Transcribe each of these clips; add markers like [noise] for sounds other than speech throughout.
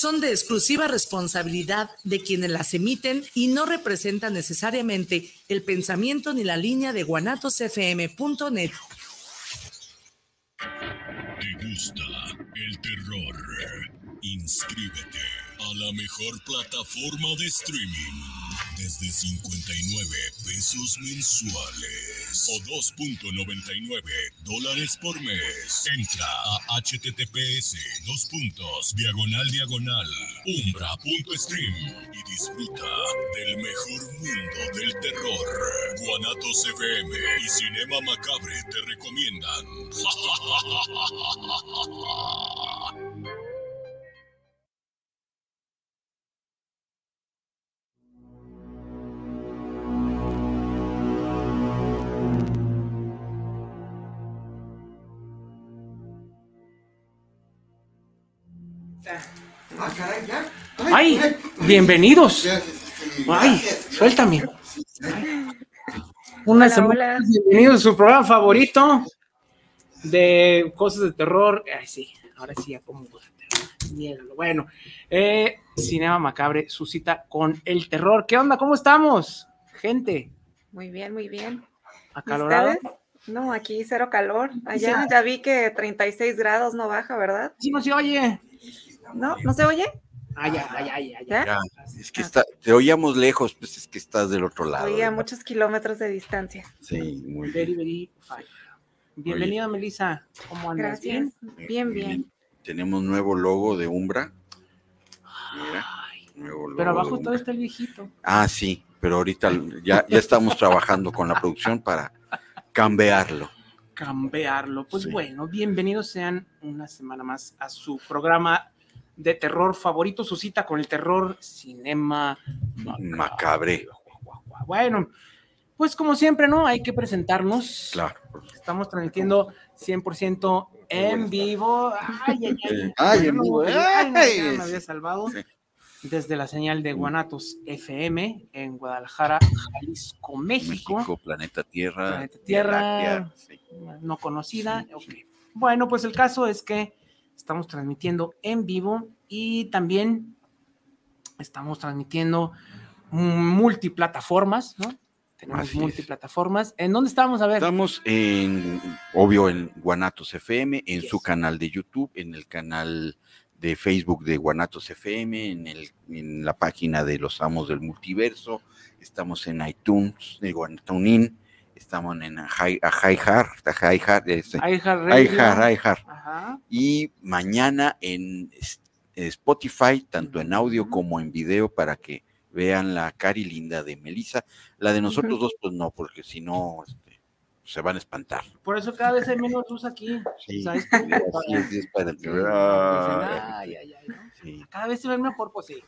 son de exclusiva responsabilidad de quienes las emiten y no representan necesariamente el pensamiento ni la línea de guanatosfm.net. ¿Te gusta el terror? Inscríbete a la mejor plataforma de streaming desde 59 pesos mensuales o 2.99 dólares por mes. Entra a https dos puntos diagonal diagonal umbra.stream y disfruta del mejor mundo del terror. Guanatos FM y Cinema Macabre te recomiendan. [laughs] Ah, caray, ya. ¡Ay! ¡Bienvenidos! ¡Ay! Suéltame. Una Hola, semana hola. bienvenidos a su programa favorito de cosas de terror. Ay, sí, ahora sí, ya como. Bueno, eh, Cinema Macabre, su cita con el terror. ¿Qué onda? ¿Cómo estamos? Gente, Muy bien, muy bien. acalorado. ¿Ustedes? No, aquí cero calor. Allá ya vi que 36 grados no baja, ¿verdad? Sí, no se oye. ¿No? ¿No se oye? Ay, ay, ay, ay, ay. ¿Ya? Ya, es que está, te oíamos lejos, pues es que estás del otro lado. Oye, a muchos kilómetros de distancia. Sí, muy Very, bien. very fine. Bienvenida, Melissa. ¿Cómo andas? Gracias. Bien, bien. Tenemos nuevo logo de Umbra. Mira, Ay, nuevo logo pero abajo todo está el viejito. Ah, sí, pero ahorita ya, ya estamos trabajando con la producción para cambiarlo. cambiarlo. Pues Sí. bueno, bienvenidos sean una semana más a su programa de terror favorito, su cita con el terror cinema Macabre. Bueno, pues como siempre, ¿no? Hay que presentarnos. Claro. Estamos transmitiendo 100% en vivo. Ay, ay, ay. Ay, en no, vivo, me había salvado. Sí. Desde la señal de Guanatos FM en Guadalajara, Jalisco, México. México, planeta Tierra. Planeta Tierra. Sí. no conocida. Sí, ok. sí. Bueno, pues el caso es que estamos transmitiendo en vivo y también estamos transmitiendo multiplataformas, ¿no? Tenemos Así multiplataformas. ¿En dónde estamos? A ver. Estamos en, obvio, en Guanatos FM, en su canal de YouTube, en el canal de Facebook de Guanatos FM, en, el, en la página de los Amos del Multiverso, estamos en iTunes, de Guanatunin, estamos en iHeart, este, y mañana en Spotify, tanto en audio como en video, para que vean la cari linda de Melissa. La de nosotros dos, pues no, porque si no, este, se van a espantar. Por eso cada vez hay menos luz aquí. Sí, ¿Sabes? [laughs] sí, es, para Dicen, Ah, ay, ay, ay, ¿no? sí, Cada vez se ven mejor, pues sí.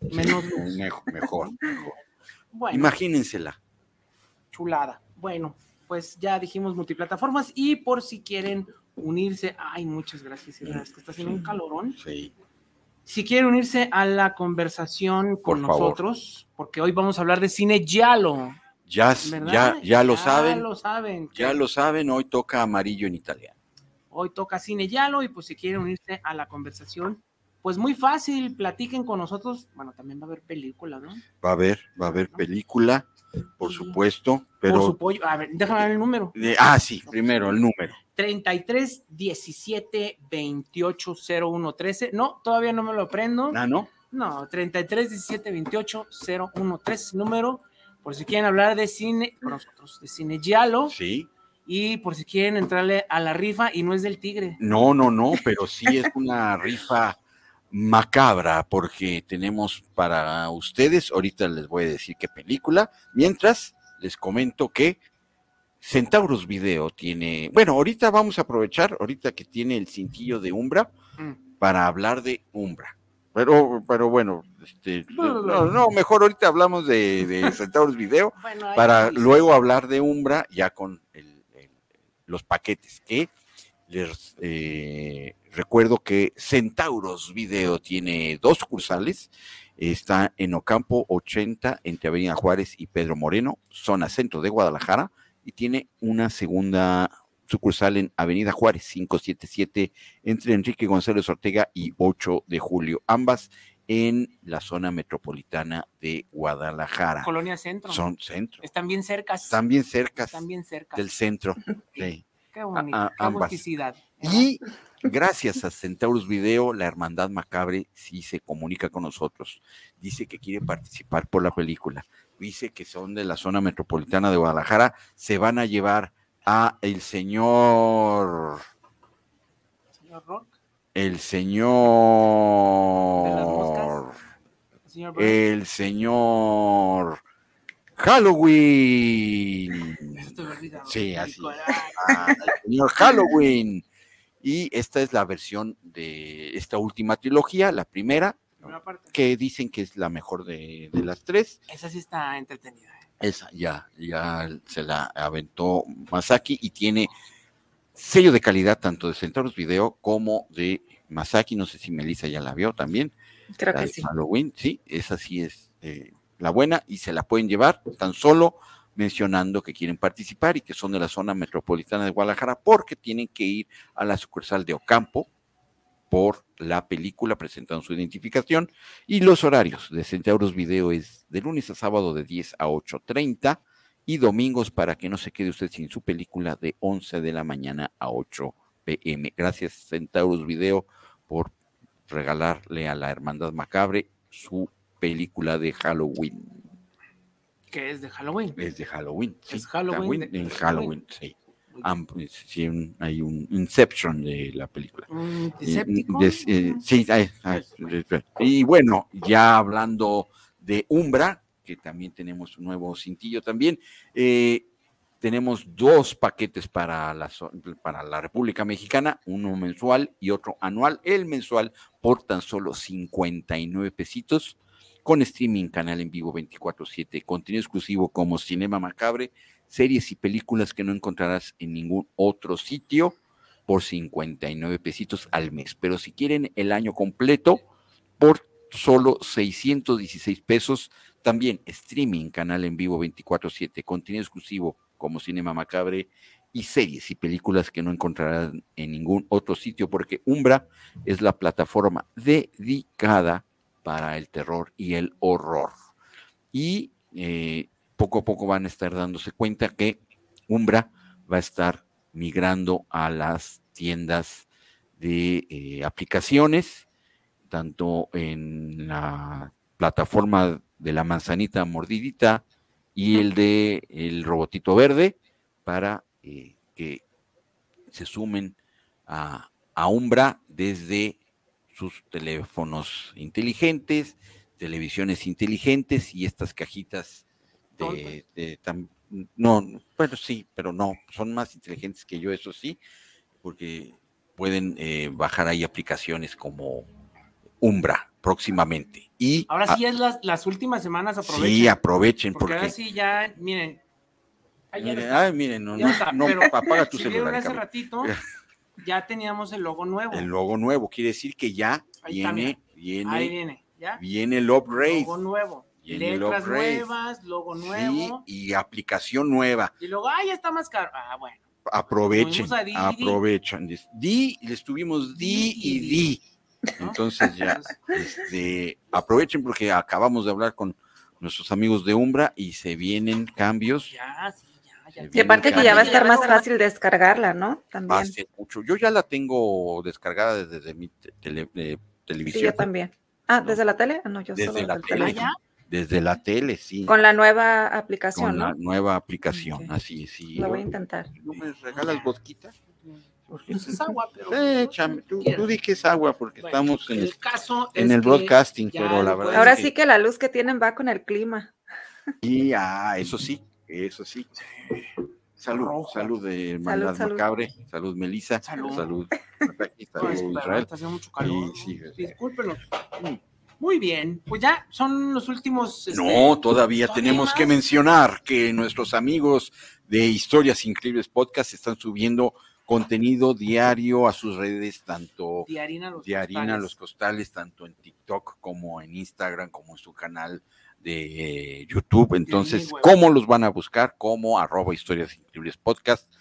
Menos luz. mejor, mejor, mejor. Bueno. Imagínensela. chulada. Bueno, pues ya dijimos multiplataformas y por si quieren unirse, ay, muchas gracias, Irra, es que está haciendo un calorón. Sí, Si quieren unirse a la conversación con Por favor. nosotros, porque hoy vamos a hablar de cine Yalo, ya, ya, ya lo saben, Ya lo saben. ya lo saben, hoy toca amarillo en italiano. Hoy toca cine Yalo y pues si quieren unirse a la conversación, pues muy fácil, platiquen con nosotros. Bueno, también va a haber película, ¿no? Va a haber, va a haber película, por supuesto, Por pero... su pollo. A ver, déjame ver el número. eh, ah, sí, primero el número. 33 17 28 01 13. No, todavía no me lo aprendo. Ah, ¿no? No, 33 17 28 01 13 número. Por si quieren hablar de cine, con nosotros, de cine Yalo. Sí. Y por si quieren entrarle a la rifa y no es del tigre. No, no, no, pero sí es una rifa macabra porque tenemos para ustedes, ahorita les voy a decir qué película, mientras les comento que Centauros Video tiene, bueno, ahorita vamos a aprovechar, ahorita que tiene el cintillo de Umbra, Mm. para hablar de Umbra. Pero, pero bueno, este, no, no, mejor ahorita hablamos de, de [laughs] Centauros Video Bueno, para luego hablar de Umbra ya con el- el- los paquetes que les eh, recuerdo que Centauros Video tiene dos sucursales, está en Ocampo 80 entre Avenida Juárez y Pedro Moreno, zona centro de Guadalajara, y tiene una segunda sucursal en Avenida Juárez 577 entre Enrique González Ortega y 8 de julio, ambas en la zona metropolitana de Guadalajara. Colonia Centro. Son centro. Están bien cerca. Están bien cerca Están bien cerca. del centro. Sí. Qué bonito. a- ambas. agusticidad. Y gracias a Centaurus Video, la Hermandad Macabre sí se comunica con nosotros. Dice que quiere participar por la película. Dice que son de la zona metropolitana de Guadalajara. Se van a llevar a el señor, Señor Rock, el las señor, el señor Halloween. Sí, así. Ah, el señor Halloween. Y esta es la versión de esta última trilogía, la primera, que dicen que es la mejor de, de las tres. Esa sí está entretenida. eh. Esa ya, ya se la aventó Masaki y tiene sello de calidad tanto de Centauros Video como de Masaki. No sé si Melissa ya la vio también. Creo la que de sí. Halloween, sí, esa sí es eh, la buena y se la pueden llevar tan solo mencionando que quieren participar y que son de la zona metropolitana de Guadalajara porque tienen que ir a la sucursal de Ocampo por la película presentando su identificación y los horarios de Centauros Video es de lunes a sábado de 10 a 8.30 y domingos para que no se quede usted sin su película de 11 de la mañana a 8 pm. Gracias Centauros Video por regalarle a la Hermandad Macabre su película de Halloween. Que es de Halloween. Es de Halloween. sí, Es Halloween de- en Halloween, sí. Am- pues, sí, un- hay un Inception de la película. Des- eh, sí, ay, ay, y bueno, ya hablando de Umbra, que también tenemos un nuevo cintillo también, eh, tenemos dos paquetes para la, para la República Mexicana, uno mensual y otro anual. El mensual por tan solo 59 pesitos, con streaming, canal en vivo 24/7, contenido exclusivo como Cinema Macabre, series y películas que no encontrarás en ningún otro sitio por 59 pesitos al mes. Pero si quieren el año completo, por solo 616 pesos, también streaming, canal en vivo 24/7, contenido exclusivo como Cinema Macabre y series y películas que no encontrarán en ningún otro sitio, porque Umbra es la plataforma dedicada para el terror y el horror. Y eh, poco a poco van a estar dándose cuenta que Umbra va a estar migrando a las tiendas de eh, aplicaciones, tanto en la plataforma de la manzanita mordidita y el de el robotito verde para eh, que se sumen a, a Umbra desde sus teléfonos inteligentes, televisiones inteligentes y estas cajitas de, de tam- no, no, bueno, sí, pero no, son más inteligentes que yo, eso sí, porque pueden eh, bajar ahí aplicaciones como Umbra próximamente. Y Ahora sí es las, las últimas semanas aprovechen. sí, aprovechen porque, ahora porque sí ya, miren. ayer ay, miren, no, no, no, pero apaga tu si celular. hace ratito, [laughs] ya teníamos el logo nuevo. El logo nuevo quiere decir que ya Ahí viene, Ahí viene, viene, ¿ya? viene el upgrade. Logo nuevo. Viene el Letras upgrade. nuevas, logo Sí, nuevo. y aplicación nueva. Y luego, ah, ya está más caro. Ah, bueno. Aprovechen, di, aprovechen. Di, le estuvimos di y di. ¿no? Entonces ya, este, aprovechen porque acabamos de hablar con nuestros amigos de Umbra y se vienen cambios. ya, sí. Y aparte que ya va a estar más fácil descargarla, ¿no? También. ser mucho. Yo ya la tengo descargada desde mi te- tele- eh, Sí, televisión. yo también. Ah, ¿desde la tele? Ah, no, yo Desde solo la tele. Desde la tele, sí. Con la nueva aplicación, con la ¿no? nueva aplicación, así, sí. Lo voy a intentar. ¿No me regalas vodquita? Pues es agua, pero. Eh, chame, tú, tú di que es agua porque Bueno, estamos en el, el caso en el que broadcasting, pero la verdad Ahora es sí que la luz que tienen va con el clima. Y, ah, eso sí, eso sí. Salud, Rojo. salud de Hermandad salud. Macabre, salud Melissa, Salud. salud, [laughs] No, salud espera, Israel. está haciendo mucho calor. Sí, sí. Discúlpenos. Muy bien, pues ya son los últimos. este, No, todavía ¿todavía tenemos más? que mencionar que nuestros amigos de Historias Increíbles Podcast están subiendo contenido diario a sus redes, tanto de harina costales. los costales, tanto en TikTok como en Instagram, como en su canal de YouTube. Entonces. ¿cómo los van a buscar? Como arroba historias increíbles podcast.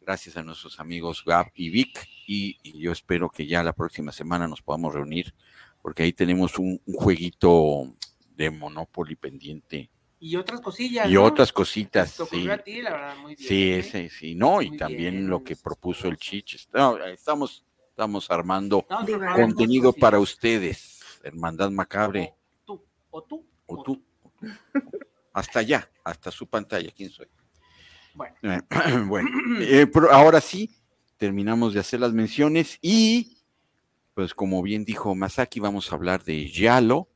Gracias a nuestros amigos Gab y Vic. Y, y yo espero que ya la próxima semana nos podamos reunir, porque ahí tenemos un, un jueguito de Monopoly pendiente Y otras cosillas. y ¿no? otras cositas. Sí, a ti, la verdad, muy bien. sí, ¿eh? ese, sí, no, y Muy también bien, lo que propuso el Chich. No, estamos, estamos armando contenido para ustedes, Hermandad Macabre. Tú, o tú. O tú. Hasta allá, hasta su pantalla, ¿quién soy? Bueno. Eh, [clears throat] bueno, eh, pero ahora sí, terminamos de hacer las menciones y, pues como bien dijo Masaki, vamos a hablar de Yalo,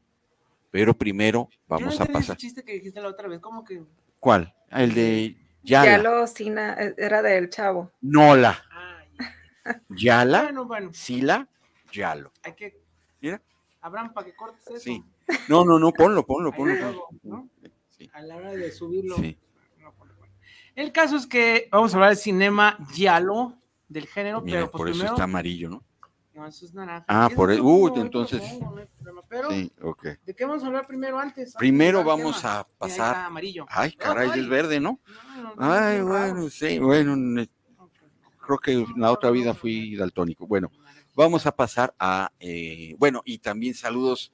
pero primero Yo no vamos a ese pasar. chiste que dijiste la otra vez, como que. ¿Cuál? El de Ya Yala. lo Sina, eh, era del chavo. Nola. Ah, ya. Yala, Bueno, bueno, Sila, Yalo. hay que. Mira. Abraham, para que cortes eso. Sí. No, no, no, ponlo, ponlo, ponlo. ponlo. ¿no? Sí, A la hora de subirlo. sí. no, ponlo, ponlo. El caso es que vamos a hablar del cinema Yalo, del género, Mira, pero pues por eso primero. está amarillo, ¿no? No, eso es naranja. Ah, Eso por e- pongo, uy, entonces-. Pero, Sí. ¿de qué vamos a hablar primero antes? Primero de vamos a? Mira, pasar- amarillo. Ay, caray, Ay. es verde, ¿no? No, no, no, Ay, bueno, sí, bueno, creo que en la otra vida fui daltónico. Bueno, vamos a pasar a, eh, bueno, y también saludos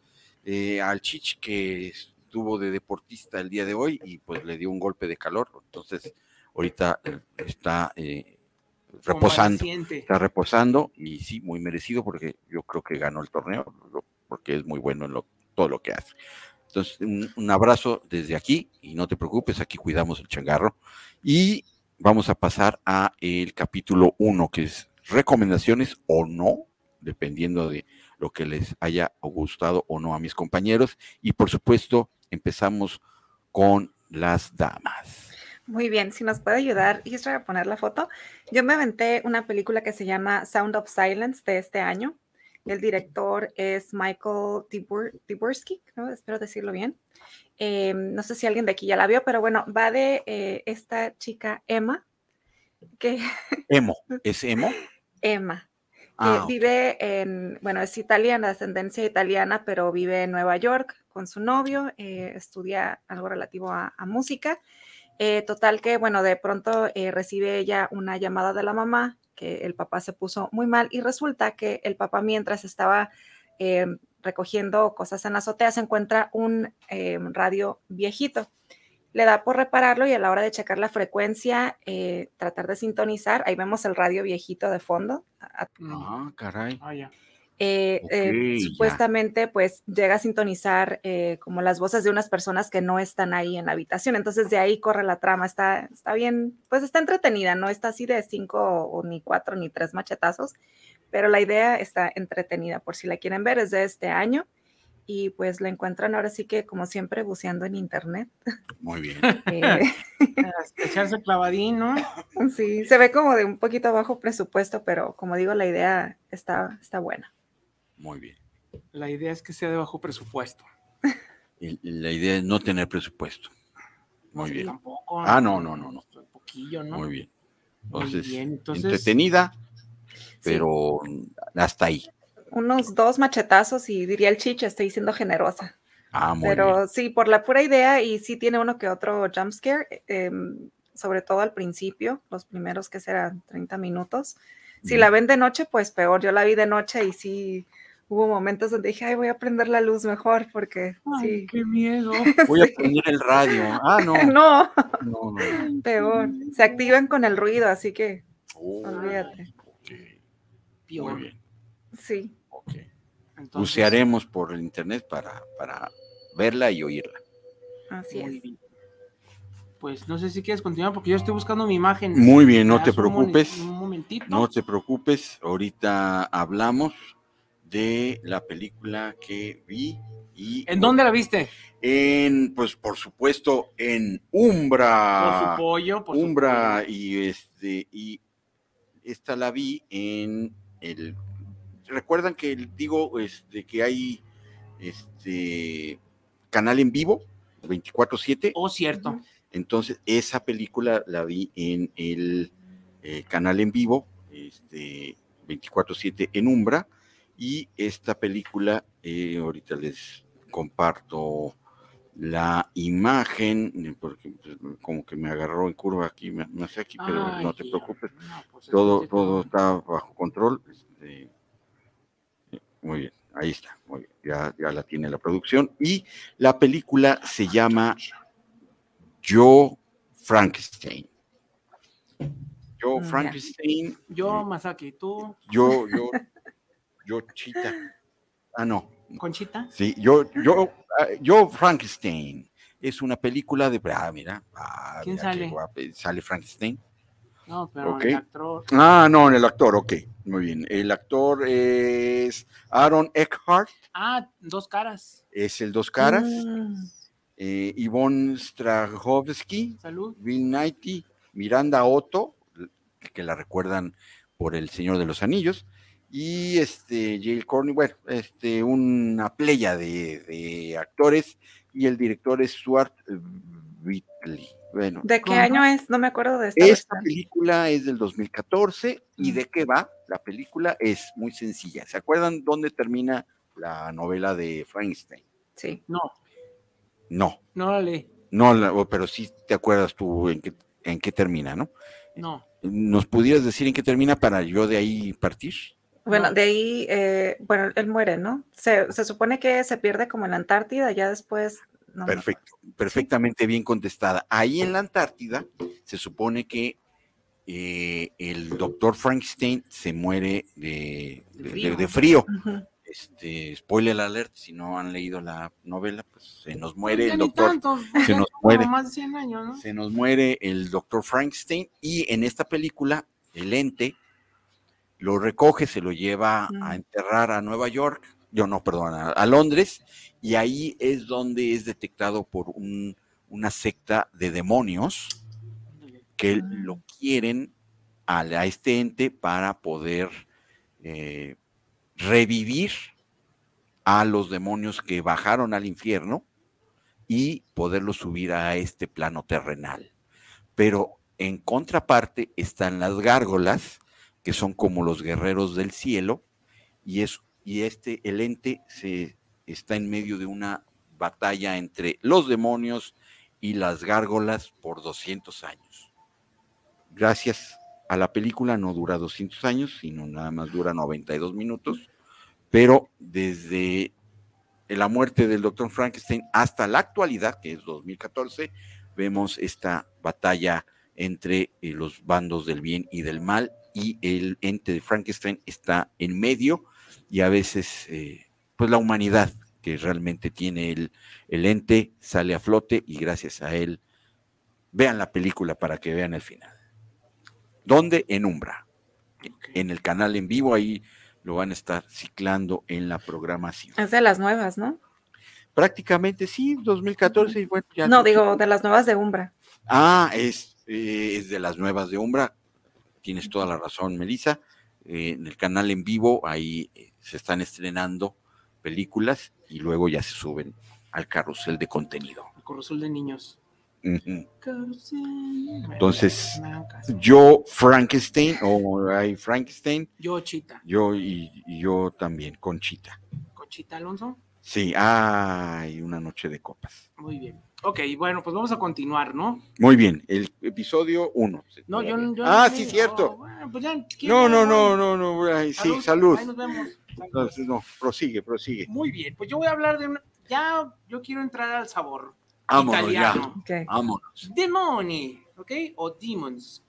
eh, al Chich que estuvo de deportista el día de hoy y pues le dio un golpe de calor, entonces ahorita eh, está eh, reposando, está reposando y sí, muy merecido porque yo creo que ganó el torneo, porque es muy bueno en lo, todo lo que hace. Entonces, un, un abrazo desde aquí y no te preocupes, aquí cuidamos el changarro. Y vamos a pasar a el capítulo 1, que es recomendaciones o no, dependiendo de lo que les haya gustado o no a mis compañeros. Y por supuesto, empezamos con las damas. Muy bien, si nos puede ayudar Isra a poner la foto. Yo me aventé una película que se llama Sound of Silence de este año. El director es Michael ¿no? espero decirlo bien. Eh, no sé si alguien de aquí ya la vio, pero bueno, va de eh, esta chica Emma, que Emo, [laughs] ¿es emo? Emma, que Ah, vive en, bueno, es italiana, de ascendencia italiana, pero vive en Nueva York con su novio, eh, estudia algo relativo a, a música. Eh, total que, bueno, de pronto eh, recibe ella una llamada de la mamá que el papá se puso muy mal y resulta que el papá mientras estaba recogiendo cosas en la azotea se encuentra un radio viejito. Le da por repararlo y a la hora de checar la frecuencia, eh, tratar de sintonizar, ahí vemos el radio viejito de fondo, Mm. ah, caray. Ah, ya. eh, eh, supuestamente pues llega a sintonizar eh, como las voces de unas personas que no están ahí en la habitación. Entonces de ahí corre la trama, está, está bien, pues está entretenida, no está así de cinco o ni cuatro ni tres machetazos, pero la idea está entretenida por si la quieren ver, es de este año y pues la encuentran ahora sí que como siempre buceando en internet. Muy bien. [laughs] Eh, Echarse clavadín, ¿no? [laughs] sí, se ve como de un poquito bajo presupuesto, pero como digo, la idea está, está buena. Muy bien. La idea es que sea de bajo presupuesto. [laughs] Y- la idea es no tener presupuesto. Muy Sí, bien. Tampoco, Ah, no, no, no, no. Un poquillo, ¿no? Muy bien. Muy Entonces, bien, entonces- entretenida, Sí. pero hasta ahí. Unos dos machetazos y diría el chiche, estoy siendo generosa. Ah, muy Pero bien. sí, por la pura idea, y sí tiene uno que otro jump scare, eh, em, sobre todo al principio, los primeros que serán 30 minutos. Si la ven de noche, pues peor. Yo la vi de noche y sí hubo momentos donde dije, ay, voy a prender la luz mejor porque Ay, sí. qué miedo. [laughs] Voy a poner el radio. Ah, no. [laughs] No, No, no. peor. Se activan con el ruido, así que Oh, olvídate. Muy bien. Sí. Entonces, Bucearemos por el internet para, para verla y oírla. Así muy es. bien. Pues no sé si quieres continuar porque yo estoy buscando mi imagen. Muy bien, no ¿Me te un preocupes. Un momentito. No te preocupes. Ahorita hablamos de la película que vi y ¿En dónde la viste? en pues por supuesto en Por Umbra. su pollo, por su Umbra pollo. y este y esta la vi en el recuerdan que digo este que hay este canal en vivo 24/7 Oh, cierto. entonces esa película la vi en el eh, canal en vivo este 24/7 en Umbra. Y esta película eh, ahorita les comparto la imagen, porque pues, como que me agarró en curva aquí, me, me hace aquí, pero Ay, no te preocupes, No, pues, todo, todo está bajo control. este, muy bien, ahí está, muy bien, ya, ya la tiene la producción. Y la película se llama Yo Frankenstein. Yo ya. Frankenstein, Yo, Masaki, tú, yo, yo, yo Chita. Ah, no, Conchita. Sí, yo, yo, ah, yo Frankenstein. Es una película de. Ah, mira. ah, ¿Quién mira sale? Sale Frankenstein. No, pero Ok. el actor. Ah, no, el actor, ok. Muy bien. El actor es Aaron Eckhart, Ah, dos caras. es el Dos Caras. Mm, eh, Ivonne Strahovski, Salud. Bill Knighty, Miranda Otto, que la recuerdan por El Señor de los Anillos, y este Jale Corney, bueno, este, una playa de, de actores, y el director es Stuart Whitley. Bueno, ¿De qué ¿Cómo? año es? No me acuerdo de esta. esta versión. película es del 2014, ¿y Mm. de qué va? La película es muy sencilla. ¿Se acuerdan dónde termina la novela de Frankenstein? Sí. No, No, no la leí. no, la- pero sí te acuerdas tú en qué, en qué termina, ¿no? No. ¿Nos pudieras decir en qué termina para yo de ahí partir? Bueno, No. de ahí, eh, bueno, él muere, ¿no? Se, se supone que se pierde como en la Antártida, ya después. No Perfecto, perfectamente bien contestada. Ahí en la Antártida se supone que eh, el doctor Frankenstein se muere de, De frío. de- de frío. acuerdo. Ujú. Este, spoiler alert, si no han leído la novela, pues se nos muere Ya el doctor. tanto, se ya nos muere. Más de 100 años, ¿no? Se nos muere el doctor Frankenstein y en esta película el ente lo recoge, se lo lleva a enterrar a Nueva York, yo no, perdón, a, a Londres, y ahí es donde es detectado por un- una secta de demonios que lo quieren a este ente para poder eh, revivir a los demonios que bajaron al infierno y poderlos subir a este plano terrenal. Pero en contraparte están las gárgolas, que son como los guerreros del cielo, y, es, y este, el ente se, está en medio de una batalla entre los demonios y las gárgolas por 200 años. Gracias a la película no dura 200 años, sino nada más dura 92 minutos, pero desde la muerte del doctor Frankenstein hasta la actualidad, que es 2014, vemos esta batalla entre eh, los bandos del bien y del mal y el ente de Frankenstein está en medio y a veces eh, pues la humanidad que realmente tiene el, el ente sale a flote y gracias a él vean la película para que vean el final. ¿Dónde? En Umbra. En el canal en vivo, ahí lo van a estar ciclando en la programación. Es de las nuevas, ¿no? Prácticamente sí, 2014 y bueno, ya No, digo, de las nuevas de Umbra. Ah, es, eh, es de las nuevas de Umbra. Tienes toda la razón, Melissa. Eh, en el canal en vivo, ahí eh, se están estrenando películas y luego ya se suben al carrusel de contenido. El Corrozul de niños. Carrusel. Entonces. Yo, Frankenstein, o hay Frankenstein, Yo, Chita. yo y, y yo también, Conchita. Conchita Alonso. Sí, hay una noche de copas. Muy bien. Ok, bueno, pues vamos a continuar, ¿no? Muy bien, el episodio 1. No, yo, yo Ah, no sí, cierto. Oh, bueno, pues ya, No, ¿quién no, ya? no, no, no, ay, sí, salud. Ahí nos vemos. Salud. Entonces, no, prosigue, prosigue. Muy bien, pues yo voy a hablar de una. Ya, yo quiero entrar al sabor. Vámonos italiano. Ok. Vámonos. Demoni, ¿ok? O demons.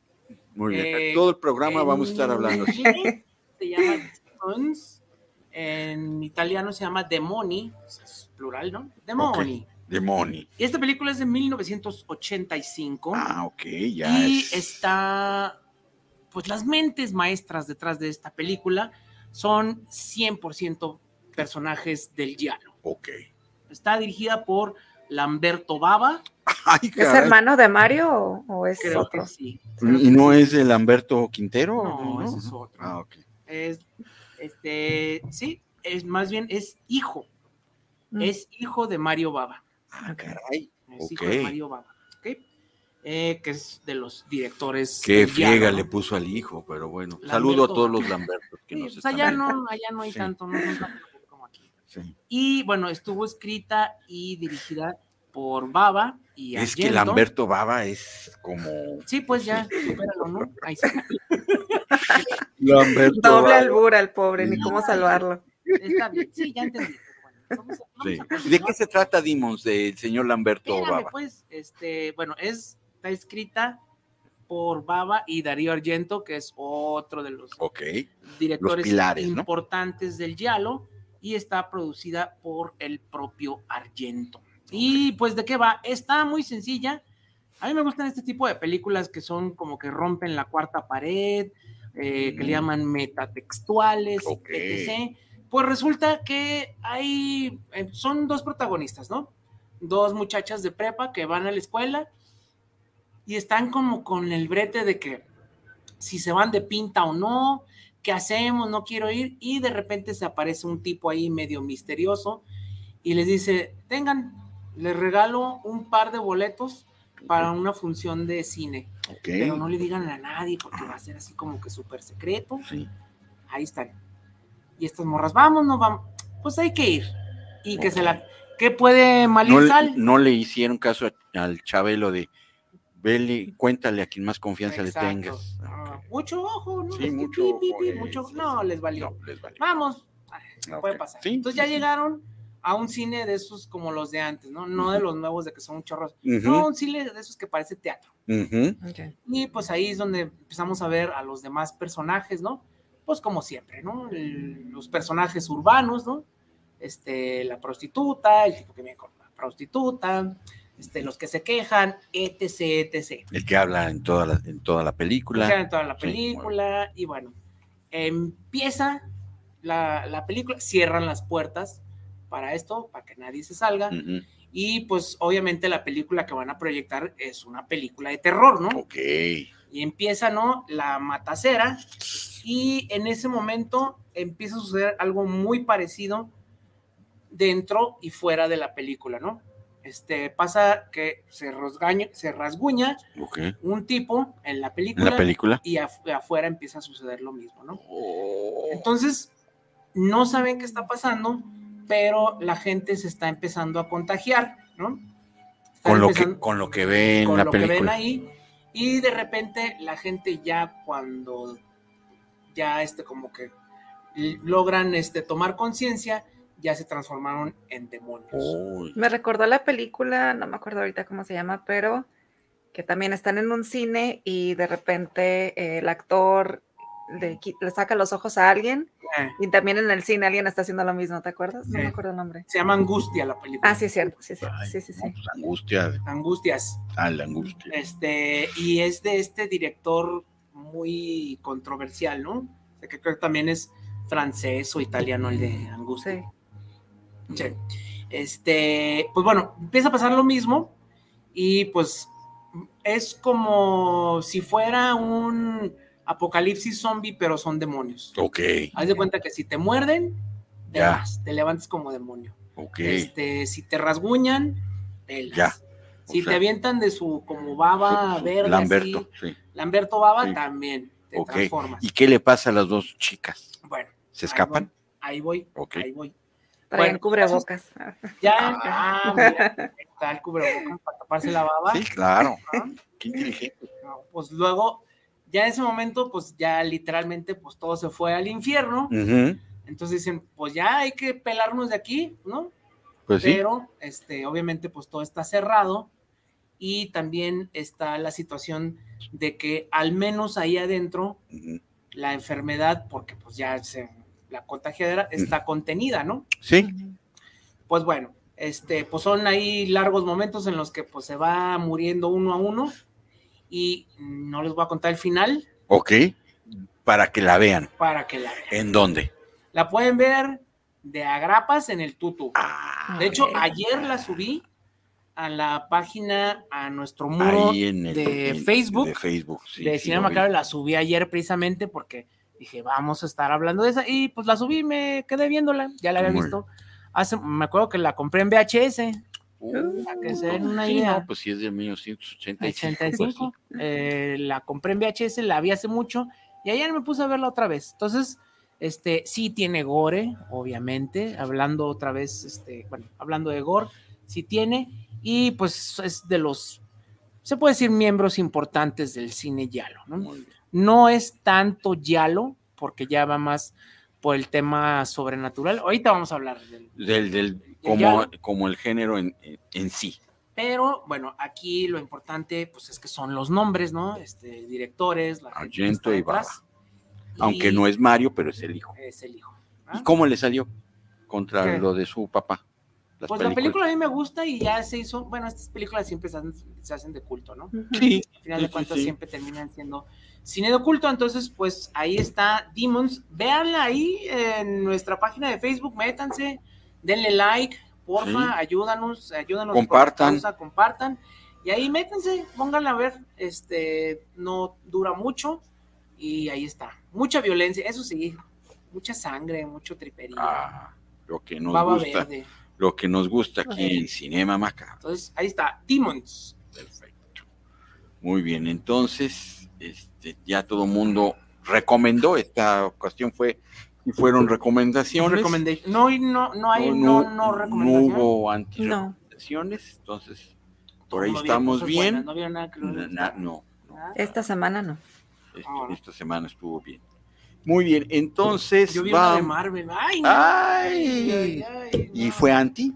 Muy bien. Eh, Todo el programa en vamos a estar hablando así. Se llama demons. En italiano se llama demoni. Es plural, ¿no? Demoni. Demoni. Y esta película es de 1985. Ah, ok, ya y es. está, pues las mentes maestras detrás de esta película son 100% personajes del giallo. Ok. Está dirigida por Lamberto Bava, Ay, ¿Es hermano de Mario o, o es creo otro? que sí. creo ¿Y que no sí. es el Lamberto Quintero? No, ese es otro. Ah, ok. Es, este, sí, es más bien es hijo, Mm. es hijo de Mario Bava. Ah, caray. Es hijo de Ok. Mario Bava, ¿ok? Eh, que es de los directores. Qué friega ¿no? le puso al hijo, pero bueno. Lamberto. Saludo a todos los Lambertos que Sí, nos pues están allá no, allá no hay Sí. tanto, no [laughs] como aquí. Sí. Y bueno, estuvo escrita y dirigida por Baba y Es que Argento. Lamberto Baba es como. Sí, pues ya, [laughs] supéralo, ¿no? Ahí sí. Lamberto Doble Baba. albura al pobre, ni cómo salvarlo. Está bien, sí, ya entendí. Vamos a- vamos Sí. a continuar. ¿De qué se trata Demons del señor Lamberto Espérame, Baba? pues, este, bueno, es, está escrita por Baba y Darío Argento, que es otro de los directores pilares, ¿no? importantes del Yalo, y está producida por el propio Argento. Y pues, ¿de qué va? Está muy sencilla. A mí me gustan este tipo de películas que son como que rompen la cuarta pared, eh, que le Mm. llaman metatextuales, Ok. etc. Pues resulta que hay, eh, son dos protagonistas, ¿no? Dos muchachas de prepa que van a la escuela y están como con el brete de que si se van de pinta o no, qué hacemos, no quiero ir, y de repente se aparece un tipo ahí medio misterioso y les dice, tengan, les regalo un par de boletos para una función de cine, pero no le digan a nadie porque va a ser así como que súper secreto. Sí. Ahí están. Y estas morras, vamos, no vamos, pues hay que ir. Y que se la, ¿qué puede mal No, no le hicieron caso a- al Chabelo de vele, cuéntale a quien más confianza Exacto. le tengas. Ah, mucho ojo, ¿no? Sí, Es que mucho pi, pi, ojo, pi, mucho- sí, no, les valió. No, les valió. Vamos, Ok. puede pasar. Sí, Entonces sí, ya sí. llegaron a un cine de esos como los de antes, ¿no? No de los nuevos de que son chorros. Ujú, No, un cine de esos que parece teatro. ujú. Y pues ahí es donde empezamos a ver a los demás personajes, ¿no? Pues como siempre, ¿no? El- los personajes urbanos, ¿no? Este, la prostituta, el tipo que viene con la prostituta, este, los que se quejan, etc, etc. El que habla en toda la, en toda la película. En toda la Sí, película y bueno, empieza la, la película, cierran las puertas para esto, para que nadie se salga Ujú. y pues obviamente la película que van a proyectar es una película de terror, ¿no? Ok. Y empieza, ¿no? La matacera y en ese momento empieza a suceder algo muy parecido dentro y fuera de la película, ¿no? Este, pasa que se, rasgaña- se rasguña Ok. un tipo en la En película la película. y af- afuera empieza a suceder lo mismo, ¿no? Oh. Entonces, no saben qué está pasando, pero la gente se está empezando a contagiar, ¿no? Con, lo que, con lo que ve en con la lo que ven ahí, y de repente la gente ya cuando ya este como que logran este tomar conciencia, ya se transformaron en demonios. Uy. Me recordó la película, no me acuerdo ahorita cómo se llama, pero que también están en un cine y de repente eh, el actor le, saca los ojos a alguien Eh, y también en el cine alguien está haciendo lo mismo, ¿te acuerdas? No me acuerdo el nombre. se llama Angustia la película. Ah, sí, es cierto, sí, es cierto, Ay, sí, sí, no, sí. pues, angustia. Angustias. Ah, la angustia. Este, y es de este director muy controversial, ¿no? O sea, que creo que también es francés o italiano el de Angustia. Sí. Sí. Este, pues bueno, empieza a pasar lo mismo y pues es como si fuera un apocalipsis zombie, pero son demonios. Ok. Haz de cuenta que si te muerden, te Ya. vas, te levantas como demonio. Ok. Este, si te rasguñan, pelas. Ya. O Si sea, te avientan de su como baba su- su- verde, Lamberto, así, sí. Lamberto Baba Sí. también te Ok. transformas. ¿Y qué le pasa a las dos chicas? Bueno, ¿Se ahí escapan? Ahí voy, Ok. ahí voy. Traen Bueno, cubrebocas. [laughs] Ya, ah, mira, está el cubrebocas para taparse la baba. Sí, claro. [laughs] ¿no? Qué inteligente. No, pues luego, ya en ese momento, pues ya literalmente, pues todo se fue al infierno. Entonces dicen, pues ya hay que pelarnos de aquí, ¿no? Pues sí. Pero, este, obviamente, pues todo está cerrado y también está la situación de que al menos ahí adentro la enfermedad, porque pues ya se, la contagiadera está contenida, ¿no? Sí. Pues bueno, este, pues son ahí largos momentos en los que pues se va muriendo uno a uno y no les voy a contar el final Ok. Para que la vean. para que la vean. ¿En dónde? La pueden ver de agrapas en el tutu. Ah, De hecho, ayer la subí a la página, a nuestro muro el de en- Facebook, De Facebook, sí. de sí Cinema. Macabre, la subí ayer precisamente porque dije, vamos a estar hablando de esa. Y pues la subí, me quedé viéndola, ya la había Muy visto. Hace, me acuerdo que la compré en VHS, Uh, para que se den una sí, idea. no, pues sí es de 1985. 85. eh, la compré en VHS, la vi hace mucho y ayer me puse a verla otra vez. Entonces, este, sí tiene gore, obviamente, hablando otra vez, este, bueno, hablando de gore, sí tiene. Y pues es de los, se puede decir, miembros importantes del cine Yalo. ¿no? No es tanto Yalo, porque ya va más por el tema sobrenatural. Ahorita vamos a hablar del... Del, del, Ya. como, como el género en, en- sí. Pero bueno, aquí lo importante pues es que son los nombres, ¿no? Este, directores, la Argento y detrás. Aunque Y no es Mario, pero es el hijo. es el hijo. ¿Y cómo le salió contra ¿Qué? lo de su papá? Las Pues la película a mí me gusta y ya se hizo, bueno, estas películas siempre se hacen, se hacen de culto, ¿no? Sí, Al final de sí, cuentas sí. siempre terminan siendo cine de oculto, entonces pues ahí está Demons, véanla ahí en nuestra página de Facebook, métanse, denle like, porfa, Sí. ayúdanos, ayúdanos, Compartan. por pausa, compartan, y ahí métanse, pónganla a ver, este, no dura mucho, y ahí está, mucha violencia, eso sí, mucha sangre, mucho triperío, Ah, lo que nos baba gusta, verde, lo que nos gusta aquí en Cinema Macabro. entonces ahí está, Demons. Perfecto. Muy bien, entonces, este, ya todo el mundo recomendó, esta cuestión fue, y fueron recomendaciones. No, no, no hay, no, no, no, no recomendación. hubo No. anti-recomendaciones, entonces, por ahí No estamos bien. buenas, no vieron nada que no Na- les na- gustara. no, no, Esta semana no. esto- Ah. esta semana estuvo bien. Muy bien, entonces Yo vi una de va. Marvel. Ay, no. ¡Ay! Ay, ay, ¿Y no. fue anti?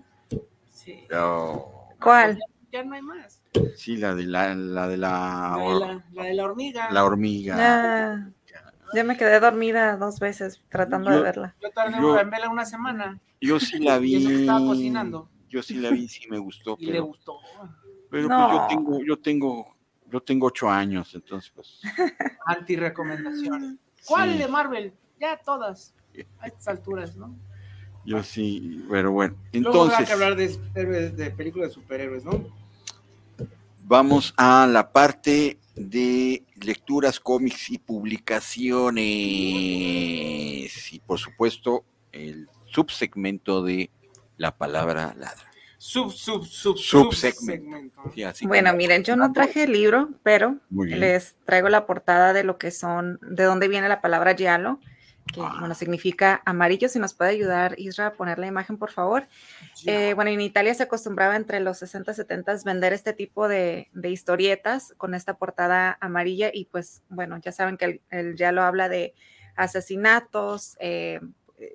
Sí. Oh, ¿Cuál? Ya, no hay más. sí, la de la, la de la, La de la, la de la hormiga. la hormiga. Ya me quedé dormida dos veces tratando Yo- de verla. Yo tardé Yo- en verla una semana. Yo sí la Y eso que vi. estaba cocinando. Yo sí la vi, sí me gustó, [laughs] Y le gustó. pero No. pues yo tengo, yo tengo, yo tengo ocho años, entonces pues. [laughs] Anti-recomendación. ¿Cuál sí, de Marvel? Ya todas. A estas alturas, ¿no? Yo sí, pero bueno. Luego habrá Entonces, que hablar de, héroes- de películas de superhéroes, ¿no? vamos a la parte de lecturas, cómics y publicaciones. Y por supuesto, el subsegmento de la palabra ladra. Sub, sub, sub. Sí, así Bueno, miren, yo no traje el libro, pero les traigo la portada de lo que son, de dónde viene la palabra giallo, que Ah. bueno, significa amarillo. Si nos puede ayudar, Isra, a poner la imagen, por favor. Eh, bueno, en Italia se acostumbraba entre los 60 y 70 vender este tipo de, de historietas con esta portada amarilla y pues bueno, ya saben que el, el giallo habla de asesinatos. eh,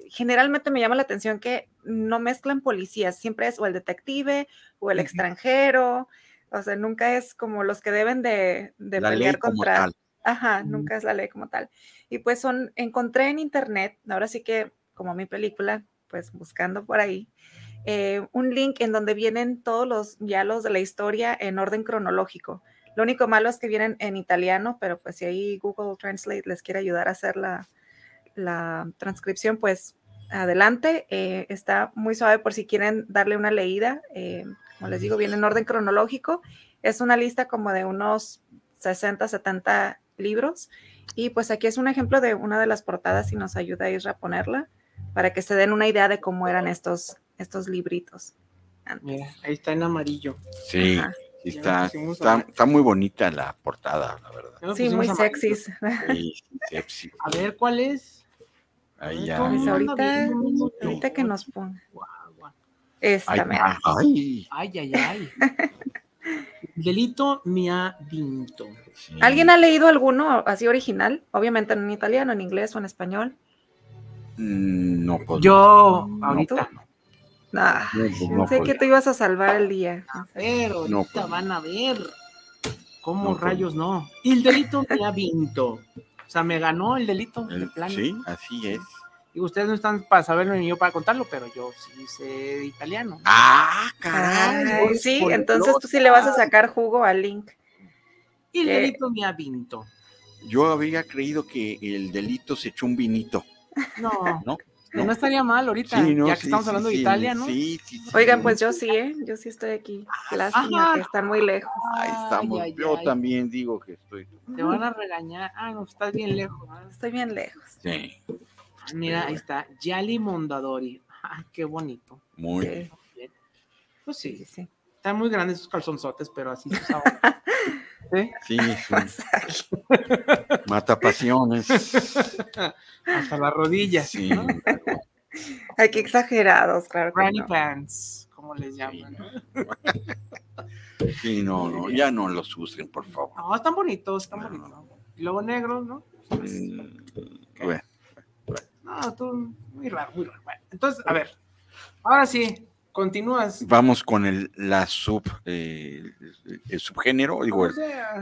generalmente me llama la atención que no mezclan policías, siempre es o el detective o el extranjero, o sea, nunca es como los que deben de, de la ley pelear como contra... tal. Ajá, nunca es la ley como tal. Y pues son, encontré en internet, ahora sí que como mi película, pues buscando por ahí, eh, un link en donde vienen todos los diálogos de la historia en orden cronológico. Lo único malo es que vienen en italiano, pero pues si ahí Google Translate les quiere ayudar a hacer la, la transcripción, pues adelante. Eh, está muy suave por si quieren darle una leída. Eh, como les digo, viene en orden cronológico. Es una lista como de unos 60, 70 libros. Y pues aquí es un ejemplo de una de las portadas y nos ayuda a ir a ponerla para que se den una idea de cómo eran estos, estos libritos. antes. Mira, ahí está en amarillo. Sí, Ajá. está, está, a- está muy bonita la portada, la verdad. Sí, muy. Sí, sí, sí. A ver, ¿cuál es? Ahí ya. ¿Cómo Pues ahorita, ahorita que nos ponga. Esta, Ay, mira. ay, Ay, ay, ay. Delito mi ha vinto. sí. ¿Alguien ha leído alguno así original? Obviamente en italiano, en inglés o en español. Mm, No, pues. Yo, ¿No? ahorita. Ah, no, pues, no, pensé pues, que tú ibas a salvar el día. A ver, ahorita No, pues. van a ver. ¿Cómo No, pues. rayos no? El delito me ha vinto. O sea, me ganó el delito. de el- plano. sí, así es. Y ustedes no están para saberlo ni yo para contarlo, pero yo sí sé italiano. Ah, caray. Ay, sí, entonces tú sí le vas a sacar jugo al link. Y el eh, delito me ha vinto. Yo había creído que el delito se echó un vinito. No, ¿No? No, no estaría mal ahorita, Sí, no, ya que sí, estamos sí, hablando sí, de Italia, ¿no? Sí, sí, sí. Oigan, pues yo sí, ¿eh? Yo sí estoy aquí. Lástima Ajá. que están muy lejos. Ahí estamos. Ay, ay, Yo ay. también digo que estoy. Te van a regañar. Ah, no, estás bien lejos. Ah, Estoy bien lejos. Sí, Mira, ahí está. Yali Mondadori. Ah, qué bonito. muy Sí, bien. Pues sí, sí, sí. están muy grandes sus calzonzotes, pero así se [laughs] ¿Sí? Sí. [laughs] Mata pasiones. Hasta las rodillas. Sí. ¿no? Ay, qué exagerados, claro que Granny no. pants, como les llaman. ¿no? Sí, no, no, ya no los usen, por favor. No, están bonitos, están No. bonitos. Y luego negros, ¿no? Mm, Bueno, No, tú, muy raro, muy raro. Bueno, entonces, a ver, ahora sí, continúas. vamos con el, la sub, eh, el, el subgénero, digo,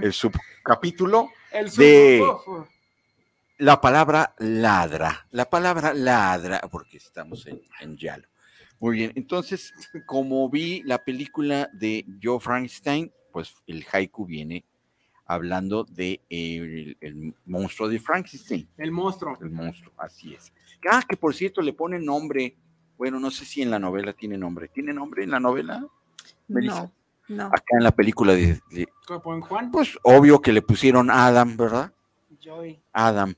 el, subcapítulo, El de- subwoofer. la palabra ladra. La palabra ladra, porque estamos en, en Yalo. Muy bien, entonces, como vi la película de Joe Frankenstein, pues el haiku viene hablando de eh, el, el monstruo de Frankenstein. El monstruo. El monstruo, así es. Ah, que por cierto le pone nombre. Bueno, no sé si en la novela tiene nombre. ¿Tiene nombre en la novela? Melissa. No, no. Acá en la película de, de- ¿Cómo ponen Juan? Pues obvio que le pusieron Adam, ¿verdad? Joy. Adam.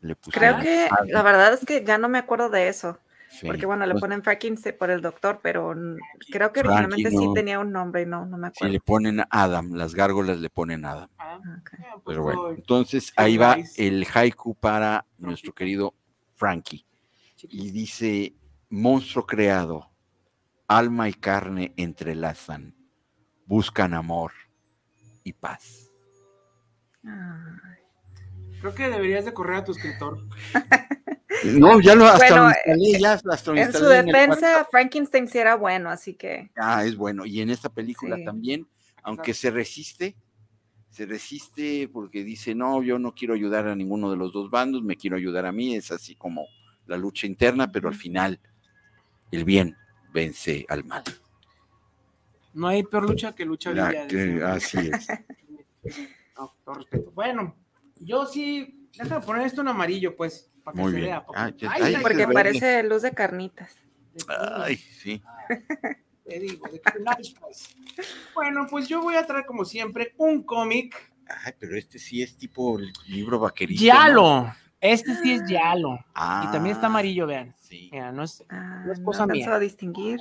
Le pusieron Creo que Adam, la verdad es que ya no me acuerdo de eso, sí. porque bueno, le Pues, ponen Frankenstein por el doctor, pero creo que Frankie, originalmente sí tenía un nombre y no, no me acuerdo. le ponen Adam, las gárgolas le ponen Adam. Ah, Ok. eh, pues, Pero bueno, entonces ahí va el haiku para nuestro querido Frankie. Y dice, monstruo creado, alma y carne entrelazan, buscan amor y paz. Creo que deberías de correr a tu escritor. [laughs] No, ya lo hasta Bueno, instalé, ya hasta lo En su en defensa. Frankenstein sí era bueno, así que Ah, es bueno. Y en esta película Sí. también, aunque se resiste, se resiste porque dice, no, yo no quiero ayudar a ninguno de los dos bandos, me quiero ayudar a mí, es así como la lucha interna, pero al final el bien vence al mal. No hay peor lucha que lucha La que- así es. [laughs] No, todo respeto. Bueno, yo sí, déjame poner esto en amarillo, pues, para que Muy se bien. vea. porque- Ah, ya- Ay, ay, ay, porque parece luz de carnitas. Ay, sí. Te digo, de pues. Bueno, pues yo voy a traer, como siempre, un cómic. Ay, pero este sí es tipo el libro vaquerito. ¿no? Este sí es Yalo. Ah, Y también está amarillo, vean. Sí. Mira, no es. Ah, No es no cosa alcanzo mía. a distinguir.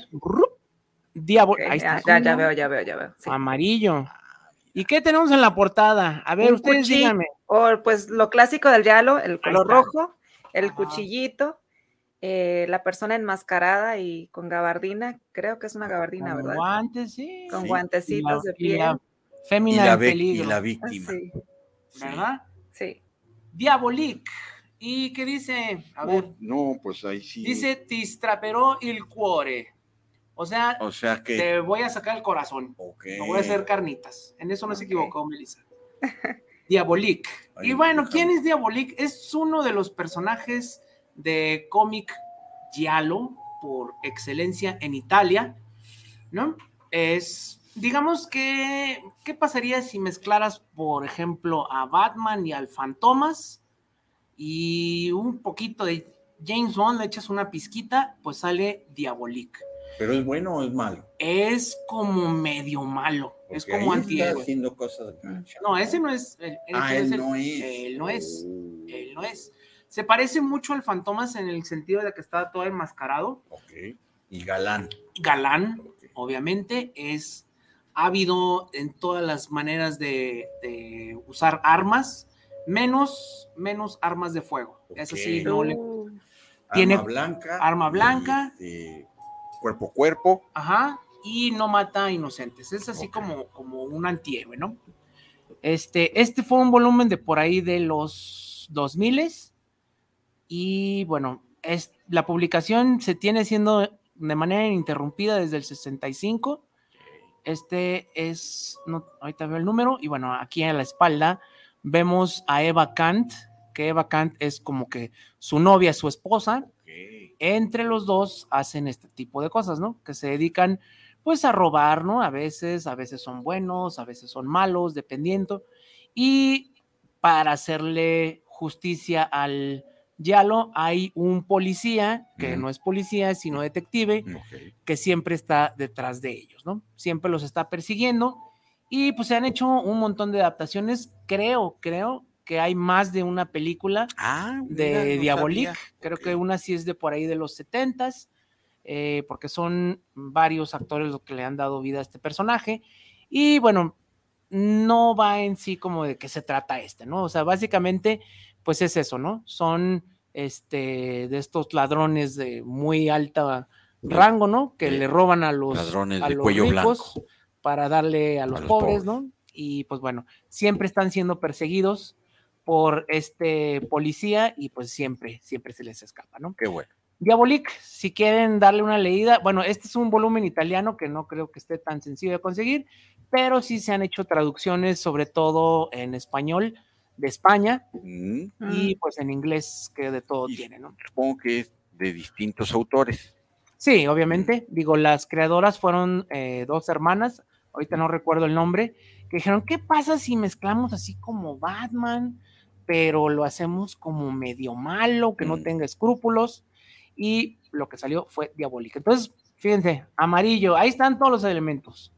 Diablo. Ok, Ahí ya, está. ya, ya veo, ya veo, ya veo. sí. Amarillo. ¿Y qué tenemos en la portada? A ver, Un ustedes cuchillo. díganme. O pues lo clásico del Yalo, el color rojo, el Ajá. cuchillito, eh, la persona enmascarada y con gabardina, creo que es una gabardina, Con ¿verdad? guantes, sí. Con Sí. guantecitos de y piel. la Y fémina la, en ve- y peligro. la Ah, víctima. Sí. ¿Verdad? sí. Diabolic. ¿Y qué dice? A ver. No, pues ahí sí. Dice, ti straperò il cuore. O sea, O sea que. te voy a sacar el corazón. Ok. No voy a hacer carnitas. En eso no se equivocó, Melissa. [laughs] Diabolik. Ahí Y bueno. ¿quién es Diabolik? Es uno de los personajes de cómic Giallo por excelencia en Italia, ¿no? Es, digamos que, ¿qué pasaría si mezclaras, por ejemplo, a Batman y al Fantomas y un poquito de James Bond, le echas una pizquita, pues sale Diabolik. Pero es bueno o es malo. Es como medio malo, es como antihéroe. haciendo cosas. No, ese no es. el- el- Ah, él no es. Él no es. Oh. Él no es. Se parece mucho al Fantomas en el sentido de que está todo enmascarado. Ok. Y galán. Galán, obviamente, es ávido en todas las maneras de, de usar armas, menos, menos armas de fuego. Eso sí, Ok. no le. Tiene arma blanca. arma blanca. y, este, cuerpo a cuerpo. Ajá, y no mata inocentes. Es así como, como un antihéroe, ¿no? Este, este fue un volumen de por ahí de los 2000 y bueno, es, la publicación se tiene siendo de manera ininterrumpida desde el 65. Este es, no, ahorita veo el número y bueno, aquí a la espalda vemos a Eva Kant, que Eva Kant es como que su novia, su esposa, entre los dos hacen este tipo de cosas, ¿no? Que se dedican pues a robar, ¿no? A veces, a veces son buenos, a veces son malos, dependiendo. Y para hacerle justicia al Yalo, hay un policía, que no es policía, sino detective, que siempre está detrás de ellos, ¿no? Siempre los está persiguiendo. Y pues se han hecho un montón de adaptaciones. Creo, creo que hay más de una película Ah, de no Diabolik. sabía. Creo que una sí es de por ahí de los 70s, eh, porque son varios actores los que le han dado vida a este personaje. Y bueno, no va en sí como de qué se trata este, ¿no? O sea, básicamente, pues es eso, ¿no? Son este, de estos ladrones de muy alta rango, ¿no? Que le roban a los, Ladrones a de los cuello ricos para darle a los, los pobres, pobres. ¿no? Y pues bueno, siempre están siendo perseguidos por este policía y pues siempre, siempre se les escapa, ¿no? Qué bueno. Diabolik, si quieren darle una leída, bueno, este es un volumen italiano que no creo que esté tan sencillo de conseguir, pero sí se han hecho traducciones, sobre todo en español de España Mm, y pues en inglés, que de todo Y- tiene, ¿no? supongo que es de distintos autores. Sí, obviamente. Digo, las creadoras fueron eh, dos hermanas, ahorita no recuerdo el nombre, que dijeron, ¿qué pasa si mezclamos así como Batman, pero lo hacemos como medio malo, que no Mm. tenga escrúpulos? Y lo que salió fue diabólico. Entonces, fíjense, amarillo, ahí están todos los elementos.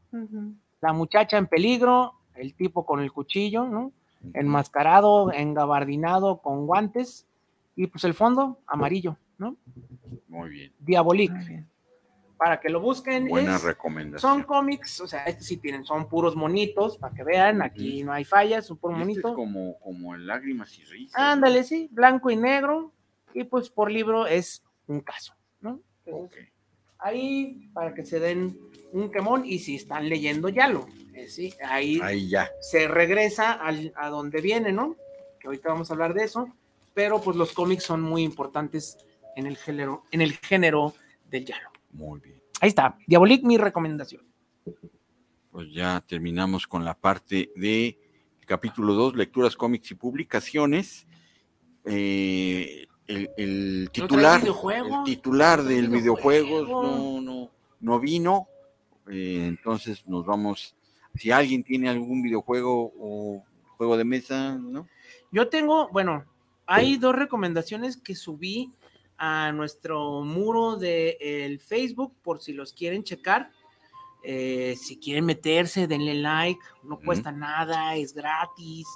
La muchacha en peligro, el tipo con el cuchillo, ¿no? Enmascarado, engabardinado, con guantes, y pues el fondo, amarillo, ¿no? Muy bien. Diabolic Muy bien. Para que lo busquen. Buena es- recomendación. son cómics, o sea, estos sí tienen, son puros monitos, para que vean, aquí no hay fallas, un puro Y este monito. es como, como en lágrimas y risas. Ándale, sí, blanco y negro, y pues por libro es un caso, ¿no? Entonces. Ahí, para que se den un quemón, y si están leyendo, ya lo, eh, sí, ahí, Ahí ya. se regresa al- a donde viene, ¿no? Que ahorita vamos a hablar de eso, pero pues los cómics son muy importantes en el género, en el género del Yalo. Muy bien. Ahí está, Diabolik, mi recomendación. Pues ya terminamos con la parte de capítulo 2, lecturas, cómics y publicaciones. Eh, el, el ¿No traes titular, el titular ¿No traes del videojuego videojuego? no, no, no vino. eh, entonces nos vamos. Si alguien tiene algún videojuego o juego de mesa, ¿no? Yo tengo, bueno, hay dos recomendaciones que subí a nuestro muro de el Facebook por si los quieren checar. Eh, si quieren meterse, denle like, no cuesta nada, es gratis.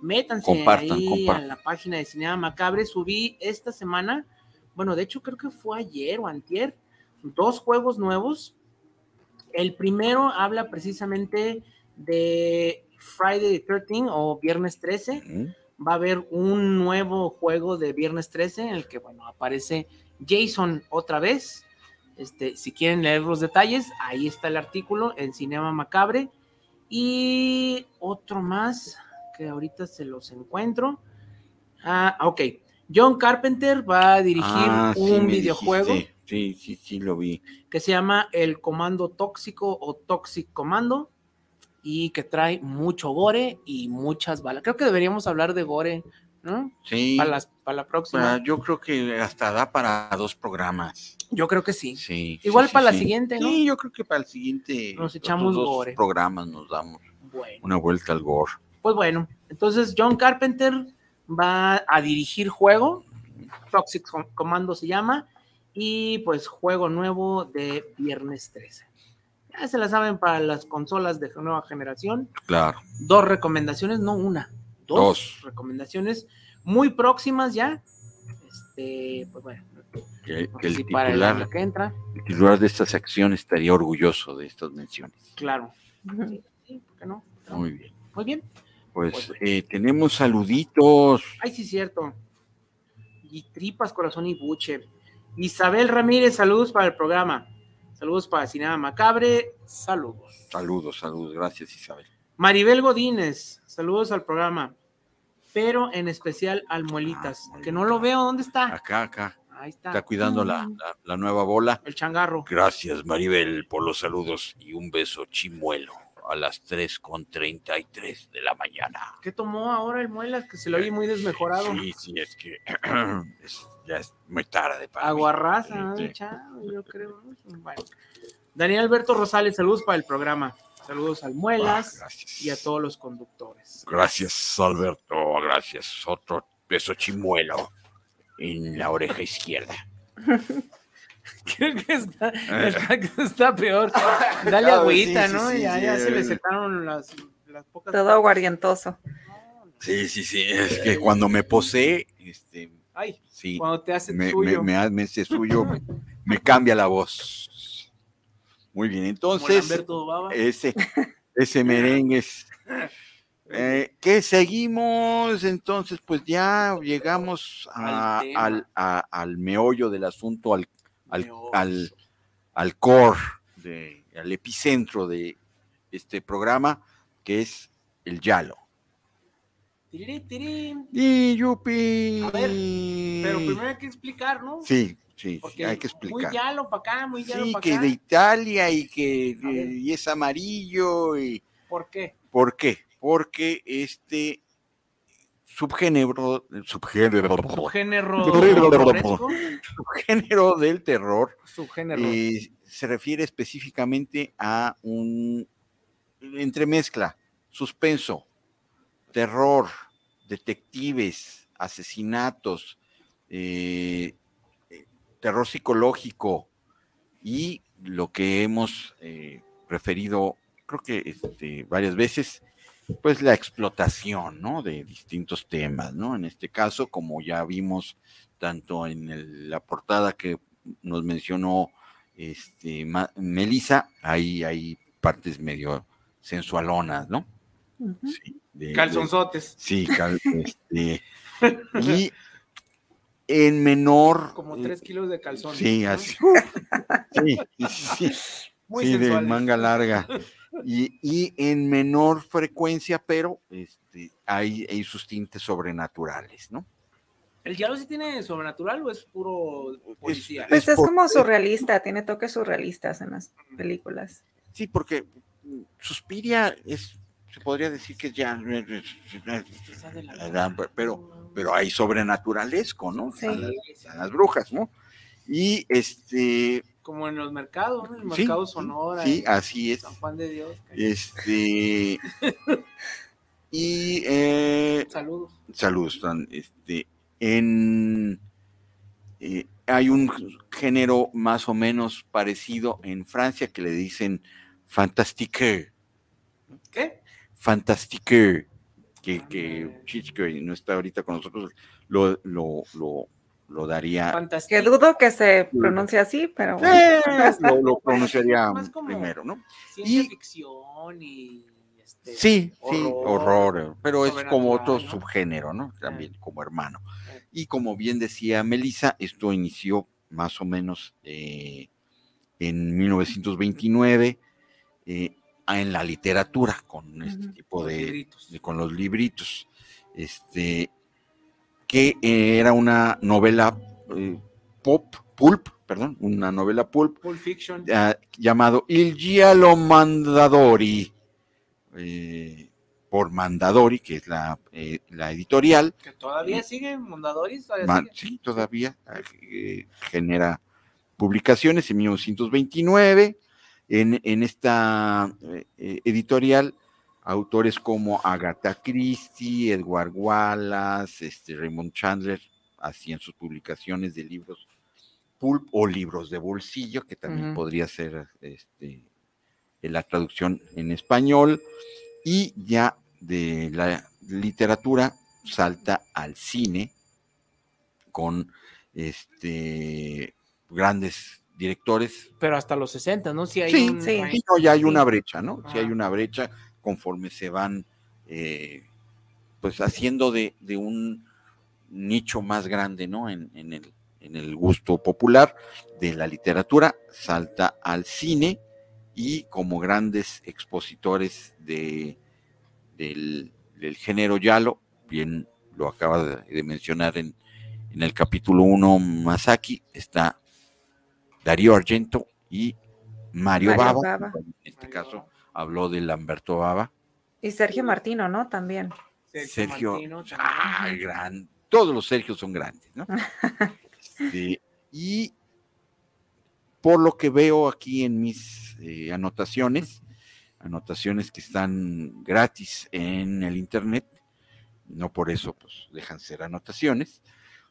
Métanse Compartan, ahí compartan. a la página de Cinema Macabre. Subí esta semana, bueno, de hecho creo que fue ayer o antier, dos juegos nuevos. El primero habla precisamente de Friday the 13 o Viernes 13 Mm, va a haber un nuevo juego de Viernes 13 en el que, bueno, aparece Jason otra vez. Este, si quieren leer los detalles, ahí está el artículo en Cinema Macabre. Y otro más que ahorita se los encuentro. Ah, ok. John Carpenter va a dirigir Ah, sí, un videojuego dijiste. Sí, sí, sí, lo vi. que se llama El Comando Tóxico o Toxic Commando y que trae mucho gore y muchas balas. Creo que deberíamos hablar de gore, ¿no? Sí. Para, las- para la próxima. Ah, yo creo que hasta da para dos programas. Yo creo que sí. Sí. Igual sí, para la sí. siguiente, ¿no? Sí, yo creo que para el siguiente. Nos echamos dos gore. programas nos damos Bueno, una vuelta al gore. pues bueno, entonces John Carpenter va a dirigir juego, Toxic Com- Commando se llama, y pues juego nuevo de Viernes 13. Ya se la saben para las consolas de nueva generación. Claro. Dos recomendaciones, no una, dos, Dos. recomendaciones muy próximas ya. Este, pues bueno, Que, no que sé el, si titular, que entra, el titular de esta sección estaría orgulloso de estas menciones. claro. Sí, ¿por qué no? Muy bien. Muy bien. Pues Pues, eh, tenemos saluditos. Ay, sí, cierto. Y tripas, corazón y buche. Isabel Ramírez, saludos para el programa. Saludos para Cinema Macabre. Saludos. Saludos, saludos. Gracias, Isabel. Maribel Godínez, saludos al programa. Pero en especial al Muelitas, Ah, que no lo veo. ¿Dónde está? Acá, acá. Ahí está. Está cuidando la, la- la nueva bola. El changarro. Gracias, Maribel, por los saludos y un beso chimuelo a las 3 con 33 de la mañana. ¿Qué tomó ahora el Muelas? Que se lo oye muy desmejorado. Sí, sí, es que [clears throat] es- ya es muy tarde para mí. Aguarraza, ¿eh, sí. chavo? yo creo. ¿no? Bueno. Daniel Alberto Rosales, saludos para el programa. Saludos al Ah, Muelas gracias. y a todos los conductores. Gracias, Alberto. Gracias. Otro beso chimuelo en la oreja izquierda. [laughs] Creo que está, está peor. [laughs] Dale Ah, agüita, sí, sí, ¿no? sí, ya, sí, ya se le eh. secaron las, las pocas. Todo aguardientoso. Sí, sí, sí. Es que cuando me posee, este, Ay, sí, cuando te hace me, suyo. me, me hace suyo, me, me cambia la voz. Muy bien, entonces, ese, ese merengue es. Eh, ¿Qué seguimos? Entonces, pues ya llegamos a- Al tema. al, a- al meollo del asunto, al, al, al, al core, de, al epicentro de este programa, que es el Yalo. Y yupi. A ver, Pero primero hay que explicar, ¿no? Sí, sí, Porque hay que Muy explicar. yalo para acá, muy yalo Sí, para que acá. de Italia y que y es amarillo. Y, ¿Por qué? ¿Por qué? Porque este subgénero, subgénero, del terror. Subgénero. eh, se refiere específicamente a un entremezcla, suspenso, terror, detectives, asesinatos, eh, terror psicológico y lo que hemos eh, referido, creo que este, varias veces, pues la explotación, ¿no? De distintos temas, ¿no? En este caso, como ya vimos tanto en el- la portada que nos mencionó este, Ma- Melissa, ahí hay partes medio sensualonas, ¿no? Ujú. Sí, de- de- Calzonzotes. Sí, cal- este, [laughs] y en menor. Como eh, tres kilos de calzones. Sí, ¿no? así. Sí, sí, sí, Muy sí, de manga larga. Y, y en menor frecuencia, pero este, hay, hay sus tintes sobrenaturales, ¿no? ¿El Yalo sí tiene sobrenatural o es puro policía? Pues Es es como surrealista, tiene toques surrealistas en las películas. Sí, porque mm, Suspiria es, se podría decir que ya, pero, pero hay sobrenaturalesco, ¿no? Sí. Están las, están las brujas, ¿no? Y este, Como en los mercados, ¿no? En el mercado sí, Sonora. sí, así es. San Juan de Dios. Este, [laughs] y eh, Saludos. saludos, este, en eh, hay un género más o menos parecido en Francia que le dicen fantastique, ¿Qué? fantastique, que, que Hitchcock no está ahorita con nosotros, lo, lo, lo, lo daría, Fantástico. Que dudo que se pronuncie así, pero bueno. Eh, lo, lo [laughs] pronunciaría primero, ¿no? Ciencia y- ficción y. Este, Sí, sí, horror, pero es como otro subgénero, ¿no? También como hermano. Y como bien decía Melissa, esto inició más o menos eh, en 1929 eh, en la literatura con este tipo de, de- con los libritos, este que eh, era una novela eh, pop, pulp, perdón, una novela pulp Pulp Fiction. ah, llamado Il Giallo Mandadori, eh, por Mandadori, que es la, la editorial, Que todavía sigue Mondadori. Todavía sigue. sí, todavía genera publicaciones en 1929. En, en esta editorial, autores como Agatha Christie, Edward Wallace, este, Raymond Chandler hacían sus publicaciones de libros pulp o libros de bolsillo, que también podría ser este, en la traducción en español, y ya de la literatura salta al cine con este grandes directores. Pero hasta los 60, ¿no? Sí, hay Sí, un- sí. hay- Sí, no, ya hay una brecha, ¿no? Sí hay Ajá. una brecha conforme se van eh, pues haciendo de, de un nicho más grande, ¿no? En, en el, en el gusto popular de la literatura, salta al cine y como grandes expositores de, del, del género yalo, bien lo acaba de, de mencionar en, en el capítulo 1 Masaki, está Darío Argento y Mario, Mario Baba. Baba. En este caso habló de Lamberto Baba. Y Sergio Martino, ¿no? También. Sergio, Martino también. ah, gran, todos los Sergios son grandes, ¿no? [laughs] Este, y por lo que veo aquí en mis eh, anotaciones, anotaciones que están gratis en el internet, no por eso pues dejan ser anotaciones,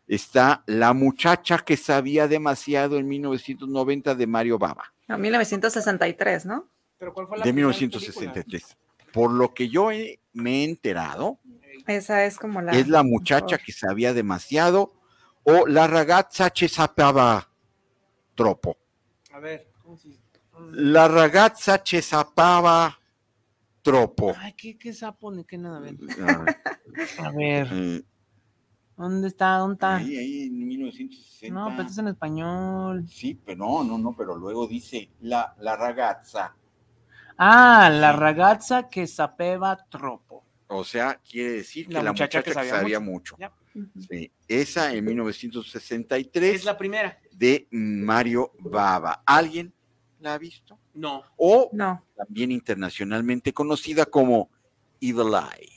está La muchacha que sabía demasiado en 1990 de Mario Baba. No, 1963, ¿no? ¿Pero cuál fue la de primera 1963. Por lo que yo he- me he enterado? Esa es como la. es la muchacha que sabía demasiado o la ragazza che sapeva troppo. A ver, ¿cómo se dice? La ragazza che sapeva troppo. Ay, ¿qué, qué sapo ni qué nada? A ver. A ver. [laughs] eh, ¿Dónde está? ¿Dónde está? Ahí, ahí en 1960. No, pero esto es en español. Sí, pero no, no, no, pero luego dice la, la ragazza. Ah, la ragazza que sapeva troppo. O sea, quiere decir que La la, muchacha muchacha, que que sabía mucho. Sí, esa en 1963 Es la primera. de Mario Bava. ¿Alguien la ha visto? No. O No, también internacionalmente conocida como Evil Eye,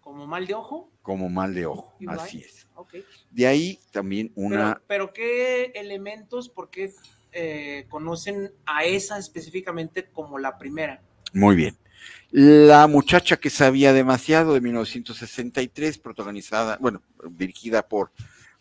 ¿Como mal de ojo? como mal de ojo. Evil Así Eye. es. Ok. De ahí también una. Pero, pero ¿qué elementos, por qué eh, conocen a esa específicamente como la primera? Muy bien. La muchacha que sabía demasiado de 1963, protagonizada, bueno, dirigida por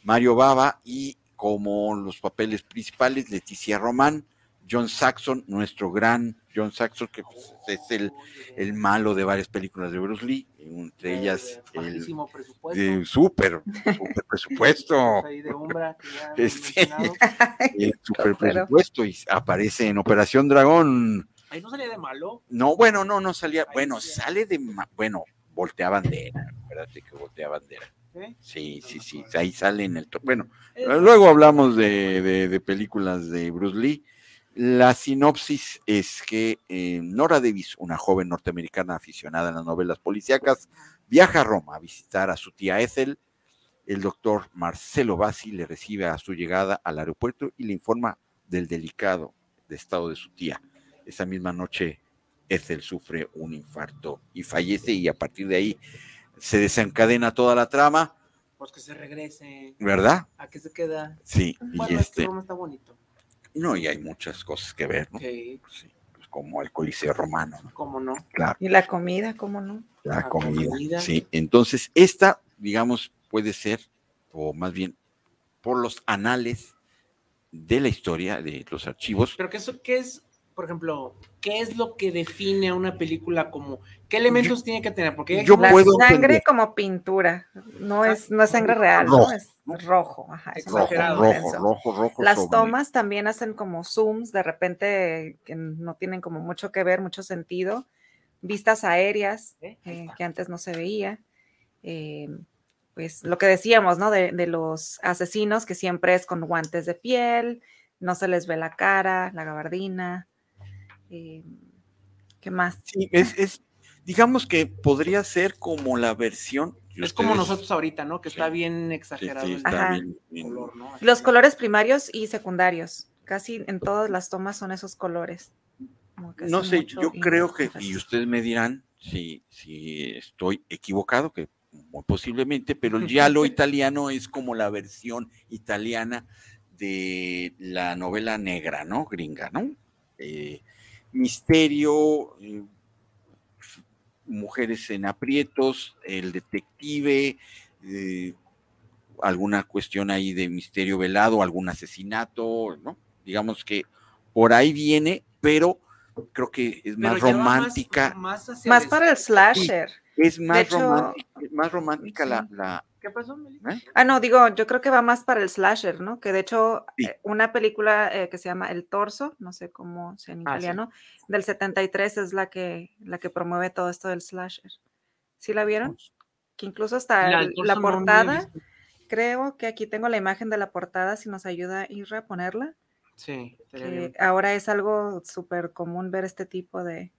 Mario Bava y como los papeles principales, Leticia Román, John Saxon, nuestro gran John Saxon, que pues, es el, el malo de varias películas de Bruce Lee, entre ellas Eh, el presupuesto. de súper, súper presupuesto, [laughs] Este, [laughs] el Pero- presupuesto y aparece en Operación Dragón. Ahí no salía de malo. No, bueno, no, no salía. Ahí Bueno, sí. sale de. Bueno, voltea bandera. Acuérdate que voltea bandera. ¿eh? Sí, sí, sí. Ahí sale en el. to- Bueno, Eh, luego hablamos de, de- de películas de Bruce Lee. La sinopsis es que eh, Nora Davis, una joven norteamericana aficionada a las novelas policíacas, viaja a Roma a visitar a su tía Ethel. El doctor Marcelo Bassi le recibe a su llegada al aeropuerto y le informa del delicado de estado de su tía. Esa misma noche, Ethel sufre un infarto y fallece y a partir de ahí se desencadena toda la trama, Pues que se regrese. ¿verdad? ¿A qué se queda? Sí, Bueno, y este este, Roma está bonito. No, y hay muchas cosas que ver, ¿no? Sí, Sí, pues como el Coliseo Romano, ¿no? cómo no. Claro, y la comida, ¿cómo no? la La comida. comida. Sí, entonces esta, digamos, puede ser, o más bien, por los anales de la historia, de los archivos, Pero ¿qué es, qué es, por ejemplo, qué es lo que define a una película como, qué elementos tiene que tener? Porque hay yo La puedo sangre entender. como pintura, no es, no es sangre real, ¿no? Es rojo. Ajá, es rojo, exagerado. rojo rojo, intenso. rojo, rojo. Las sobre- tomas también hacen como zooms, de repente que no tienen como mucho que ver, mucho sentido. Vistas aéreas, ¿Eh? eh, que antes no se veía. Eh, pues lo que decíamos, ¿no? De, de los asesinos, que siempre es con guantes de piel, no se les ve la cara, la gabardina. Eh, ¿Qué más? Sí, es, es, digamos que podría ser como la versión. Es como ustedes- nosotros ahorita, ¿no? Que Sí. está bien exagerado sí, está bien, bien. color, ¿no? Los colores primarios y secundarios. Casi en todas las tomas son esos colores. Como que No sé, yo creo que, y ustedes me dirán si, si estoy equivocado, que muy posiblemente, pero el [laughs] giallo italiano es como la versión italiana de la novela negra, ¿no? Gringa, ¿no? Eh, misterio, eh, mujeres en aprietos, el detective, eh, alguna cuestión ahí de misterio velado, algún asesinato, ¿no? Digamos que por ahí viene, pero creo que es más romántica, Más, hacia Más el para el slasher. es más hecho, romántica, más romántica la- ¿Qué pasó, Meli? ¿eh? Ah, no, digo, yo creo que va más para el slasher, ¿no? Que de hecho, Sí. eh, una película eh, que se llama El Torso, no sé cómo sea en Ah, sí. italiano, del 73 es la que, la que promueve todo esto del slasher. ¿Sí la vieron? Que incluso hasta La el- la, no, portada, creo que aquí tengo la imagen de la portada, si nos ayuda Isra a ponerla, Sí, que ahora es algo súper común ver este tipo de...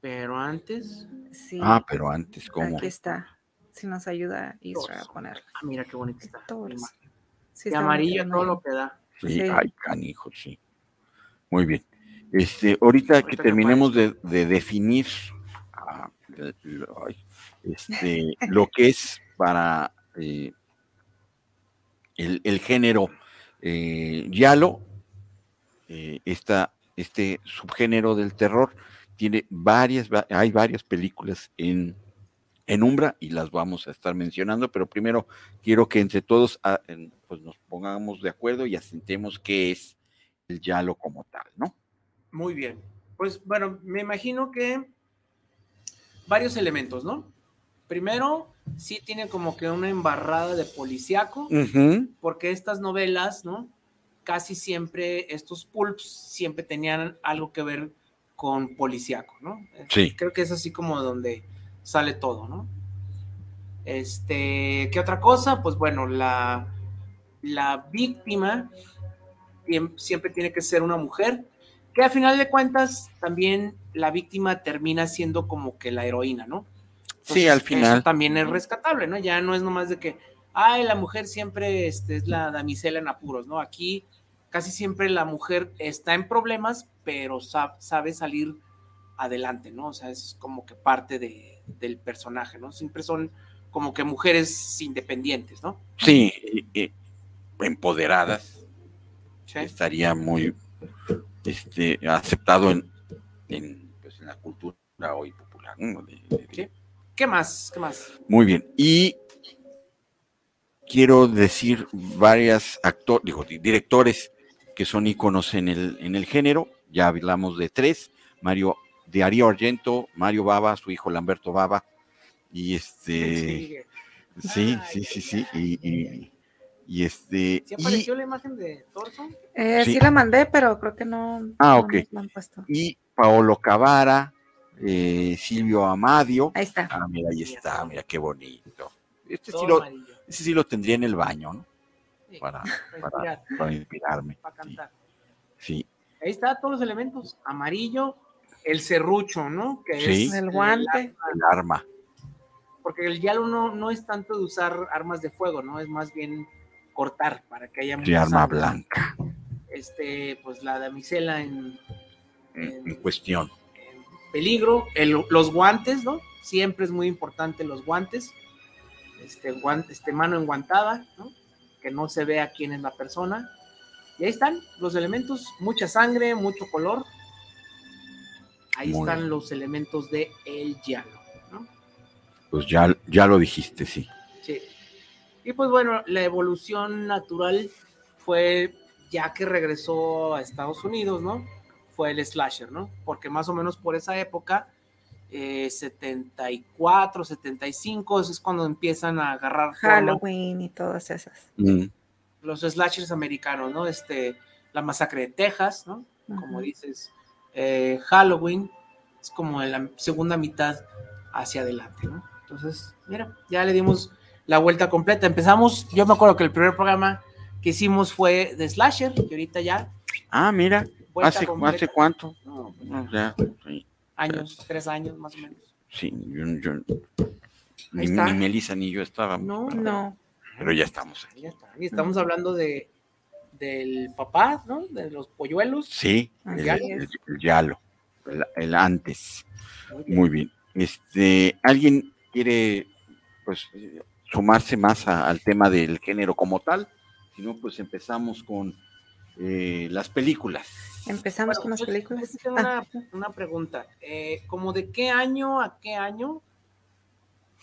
Pero antes, Sí, Ah, pero antes como aquí está. Si nos ayuda Isra a ponerla. ah, mira qué bonita está. Sí, De está amarillo todo lo que da. sí, sí. ay, canijo, sí. Muy bien. Este, ahorita que Ahorita que terminemos de, de definir ah, de- lo- ay, este, lo que es para eh, el, el género eh, Yalo, eh, esta, este subgénero del terror tiene varias, va- hay varias películas en, en Umbra y las vamos a estar mencionando, pero primero quiero que entre todos ah, pues nos pongamos de acuerdo y asentemos qué es el Yalo como tal, ¿no? Muy bien. Pues bueno, me imagino que varios elementos, ¿no? Primero, sí tiene como que una embarrada de policíaco, porque estas novelas, ¿no? Casi siempre, estos pulps siempre tenían algo que ver con policíaco, ¿no? Sí. Creo que es así como donde sale todo, ¿no? Este, ¿qué otra cosa? Pues bueno, la, la víctima siempre tiene que ser una mujer, que a final de cuentas también la víctima termina siendo como que la heroína, ¿no? Sí, al Eso final. también es rescatable, ¿no? Ya no es nomás de que, ay, la mujer siempre este, es la damisela en apuros, ¿no? Aquí casi siempre la mujer está en problemas, pero sa- sabe salir adelante, ¿no? O sea, es como que parte de- del personaje, ¿no? Siempre son como que mujeres independientes, ¿no? Sí, eh, empoderadas. Sí. Estaría muy este, aceptado en, en, pues, en la cultura hoy popular. ¿no? De- de- Sí. ¿Qué más? ¿Qué más? Muy bien. Y quiero decir varias actores, digo, di- directores que son íconos en el, en el género. Ya hablamos de tres, Mario, de Darío Argento, Mario Baba, su hijo Lamberto Baba, y este, sí, sí, sí, sí, y, y- y este, ¿Sí y, apareció la imagen de Torso? Eh, Sí. sí. la mandé, pero creo que no. Ah, no ok. nos la han puesto. y Paolo Cavara, eh, Silvio Amadio. Ahí está. Ah, mira, ahí está, mira qué bonito. Este sí lo, ese sí lo tendría en el baño, ¿no? Sí, Para, [laughs] para para, inspirar, para inspirarme. para cantar. Sí, Ahí está todos los elementos. Amarillo, el serrucho, ¿no? Que Sí. es El guante. el arma. porque el diálogo no, no es tanto de usar armas de fuego, ¿no? Es más bien cortar para que haya de mucha arma blanca Este, pues la damisela en, en, en cuestión. en peligro. El- los guantes, ¿no? Siempre es muy importante los guantes. Este, guan- este mano enguantada, ¿no? Que no se vea quién es la persona. Y ahí están los elementos, mucha sangre, mucho color. Ahí Muy están bien. los elementos de el llano, ¿no? Pues ya, ya lo dijiste, sí. Sí. Y pues bueno, la evolución natural fue ya que regresó a Estados Unidos, ¿no? Fue el slasher, ¿no? Porque más o menos por esa época, eh, 74, 75, eso es cuando empiezan a agarrar Halloween y todas esas. Mm, los slashers americanos, ¿no? Este, la masacre de Texas, ¿no? Como dices, eh, Halloween, es como en la segunda mitad hacia adelante, ¿no? Entonces, mira, ya le dimos la vuelta completa. Empezamos, yo me acuerdo que el primer programa que hicimos fue de Slasher, y ahorita ya, Ah, mira, ¿hace, completa. ¿hace cuánto? No, pues, No, ya, sí, años, tres años más o menos. sí, yo, yo- ni, ni Melissa ni yo estábamos. No, No. pero ya estamos ahí. Ya está. Y estamos hablando de del papá, ¿no? De los polluelos. Sí, el, el- el yalo, el, el antes. Muy bien. Muy bien. Este, ¿alguien quiere pues sumarse más a- al tema del género como tal? Si no, pues empezamos con eh, las películas. Empezamos Bueno, con las yo- películas. yo Ah, una, una pregunta. Eh, ¿Como de qué año a qué año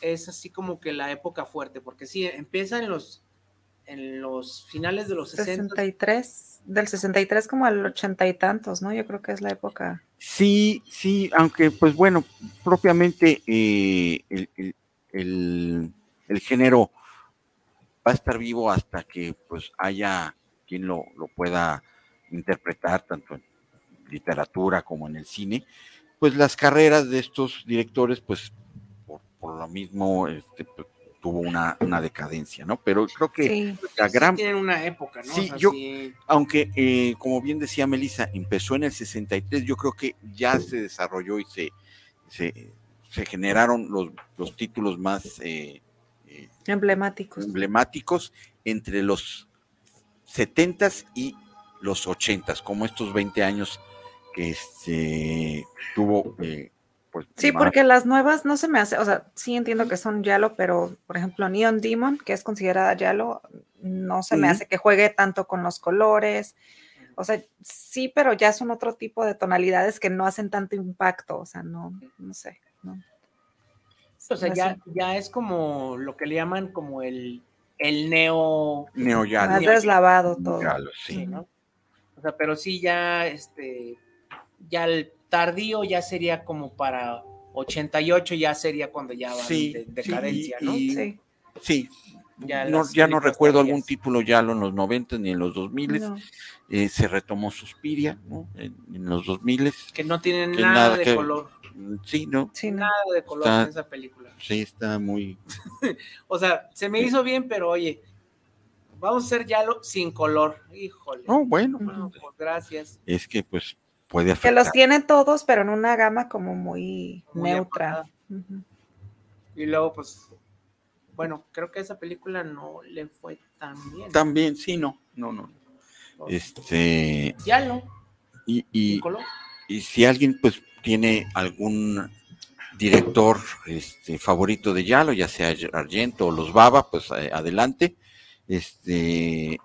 es así como que la época fuerte? Porque sí, empieza en los, en los finales de los 60. 63, del 63 como al ochenta y tantos, ¿no? Yo creo que es la época. Sí, sí, aunque pues bueno, propiamente eh, el, el- el- el género va a estar vivo hasta que pues haya quien lo, lo pueda interpretar tanto en literatura como en el cine. Pues las carreras de estos directores pues por, por lo mismo este, pues, tuvo una, una decadencia, ¿no? Pero creo que Sí, la Sí gran tienen una época, ¿no? Sí, O sea, yo- sí. aunque, eh, como bien decía Melissa, empezó en el 63, yo creo que ya se desarrolló y se, se, se generaron los, los títulos más eh, eh, emblemáticos. emblemáticos entre los 70s y los 80s, como estos 20 años que este, tuvo. eh, pues, Sí, más- porque las nuevas no se me hace, o sea, sí entiendo que son Yalo, pero por ejemplo Neon Demon, que es considerada Yalo, no se me hace que juegue tanto con los colores. O sea, sí, pero ya son otro tipo de tonalidades que no hacen tanto impacto, o sea, no, no sé. No. O sea, ya, ya es como lo que le llaman como el, el neo. Neoyalo, Más deslavado todo. Yalo, Sí, sí. ¿no? O sea, pero sí ya, este, ya el tardío ya sería como para 88, ya sería cuando ya Sí, de sí, decadencia, y- ¿no? y- Sí, Sí, Ya no, ya recuerdo algún título ya en los 90 ni en los 2000. no. eh, se retomó Suspiria ¿no? en, en los 2000. Que no tienen Que nada, nada de que- color. Sí, no, Sí. Nada de color Está- en esa película. sí está muy... [laughs] O sea, se me hizo bien, pero oye, vamos a hacer Yalo sin color. Híjole. No, bueno, No, pues, gracias. es que pues puede Que los tiene todos, pero en una gama como muy, Muy neutra. Y luego, pues, bueno, creo que esa película no le fue tan bien. También, sí, no, no, no. Este, Yalo, y, sin y, y si alguien pues tiene algún director este, favorito de Yalo, ya sea Argento o Los Baba, pues eh, adelante. Este,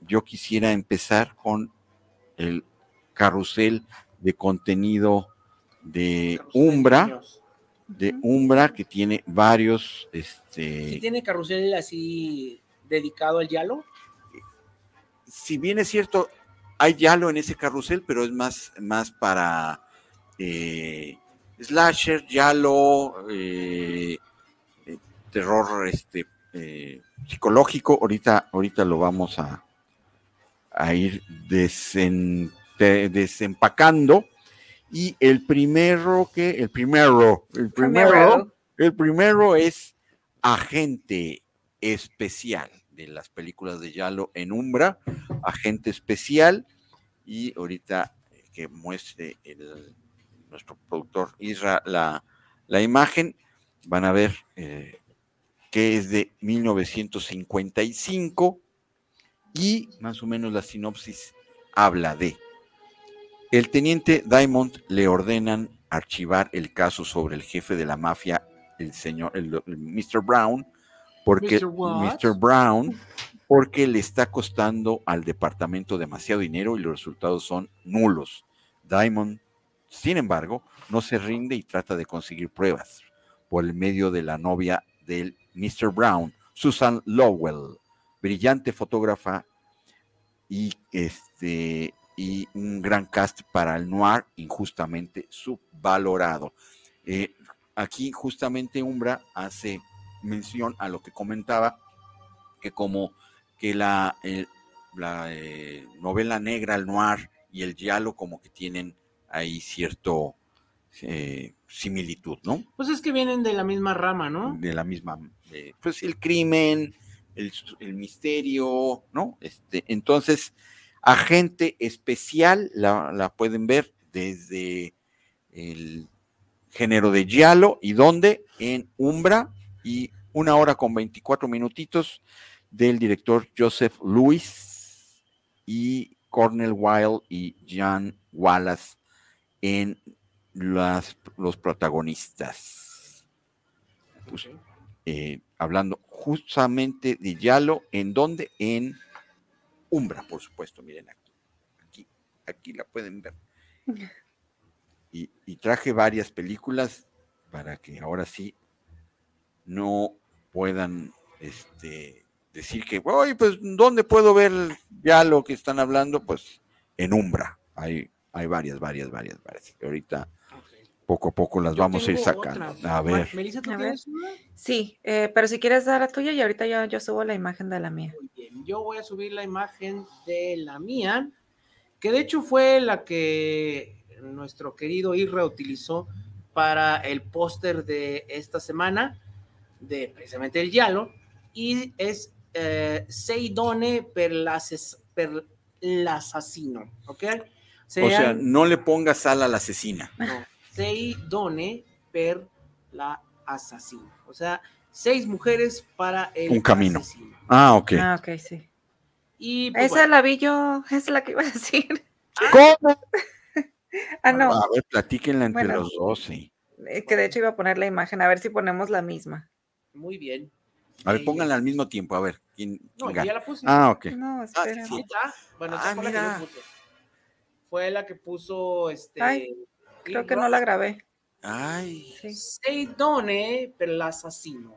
yo quisiera empezar con el carrusel de contenido de Umbra, de Umbra, que tiene varios, ¿Sí este, tiene carrusel así dedicado al Yalo? si bien es cierto, hay Yalo en ese carrusel, pero es más, más para eh, slasher, Yalo, eh, eh, terror este, eh, psicológico. Ahorita, ahorita lo vamos a, a ir desen- de- desempacando. Y el primero que, el primero, el primero, Primero. el primero es agente especial de las películas de Yalo en Umbra, agente especial. Y ahorita eh, que muestre el, nuestro productor Isra la, la imagen, van a ver eh, que es de 1955 y más o menos la sinopsis habla de el teniente Diamond le ordenan archivar el caso sobre el jefe de la mafia, el señor, el, el Mr. Brown, porque Mr. Mr. Brown, porque le está costando al departamento demasiado dinero y los resultados son nulos. Diamond, sin embargo, no se rinde y trata de conseguir pruebas por el medio de la novia del Mr. Brown, Susan Lowell, brillante fotógrafa y este y un gran cast para el noir injustamente subvalorado. Eh, aquí justamente Umbra hace mención a lo que comentaba que como que la, eh, la eh, novela negra, el noir y el giallo como que tienen ahí cierto eh, similitud, ¿no? Pues es que vienen de la misma rama, ¿no? De la misma, pues el crimen, el, el misterio, ¿no? Este, entonces, agente especial la, la pueden ver desde el género de giallo y donde en Umbra y una hora con 24 minutitos del director Joseph Lewis y Cornel Wilde y Jan Wallace en las, los protagonistas. Pues, eh, hablando justamente de Yalo, ¿en dónde? En Umbra, por supuesto, miren aquí, aquí, aquí la pueden ver. [laughs] Y, y traje varias películas para que ahora sí no puedan este, decir que, oye, pues, ¿dónde puedo ver ya lo que están hablando? Pues en Umbra. Hay, hay varias, varias, varias, varias. Ahorita poco a poco las Yo vamos a ir sacando. otra. A ver. Melissa, ¿tú A ver. tienes una? Sí, eh, pero si quieres dar la tuya y ahorita yo, yo subo la imagen de la mía. Muy bien, yo voy a subir la imagen de la mía, que de hecho fue la que nuestro querido Irra utilizó para el póster de esta semana, de precisamente el Yalo, y es eh, Seidone per, l'asses- per l'assassino, ¿ok? O sea, no le pongas sal a la asesina. no, Seidone per la assassino, o sea, seis mujeres para el Un camino. asesino. Ah, ok. Ah, ok, sí. Y pues, Esa bueno, la vi yo, es la que iba a decir. ¿Cómo? Ah, no, A ver, platíquenla entre Bueno. los dos, sí. eh, que de hecho iba a poner la imagen, a ver si ponemos la misma. muy bien. A ver, Eh, pónganla al mismo tiempo, a ver. ¿quién, No, gana? ya la puse. Ah, ok. No, espera. Ahí está. Bueno, Ah, fue la que puse. Fue la que puso este. Ay, Creo que no la grabé. Ay, Sí. Seidone per l'assassino.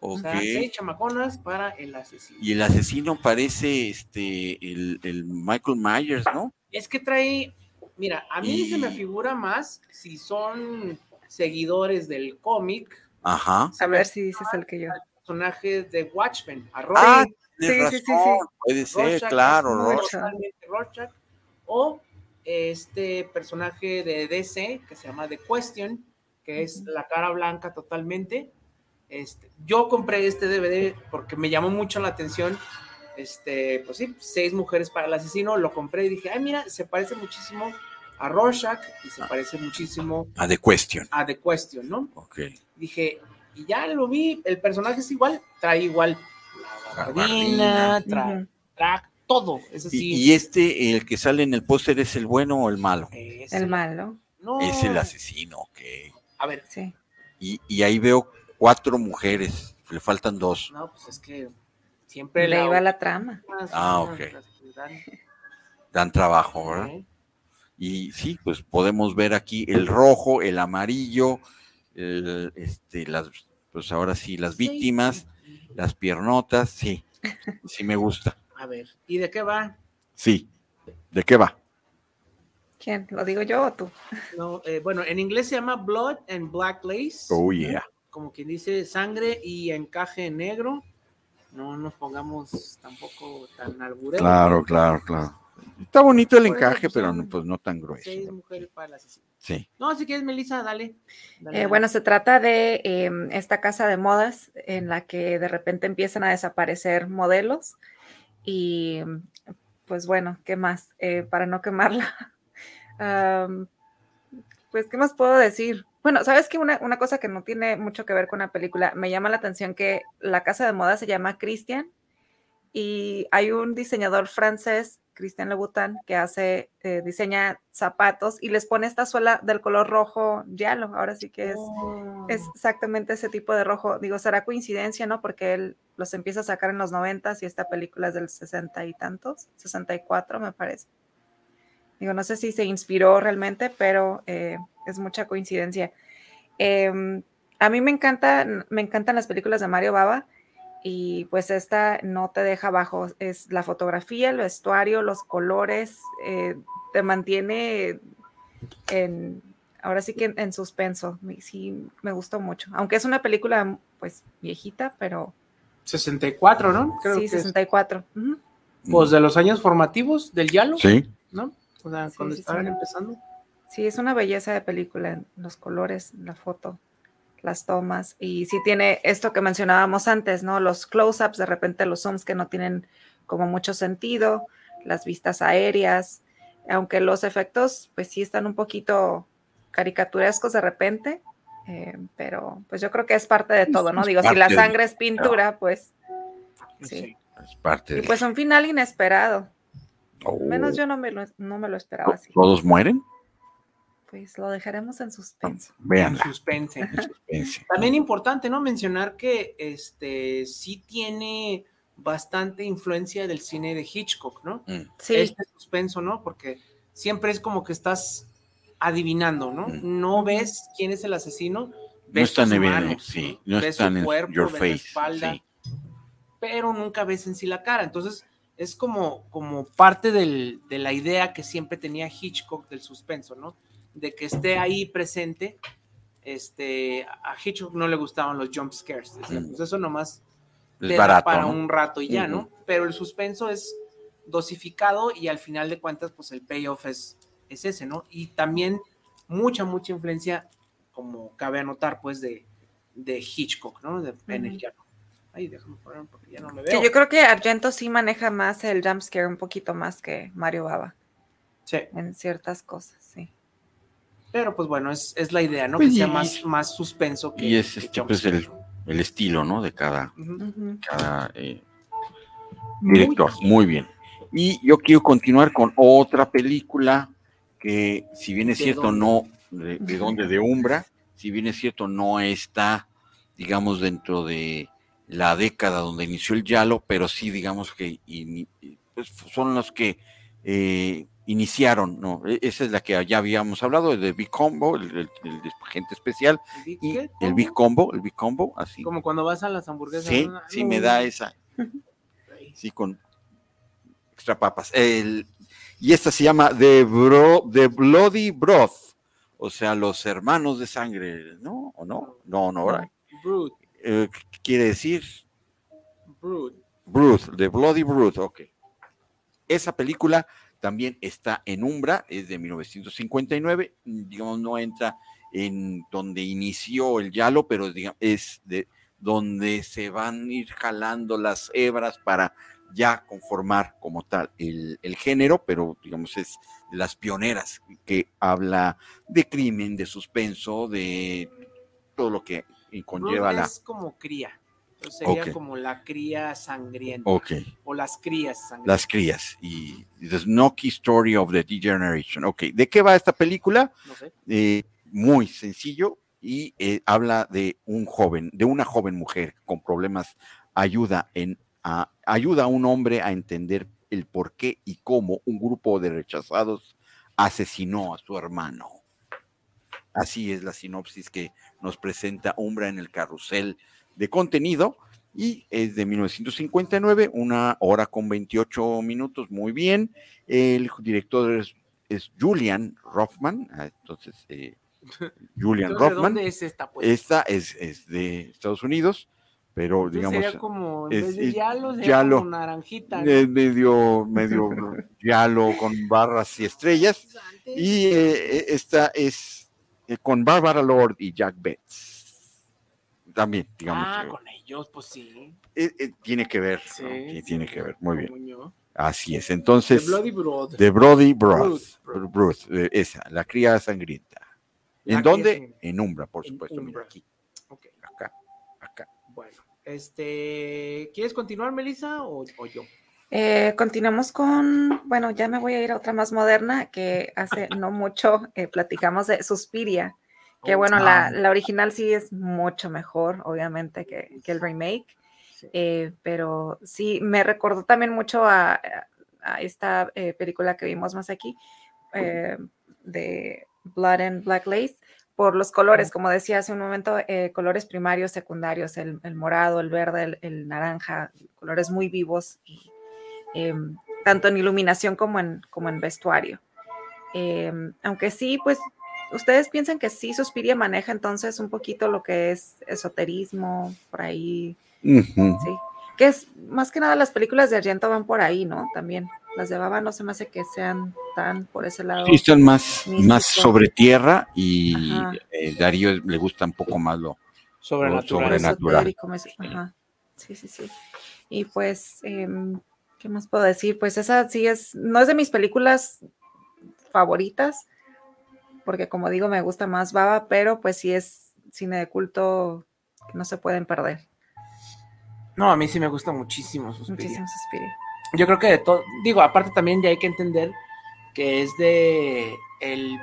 O ok. sea, seis chamaconas para el asesino. Y el asesino parece este el, el Michael Myers, ¿no? Es que trae. Mira, a mí se me figura más si son seguidores del cómic, Ajá. A ver si dices el que yo. personajes de Watchmen, a Ah, sí, sí, sí, razón, Puede ser, Rorschach, claro, Rorschach, o este personaje de DC que se llama The Question, que es La cara blanca totalmente. Este, yo compré este DVD porque me llamó mucho la atención. Este, pues sí, seis mujeres para el asesino. Lo compré y dije, ay, mira, se parece muchísimo a Rorschach y se parece muchísimo A The Question. a The Question, ¿no? Ok. Dije, y ya lo vi, el personaje es igual, trae igual la gabardina, trae todo, es Y, así. y este, el que sale en el póster, ¿es el bueno o el malo? es El malo, No, Es el asesino, ok. a ver, sí. Y, y ahí veo cuatro mujeres, le faltan dos. no, pues es que siempre Le la iba la trama. Ah, ok. Dan trabajo, ¿verdad? Y sí, pues podemos ver aquí el rojo, el amarillo, el, este, las, pues ahora sí, las víctimas, las piernotas, sí, sí me gusta. A ver, ¿y de qué va? Sí. ¿De qué va? ¿Quién? ¿Lo digo yo o tú? No, eh, bueno, en inglés se llama Blood and Black Lace. Oh, yeah. Como quien dice sangre y encaje negro. No nos pongamos tampoco tan albureros. Claro, claro, claro. Está bonito el encaje, pero no, pues no tan grueso. Seis mujeres para el asesino. Sí. No, si quieres, Melissa, dale. Dale, Eh, dale. bueno, se trata de em, esta casa de modas en la que de repente empiezan a desaparecer modelos y pues bueno, ¿qué más? Eh, para no quemarla. [laughs] pues, ¿qué más puedo decir? Bueno, ¿sabes qué? Una, una cosa que no tiene mucho que ver con la película, me llama la atención que la casa de moda se llama Christian y hay un diseñador francés, Christian Louboutin, que hace, eh, diseña zapatos y les pone esta suela del color rojo yalo. Ahora sí que es, Oh. es exactamente ese tipo de rojo. Digo, será coincidencia, ¿no? Porque él los empieza a sacar en los noventas y esta película es del sesenta y tantos, 64 me parece. Digo, no sé si se inspiró realmente, pero eh, es mucha coincidencia. Em, a mí me encanta, me encantan las películas de Mario Baba y pues esta no te deja abajo. Es la fotografía, el vestuario, los colores, eh, te mantiene en, ahora sí que en, en suspenso. Me- Sí, me gustó mucho. Aunque es una película pues viejita, pero 64, ¿no? Creo sí, que es, 64. Ujú. pues de los años formativos del Yalo, Sí. ¿no? O sea, Sí, cuando sí, estaban sí. empezando. Sí, es una belleza de película, en los colores, la foto, las tomas. Y sí tiene esto que mencionábamos antes, ¿no? Los close-ups, de repente los zooms que no tienen como mucho sentido, las vistas aéreas, aunque los efectos pues sí están un poquito caricaturescos de repente, eh, pero pues yo creo que es parte de todo, ¿no? Es Digo, si la de- sangre es pintura, pues sí. Es parte Y de. pues un final inesperado. Oh. Menos yo no me lo, no me lo esperaba así. ¿Todos mueren? Pues lo dejaremos en suspenso. Véanla. Suspense. suspense. También importante, ¿no? Mencionar que este sí tiene bastante influencia del cine de Hitchcock, ¿no? Mm. Sí, Este suspenso, ¿no? Porque siempre es como que estás adivinando, ¿no? Mm. No ves quién es el asesino, No ves están sus en manos, sí, ¿no? no ves están su en cuerpo, your ves la face. espalda, sí. pero nunca ves en sí la cara. Entonces, es como, como parte del- de la idea que siempre tenía Hitchcock del suspenso, ¿no? De que esté ahí presente. Este, a Hitchcock no le gustaban los jump scares. decía, Mm. pues eso nomás Es te da barato, para ¿no? un rato y ya, Ujú. ¿no? Pero el suspenso es dosificado y al final de cuentas, pues el payoff es, es ese, ¿no? Y también mucha, mucha influencia, como cabe anotar, pues, de, de Hitchcock, ¿no? De, en el Ujú. llano. Ay, déjame poner porque ya no me veo. yo creo que Argento sí maneja más el jumpscare un poquito más que Mario Baba Sí, en ciertas cosas, sí. Pero pues bueno, es, es la idea, ¿no? Pues, que sea más, más suspenso que Y es que este, pues, el, el estilo, ¿no? De cada, eh, Muy director. bien. Muy bien. Y yo quiero continuar con otra película que, si bien es ¿De cierto, dónde? no, de, de dónde, de Umbra, si bien es cierto, no está, digamos, dentro de la década donde inició el Yalo, pero sí, digamos que pues, son los que eh, iniciaron, ¿no? E- Esa es la que ya habíamos hablado, el de Big Combo, el, el- agente especial, ¿El y qué? el Big Combo, el Big Combo, así. Como cuando vas a las hamburguesas. Sí, sí me da esa, sí, con extra papas. El, y esta se llama The, Bro, The Bloody Broth, o sea, los hermanos de sangre, ¿no? ¿O no? No, no, ahora. Brood, Eh, ¿qué quiere decir? Brood. Brood, The Bloody Brood, ok. Esa película también está en Umbra, es de 1959, digamos, no entra en donde inició el Yalo, pero digamos, es de donde se van a ir jalando las hebras para ya conformar como tal el, el, género, pero digamos es de las pioneras que habla de crimen, de suspenso, de todo lo que conlleva la... Es como cría. Entonces sería como la cría sangrienta. Ok, O las crías sangrientas. las crías. Y The Snoky Story of the Degeneration. Ok, ¿de qué va esta película? No sé. eh, muy sencillo y eh, habla de un joven, de una joven mujer con problemas, ayuda en a- ayuda a un hombre a entender el por qué y cómo un grupo de rechazados asesinó a su hermano. Así es la sinopsis que nos presenta Umbra en el carrusel de contenido y es de 1959, una hora con 28 minutos, muy bien. El director es, es Julian Rothman, ah, entonces eh, [laughs] Julian Entonces, ¿de Rothman. ¿Dónde es esta pues? Esta es, es de Estados Unidos, pero Entonces digamos sería como, en es- vez de es yalo, sería yalo. como naranjita. ¿no? eh, medio, [laughs] medio yalo con barras y estrellas. Y eh, esta es eh, con Barbara Lord y Jack Betts. También, digamos. ah, eh, con ellos, pues sí. eh, eh, tiene que ver. Sí, ¿no? Sí, sí, tiene que ver. Muy bien. Así es. The Entonces, Bloody Broad. de Brody Bruce. Bruce, Bruce. Bruce, esa, la cría sangrienta. La ¿En cría dónde? sangrienta. En Umbra, por En supuesto. mira, aquí, Ok, acá, acá. bueno. Este, ¿quieres continuar, Melissa, o, o yo? Eh, continuamos con, bueno, ya me voy a ir a otra más moderna que hace no mucho eh, platicamos de Suspiria, que Oh, bueno, la, la original sí es mucho mejor, obviamente, que, que el remake, eh, pero sí, me recordó también mucho a, a esta eh, película que vimos más aquí, eh, de Blood and Black Lace, por los colores, como decía hace un momento, eh, colores primarios, secundarios, el, el morado, el verde, el, el naranja, colores muy vivos, y, em, tanto en iluminación como en, como en vestuario. Em, aunque sí, pues, ustedes piensan que sí, Suspiria maneja entonces un poquito lo que es esoterismo, por ahí, sí. Que es, más que nada las películas de Argento van por ahí, ¿no? También. Las de Baba no se me hace que sean tan por ese lado. Sí, están más, místico. más sobre tierra y eh, Darío le gusta un poco más lo. Sobrenatural. sobrenatural. esotérico, me- ajá. Sí, sí, sí. Y pues, em, ¿qué más puedo decir? Pues esa sí es, no es de mis películas favoritas, porque como digo, me gusta más Baba, pero pues sí es cine de culto que no se pueden perder. No, a mí sí me gusta muchísimo Suspiria. Muchísimo Suspiria. Yo creo que de todo, digo, aparte también ya hay que entender que es de el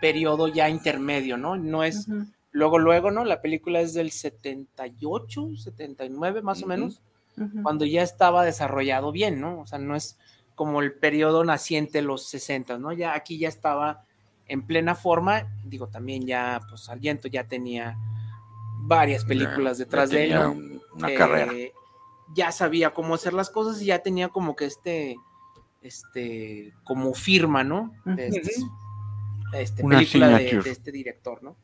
periodo ya intermedio, ¿no? No es luego, luego, ¿no? La película es del 78, 79 más o Ujú. menos, ujú. cuando ya estaba desarrollado bien, ¿no? O sea, no es como el periodo naciente los 60, ¿no? Ya aquí ya estaba en plena forma, digo, también ya, pues Argento ya tenía varias películas Ya- detrás ya de él, Una Eh, carrera. Ya sabía cómo hacer las cosas y ya tenía como que este, este, como firma, ¿no? De este, este, Una película de, de este director, ¿no?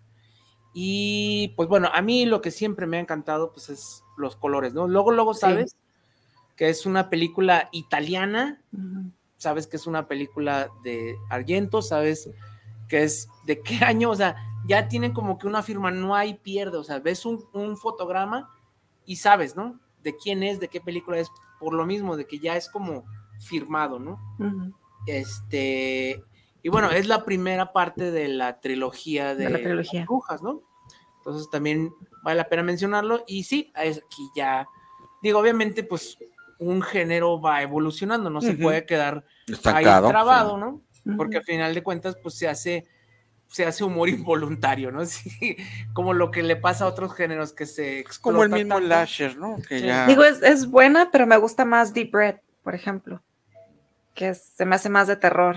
Y pues bueno, a mí lo que siempre me ha encantado pues es los colores, ¿no? Luego, luego Sí. sabes que es una película italiana, Ujú. sabes que es una película de Argento, sabes que es de qué [laughs] año, o sea, ya tienen como que una firma, no hay pierde, o sea, ves un, un fotograma y sabes, ¿no? De quién es, de qué película es, por lo mismo, de que ya es como firmado, ¿no? Este, y bueno, es la primera parte de la trilogía de, De la trilogía. las brujas, ¿no? Entonces también vale la pena mencionarlo. Y sí, es aquí ya, digo, obviamente, pues un género va evolucionando, no se puede quedar ahí Estancado. trabado, sí. ¿no? Porque al final de cuentas, pues se hace, se hace humor [laughs] involuntario, ¿no? Sí, como lo que le pasa a otros géneros que se como el mismo tanto. Lasher, ¿no? Que Sí. ya. Digo, es, es buena, pero me gusta más Deep Red, por ejemplo, que es- se me hace más de terror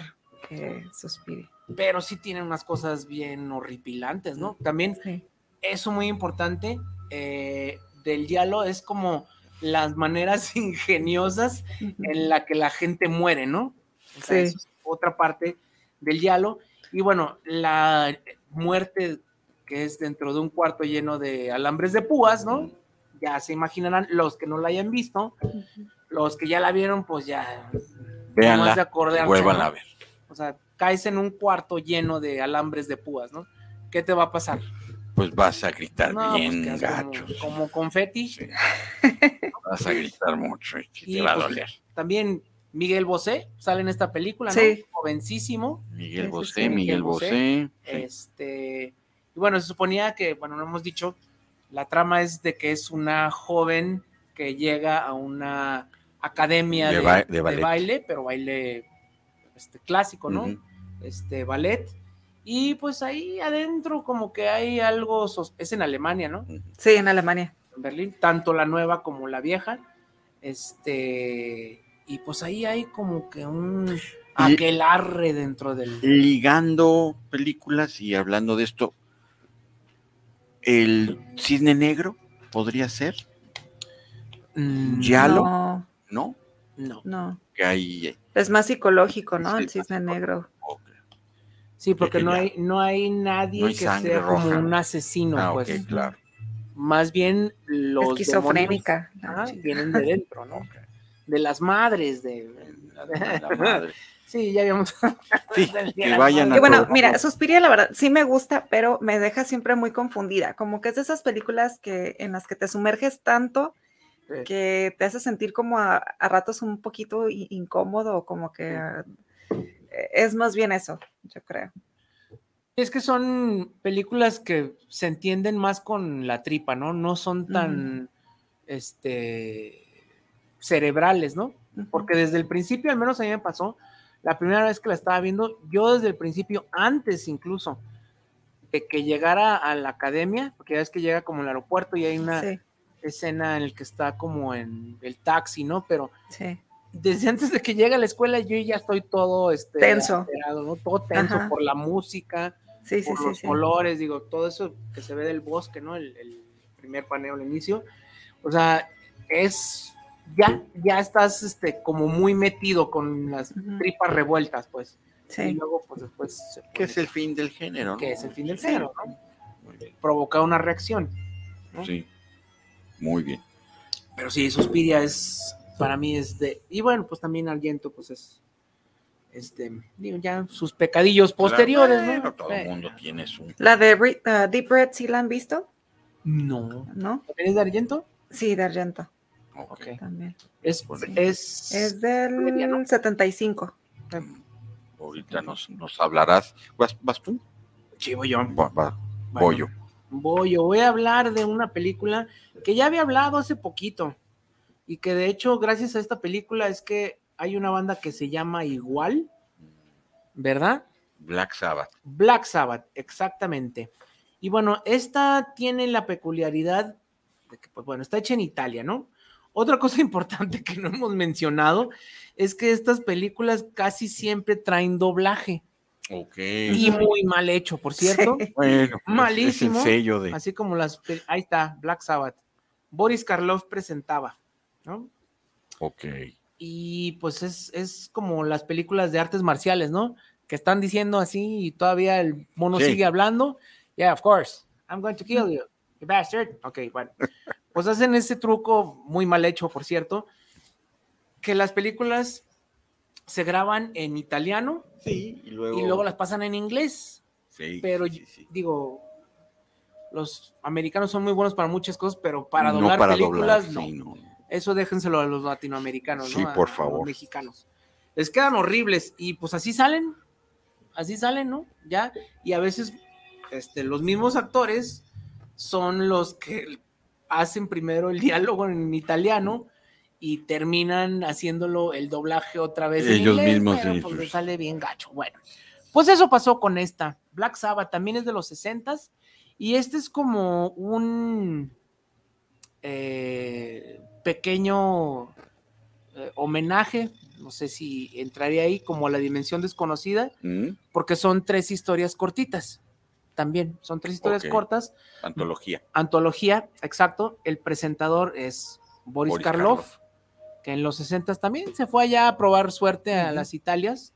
que Suspiria. Pero sí tiene unas cosas bien horripilantes, ¿no? También Sí. eso muy importante eh, del diálogo es como las maneras [laughs] ingeniosas en la que la gente muere, ¿no? O sea, Sí. eso es otra parte del diálogo. Y bueno, la muerte que es dentro de un cuarto lleno de alambres de púas, ¿no? Ya se imaginarán los que no la hayan visto, los que ya la vieron, pues ya de acordarse, vuelvan ¿no? a ver. O sea, caes en un cuarto lleno de alambres de púas, ¿no? ¿qué te va a pasar? Pues vas a gritar No, pues, bien como- gachos. Como, confeti. Sí. Vas a gritar mucho y te va a pues, doler. También Miguel Bosé sale en esta película, ¿no? Jovencísimo. Miguel Bosé, Miguel Miguel Bosé. Este, y bueno, se suponía que, bueno, no hemos dicho, la trama es de que es una joven que llega a una academia De de, ba- de de ballet. baile, pero baile este, clásico, ¿no? Este, ballet. Y pues ahí adentro como que hay algo, es en Alemania, ¿no? Sí, en Alemania. en Berlín, tanto la nueva como la vieja. Este, y pues ahí hay como que un aquelarre dentro del. Ligando películas y hablando de esto, el cisne negro podría ser, Mm, Ya. ¿Halo? No, ¿no? No. no. Que hay. Es más psicológico, ¿no? El cisne negro. Sí, porque que no hay, no hay nadie no hay que sea como un asesino, Ah, pues. claro. Más bien los Esquizofrénica. demonios, ajá, vienen de dentro, ¿no? De las madres, de. La madre. [laughs] Sí, ya habíamos. Sí, que vayan Y a bueno, todo. mira, Suspiria, la verdad, sí me gusta, pero me deja siempre muy confundida. Como que es de esas películas que, en las que te sumerges tanto Sí. que te hace sentir como a, a ratos un poquito incómodo, como que ah, es más bien eso, yo creo. Es que son películas que se entienden más con la tripa, ¿no? No son tan este cerebrales, ¿no? Porque desde el principio, al menos a mí me pasó, la primera vez que la estaba viendo, yo desde el principio, antes incluso de que llegara a la academia, porque ya ves que llega como al aeropuerto y hay una Sí, escena en el que está como en el taxi, ¿no? Pero sí. desde antes de que llegue a la escuela, yo ya estoy todo este, Tenso. alterado, ¿no? Todo tenso Ajá. por la música, Sí, por los colores, digo, todo eso que se ve del bosque, ¿no? El, el primer paneo al inicio. O sea, es ya, ya estás este, como muy metido con las tripas revueltas, pues. Y Sí. luego, pues después, Que es el fin del género, ¿no? que es el fin del Sí. género, ¿no? Provocar una reacción. ¿no? Sí. Muy bien. Pero sí, Suspiria es, para mí es de, y bueno, pues también Argento, pues es, este, digo, ya sus pecadillos posteriores, Claro, ¿no? Todo el mundo tiene su. La de ah, Deep Red, ¿sí la han visto? No. ¿No? ¿También es de Argento? Sí, de Argento También. Es, es, Es del Mediano. 75. Ahorita nos, nos hablarás. ¿Vas, vas tú? Sí, voy yo. Va, va, Bueno, voy yo. Voy yo. Voy a hablar de una película que ya había hablado hace poquito y que de hecho, gracias a esta película, es que hay una banda que se llama igual, ¿verdad? Black Sabbath. Black Sabbath, exactamente. Y bueno, esta tiene la peculiaridad de que, pues bueno, está hecha en Italia, ¿no? Otra cosa [laughs] importante que no hemos mencionado es que estas películas casi siempre traen doblaje Ok. y muy mal hecho, por cierto. Sí. Bueno, pues, Malísimo. Es el sello de. Así como las. Ahí está, Black Sabbath. Boris Karloff presentaba, ¿no? Ok. Y pues es, es como las películas de artes marciales, ¿no? Que están diciendo así y todavía el mono Sí. sigue hablando. Yeah, of course. I'm going to kill you, you bastard. Ok, bueno. Pues hacen ese truco muy mal hecho, por cierto, que las películas se graban en italiano Sí, y luego. y luego las pasan en inglés. Sí, pero sí, digo, los americanos son muy buenos para muchas cosas, pero para No doblar para películas, doblar, no. no. Eso déjenselo a los latinoamericanos, ¿no? Sí, A- por a los favor. mexicanos. Les quedan horribles y pues así salen, así salen, ¿no? Ya, y a veces este, los mismos actores son los que hacen primero el [laughs] diálogo en italiano y terminan haciéndolo el doblaje otra vez en Ellos inglés, mismos, pero, pues, sale bien gacho. Bueno, pues eso pasó con esta. Black Sabbath también es de los 60s y este es como un eh, pequeño eh, homenaje, no sé si entraría ahí como a la dimensión desconocida, ¿Mm? porque son tres historias cortitas. También son tres historias cortas. Antología. Antología, exacto. El presentador es Boris, Boris Karloff, que en los 60 también se fue allá a probar suerte a las Italias,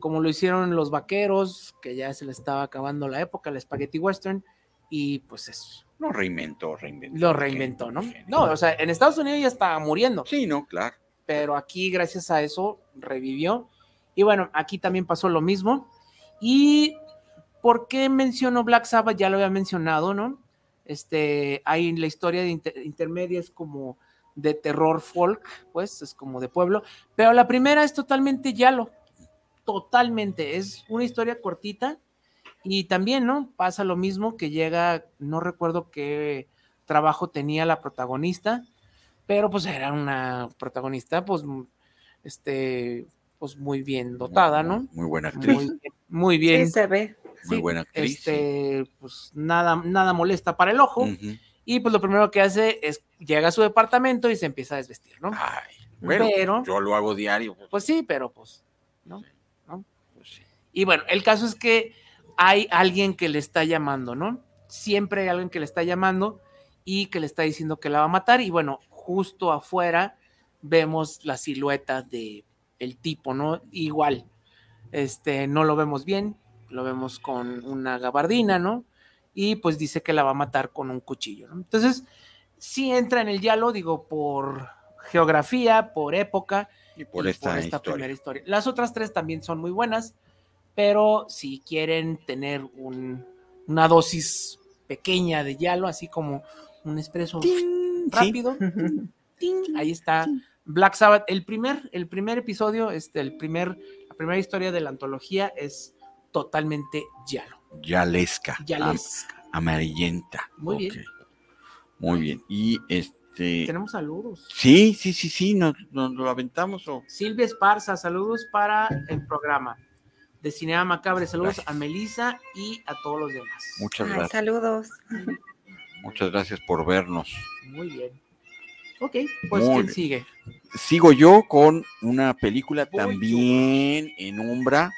como lo hicieron los vaqueros, que ya se les estaba acabando la época, el Spaghetti Western, y pues eso, No reinventó, reinventó. lo reinventó, ¿no? No, o sea, en Estados Unidos ya estaba muriendo, Sí, no, claro. pero aquí gracias a eso revivió. Y bueno, aquí también pasó lo mismo. Y ¿Por qué menciono Black Sabbath? Ya lo había mencionado, ¿no? Este, hay la historia de inter- intermedia es como de terror folk, pues es como de pueblo, pero la primera es totalmente yalo, totalmente, es una historia cortita y también, ¿no? Pasa lo mismo que llega, no recuerdo qué trabajo tenía la protagonista, pero pues era una protagonista, pues, este, pues muy bien dotada, ¿no? Muy buena actriz. Muy, bien- muy bien. Sí, se ve. Muy Sí, buena actriz. Este, pues nada, nada molesta para el ojo. Y pues lo primero que hace es llega a su departamento y se empieza a desvestir, ¿no? Ay, bueno, Pero- yo lo hago diario. pues, Pues sí, pero pues, ¿no? pues sí. Y bueno, el caso es que hay alguien que le está llamando, ¿no? Siempre hay alguien que le está llamando y que le está diciendo que la va a matar. Y bueno, justo afuera vemos la silueta de el tipo, ¿no? Igual, este, no lo vemos bien, lo vemos con una gabardina, ¿no? Y pues dice que la va a matar con un cuchillo, ¿no? Entonces, sí entra en el diálogo, digo, por geografía, por época, Y por y esta, historia. primera historia. Las otras tres también son muy buenas, pero si quieren tener un- una dosis pequeña de hielo, así como un espresso Sí, rápido, [laughs] ¡ting! ahí está Black Sabbath. El primer, el primer episodio, este, el primer, la primera historia de la antología es totalmente hielo. Yalesca. am- Yalesca. amarillenta. Muy bien. Muy bien. Y este. Tenemos saludos. Sí, sí, sí, sí, nos, nos lo aventamos o. Silvia Esparza, saludos para el programa de Cinema Macabre. Saludos Gracias. a Melissa y a todos los demás. Muchas Ay, gracias. saludos. Muchas gracias por vernos. Muy bien. Ok, pues Muy ¿quién bien. sigue? Sigo yo con una película Voy yo. también en Umbra,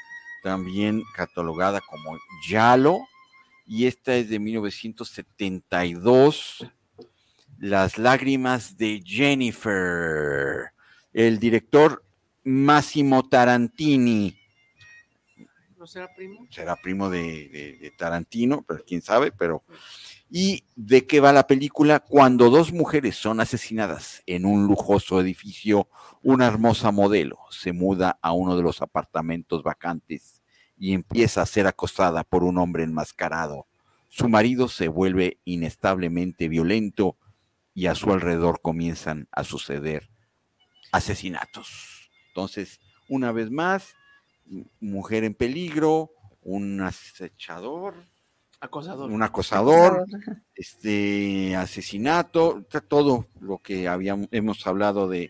también catalogada como Yalo, y esta es de 1972, Las lágrimas de Jennifer. El director Massimo Tarantini. ¿No será primo? será primo de, de- de Tarantino, pero quién sabe, pero... ¿Y de qué va la película? Cuando dos mujeres son asesinadas en un lujoso edificio, una hermosa modelo se muda a uno de los apartamentos vacantes y empieza a ser acosada por un hombre enmascarado. Su marido se vuelve inestablemente violento y a su alrededor comienzan a suceder asesinatos. Entonces, una vez más, mujer en peligro, un acechador, Acosador. un acosador, este asesinato, todo lo que habíamos hemos hablado de,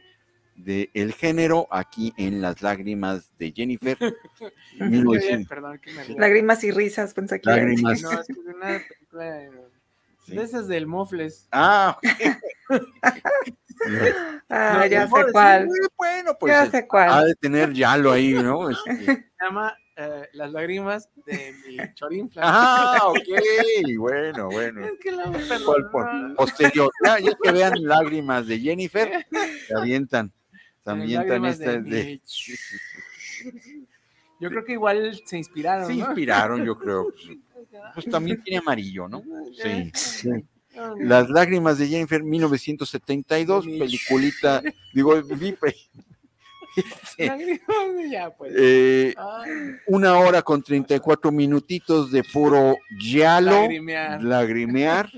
de el género aquí en las lágrimas de Jennifer. Muy 1900. bien, Perdón, que me. Lágrimas y risas, pensé que. Lágrimas. No, es que es una película de, Sí. de esas del Mofles. Ah, Ah, No, ya no puedo sé decir, cuál. bueno, pues Ya sé ha de tener yalo ahí, ¿no? Este, Se llama eh, Las lágrimas de mi [laughs] chorinfla. ah, ok, [laughs] bueno, bueno. Es que la. Posterior, ya, ya que vean [laughs] lágrimas de Jennifer, se avientan, se avientan Lágrimas esta de de, Yo creo que igual se inspiraron. se ¿no? inspiraron, yo creo. Pues también tiene amarillo, ¿no? Sí. sí. Ah, Las lágrimas de Jennifer, 1972, Mi- peliculita, digo, [laughs] ya, pues. eh, una hora con 34 minutitos de puro yalo, lagrimear. lagrimear,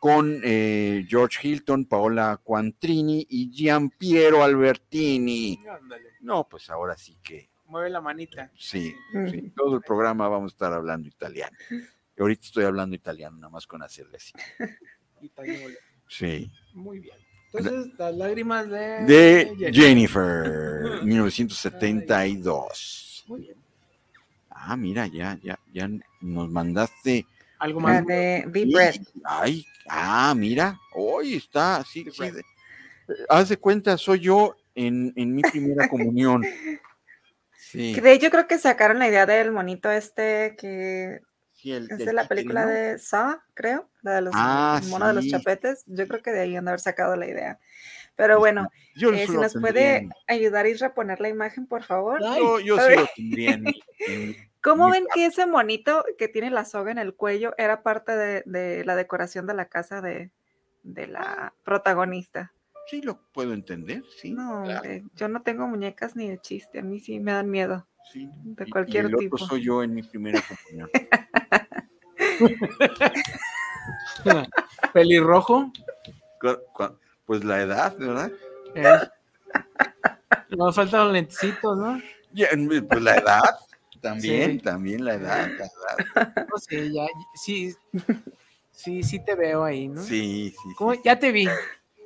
con eh, George Hilton, Paola Quantrini y Gian Piero Albertini. Ándale, No, pues ahora sí que Mueve la manita. sí, Mm. sí, todo el programa vamos a estar hablando italiano. Y ahorita estoy hablando italiano, nada más con hacerle así. [laughs] Tañole. Sí. Muy bien. Entonces, las lágrimas de. De. Jennifer, 1972. [laughs] Muy bien. Ah, mira, ya, ya, ya nos mandaste. Algo La más. de Deep Sí, Breath. Ay, ah, mira, hoy está, sí, sí, de- Haz de cuenta, soy yo en, en mi primera comunión. [laughs] Sí, de hecho creo que sacaron la idea del monito este que sí, el es de la película ¿no? de Saw, creo, la de los Ah, el mono de los chapetes. Yo creo que de ahí han de haber sacado la idea. Pero bueno, Yo eh, si nos puede ayudar y reponer la imagen, por favor. Yo, yo a sí [laughs] lo tendría en, ¿Cómo ven que ese monito que tiene la soga en el cuello era parte de, de la decoración de la casa de, de la protagonista? Sí lo puedo entender, sí. No, claro. hombre, yo no tengo muñecas ni de chiste, a mí sí me dan miedo. Sí. De y- cualquier y el tipo. otro soy yo en mi primera comunión. [laughs] [laughs] [laughs] Pelirrojo. Pues la edad, ¿verdad? Eh. Nos faltan los lentecitos, ¿no? Pues la edad, también, Sí. también la edad. la edad. No sé, ya, sí, sí, sí te veo ahí, ¿no? Sí, sí, sí. ¿Cómo? Ya te vi,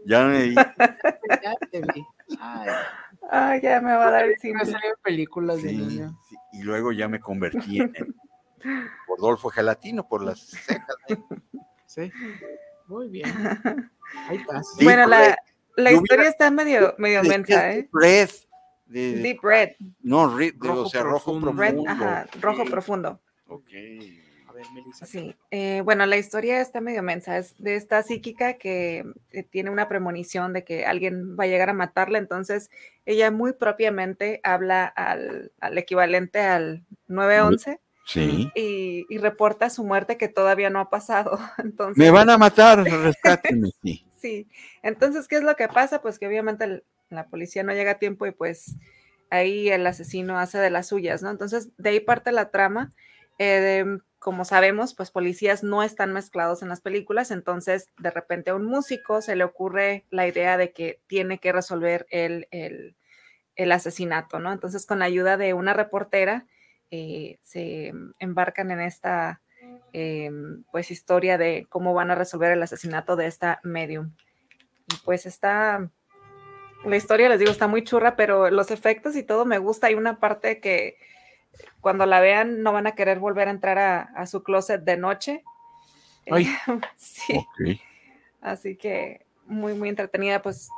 Ya me vi. ya te vi. Ay, Ay, ya me va a dar el salen películas de niño. sí, Y luego ya me convertí en Rodolfo Gelatino por las cejas. ¿eh? Sí. Muy bien. [laughs] Ahí Bueno, la, la historia hubiera- está medio, medio mensa, ¿eh? Red. de- de- Deep red, no, red, de- Rojo o sea, rojo profundo. profundo. red, ajá, rojo profundo. Ok. A ver, Melissa. Sí, eh, bueno, la historia está medio mensa, es de esta psíquica que tiene una premonición de que alguien va a llegar a matarla, entonces ella muy propiamente habla al, al equivalente al 911 Sí. y, y reporta su muerte que todavía no ha pasado. [laughs] Entonces, Me van a matar, rescátenme. [laughs] Sí. Sí, entonces, ¿qué es lo que pasa? Pues que obviamente el- la policía no llega a tiempo y pues ahí el asesino hace de las suyas, ¿no? Entonces, de ahí parte la trama. Eh, de- como sabemos, pues policías no están mezclados en las películas, entonces de repente a un músico se le ocurre la idea de que tiene que resolver el, el- el asesinato, ¿no? Entonces, con la ayuda de una reportera, eh, se embarcan en esta eh, pues historia de cómo van a resolver el asesinato de esta medium. Y pues está, la historia les digo, está muy churra, pero los efectos y todo me gusta. Hay una parte que cuando la vean no van a querer volver a entrar a, a su closet de noche. Ay. [laughs] sí, así que muy, muy entretenida, pues,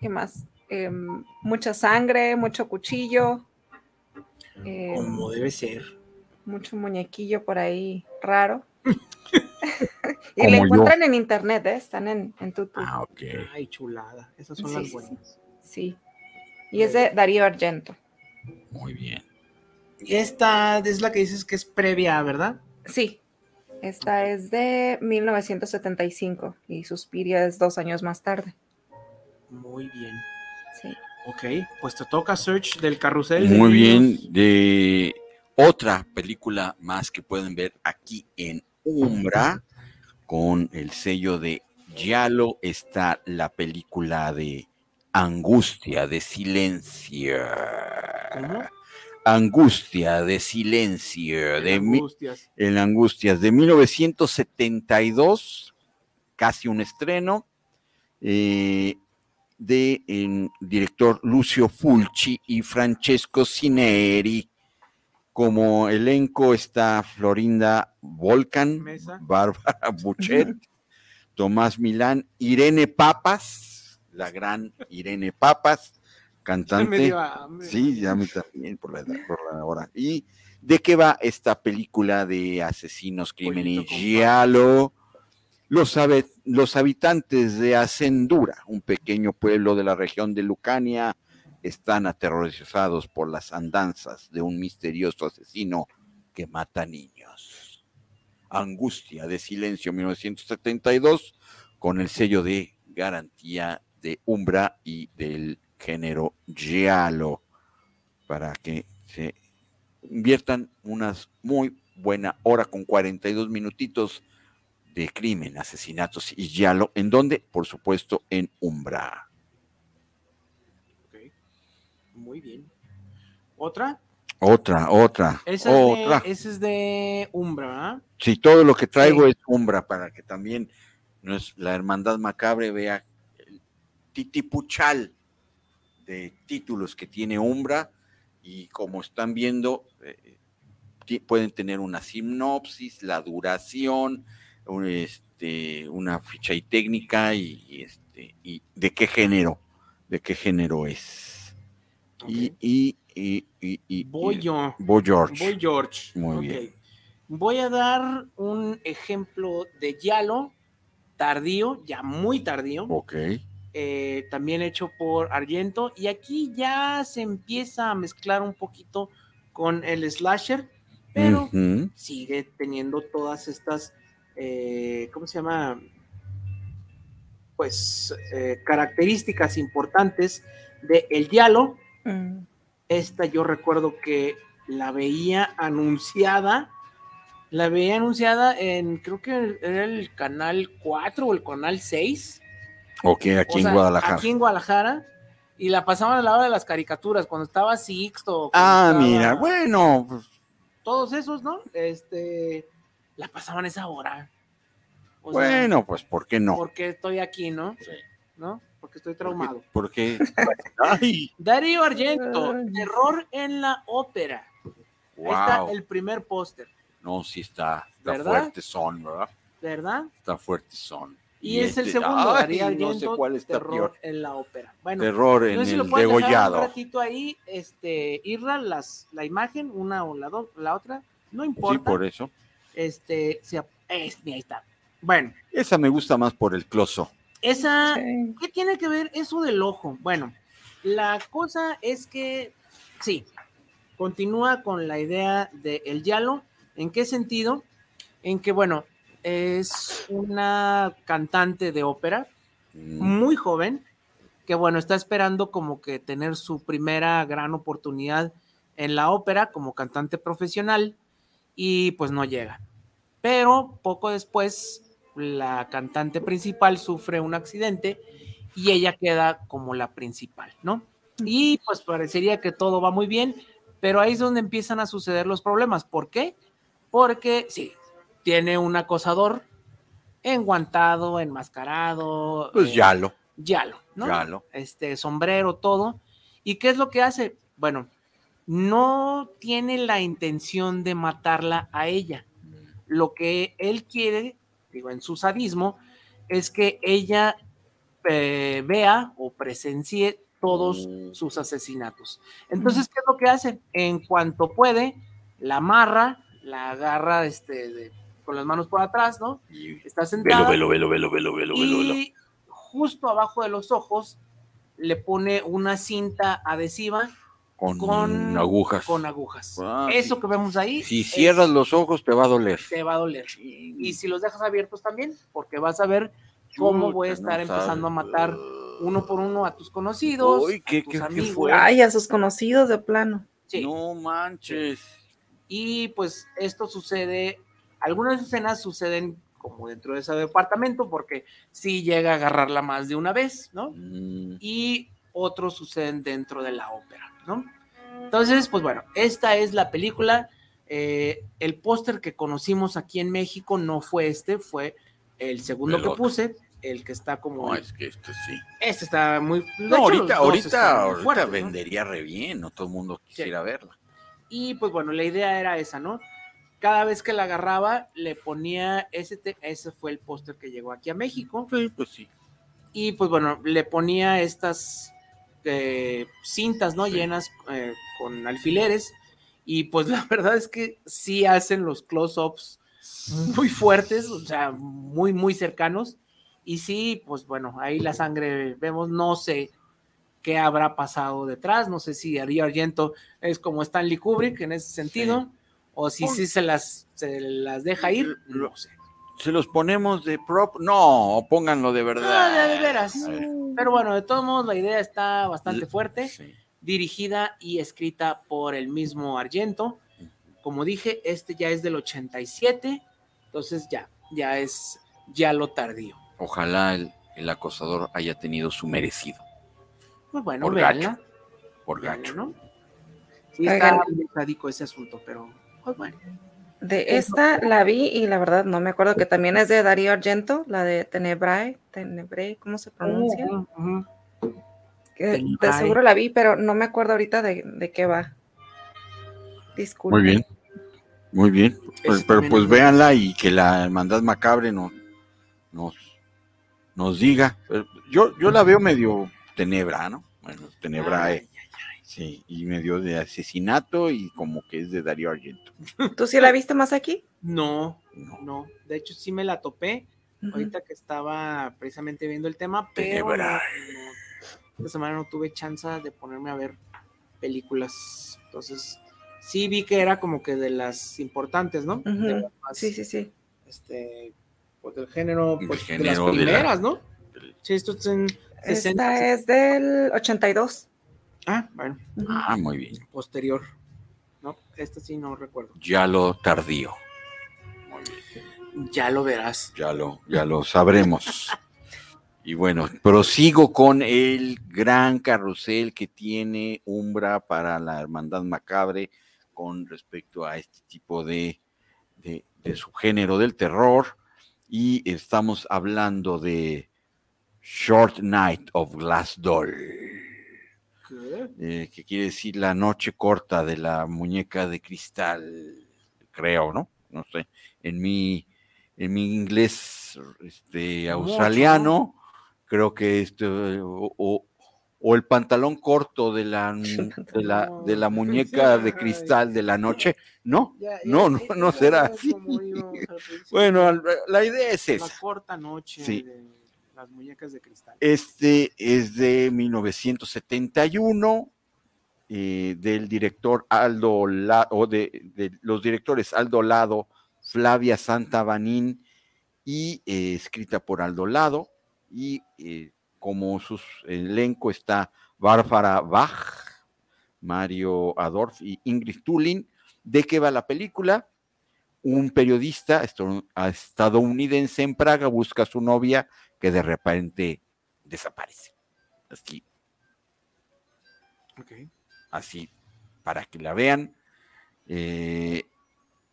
¿qué más? Em, mucha sangre, mucho cuchillo. Em, Como debe ser. mucho muñequillo por ahí raro. [laughs] y le yo. encuentran en internet, ¿eh? están en, en YouTube. Ah, ok. Ay, chulada. Esas son Sí, las sí, sí. buenas. Sí. Y es de Darío Argento. Muy bien. Esta es la que dices que es previa, ¿verdad? Sí. Esta es de 1975 y Suspiria es dos años más tarde. Muy bien. Sí. Ok, pues te toca Search del carrusel. de Muy bien. De otra película más que pueden ver aquí en Umbra, con el sello de Yalo, está la película de Angustia de Silencio. ¿Cómo? Angustia de Silencio. De mi- Angustias. en Angustias de 1972, casi un estreno, eh, de el director Lucio Fulci y Francesco Cineri. Como elenco está Florinda Volcan. Bárbara [laughs] Buchet, Tomás Milán, Irene Papas, la gran Irene Papas, Me cantante. dio. Sí, ya me también por la, edad, por la hora. ¿Y de qué va esta película de asesinos, crimen y Pollito con giallo? Los, los habitantes de Asendura, un pequeño pueblo de la región de Lucania, están aterrorizados por las andanzas de un misterioso asesino que mata niños. Angustia de Silencio 1972, con el sello de garantía de Umbra y del género giallo, para que se inviertan unas muy buena hora con 42 minutitos de crimen, asesinatos y giallo, en donde, por supuesto, en Umbra. Muy bien. ¿Otra? Otra, otra, Esa es, de, esa es de Umbra, ¿verdad? Sí, todo lo que traigo Sí. es Umbra para que también la Hermandad Macabre vea el titipuchal de títulos que tiene Umbra y como están viendo, eh, ti- pueden tener una sinopsis, la duración, este, una ficha y técnica y, y, este, y de qué género, de qué género es. Y, Ok. y, y, y, Voy yo. Boy George. Voy George. Muy bien. Voy a dar un ejemplo de Yalo tardío, ya muy tardío, Ok. eh, también hecho por Argento. Y aquí ya se empieza a mezclar un poquito con el slasher, pero sigue teniendo todas estas, eh, ¿cómo se llama? Pues eh, características importantes de el Yalo. Mm, Esta yo recuerdo que la veía anunciada, la veía anunciada en, creo que era el canal 4 o el canal 6. Ok, aquí O en sea, Guadalajara. Aquí en Guadalajara. Y la pasaban a la hora de las caricaturas, cuando estaba Sixto. cuando Ah, estaba- mira, bueno, pues, Todos esos, ¿no? Este, la pasaban esa hora. O sea, bueno, pues, ¿por qué no? porque estoy aquí, ¿no? Sí. ¿No? Porque estoy traumado. Porque, [laughs] ay, Darío Argento, Ay. terror en la ópera. Ahí está wow, el primer póster, no, sí está, está ¿Verdad? fuerte son, ¿verdad? ¿verdad? Está fuerte son. Y, es el segundo, ay, Darío Argento, no sé cuál está terror peor. en la ópera. Bueno, Terror no en sé si lo el puedes dejar un degollado. ratito ahí, este, Irra, las, la imagen, una o la, do- la otra, no Sí, importa. por eso. Este, se es, ahí está. Bueno, Esa me gusta más por el closo. esa, Sí. ¿Qué tiene que ver eso del ojo? Bueno, la cosa es que sí, continúa con la idea del el Yalo. ¿En qué sentido? En que, bueno, es una cantante de ópera Mm, muy joven, que bueno, está esperando como que tener su primera gran oportunidad en la ópera como cantante profesional y pues no llega. Pero poco después la cantante principal sufre un accidente y ella queda como la principal, ¿no? Y pues parecería que todo va muy bien, pero ahí es donde empiezan a suceder los problemas. ¿Por qué? Porque sí, tiene un acosador enguantado, enmascarado. Pues eh, yalo, Yalo, ¿no? yalo. Este sombrero, todo. ¿Y qué es lo que hace? Bueno, no tiene la intención de matarla a ella. Lo que él quiere, digo, en su sadismo, es que ella eh, vea o presencie todos Mm. sus asesinatos. Entonces, ¿qué es lo que hace? En cuanto puede, la amarra, la agarra este, de- con las manos por atrás, ¿no? Está sentada. Velo, velo, velo, velo, velo, velo, velo. Y justo abajo de los ojos le pone una cinta adhesiva Con, con agujas. Con agujas. Ah, Eso sí. que vemos ahí Si es- cierras los ojos te va a doler. te va a doler. Y si los dejas abiertos también, porque vas a ver cómo voy a estar no empezando a matar uno por uno a tus conocidos, Uy, qué- a tus qué- qué amigos. fuerte. Ay, a sus conocidos de plano. Sí. No manches. Y pues esto sucede, algunas escenas suceden como dentro de ese departamento, porque sí llega a agarrarla más de una vez, ¿no? Mm, y otros suceden dentro de la ópera, ¿no? Entonces, pues bueno, esta es la película. Eh, el póster que conocimos aquí en México no fue este, fue el segundo El que puse, el que está como... No, es que este sí. Este está muy... No, hecho, ahorita, ahorita, ahorita fuertes, ¿no? vendería re bien, no todo el mundo quisiera verla. Y pues bueno, la idea era esa, ¿no? Cada vez que la agarraba, le ponía ese, te- ese fue el póster que llegó aquí a México. Sí, pues sí. y pues bueno, le ponía estas eh, cintas, ¿no? Sí. Llenas eh, con alfileres y pues [laughs] la verdad es que sí hacen los close-ups muy fuertes, o sea, muy, muy cercanos y sí, pues bueno, ahí la sangre vemos, no sé qué habrá pasado detrás, no sé si Darío Argento es como Stanley Kubrick en ese sentido. O si sí se las, se las deja ir, no sé. ¿Se los ponemos de prop? No, pónganlo de verdad. Ah, de veras. A ver. Pero bueno, de todos modos, la idea está bastante fuerte, Sí. dirigida y escrita por el mismo Argento. Como dije, este ya es del 87, entonces ya, ya es ya lo tardío. Ojalá el, el acosador haya tenido su merecido Pues bueno, Por véanla, por véanla, gacho. ¿no? Sí, está ese asunto, pero pues bueno. De esta la vi y la verdad no me acuerdo que también es de Darío Argento, la de Tenebrae, Tenebrae, ¿cómo se pronuncia? Ujú, ujú. Que de Tenebrae. seguro la vi, pero no me acuerdo ahorita de, de qué va. Disculpe. Muy bien. Muy bien. Pues- pero pues es- véanla y que la hermandad macabre no, nos, nos diga. Yo, yo la veo medio tenebra, ¿no? Bueno, tenebra, Ay, eh, sí, y medio de asesinato y como que es de Darío Argento. [laughs] ¿Tú sí la viste más aquí? No, No. no. De hecho, sí me la topé ahorita que estaba precisamente viendo el tema, pero no, Tenebra. no, esta semana no tuve chance de ponerme a ver películas. Entonces, sí vi que era como que de las importantes, ¿no? Ujú. De las más, Sí, sí, sí. Este, pues del género, Del pues, de género las de la- primeras, ¿no? Sí, esto es en 60. Esta es del 82. Ah, bueno, Ujú. Ah, muy bien. posterior. No, esta sí no recuerdo. Ya lo tardío. Ya lo verás. Ya lo, ya lo sabremos. [laughs] Y bueno, prosigo con el gran carrusel que tiene Umbra para la Hermandad Macabre con respecto a este tipo de, de, de su género del terror. Y estamos hablando de Short Night of Glass Doll. Eh, que quiere decir la noche corta de la muñeca de cristal, creo, ¿no? No sé. En mi, en mi inglés este, australiano, creo que este, o, o- o el pantalón corto de la, [laughs] de la, de la muñeca de cristal de la noche, ¿no? No, no, no será así. [laughs] Bueno, la idea es la esa. corta noche Sí. Muñecas de cristal. Este es de 1971, eh, del director Aldo La- o de, los directores Aldo Lado, Flavia Santabanín y eh, escrita por Aldo Lado. Y eh, como su elenco está Bárbara Bach, Mario Adorf y Ingrid Tulin. ¿De qué va la película? Un periodista esto- estadounidense en Praga busca a su novia que de repente desaparece. Así, así, para que la vean. Eh,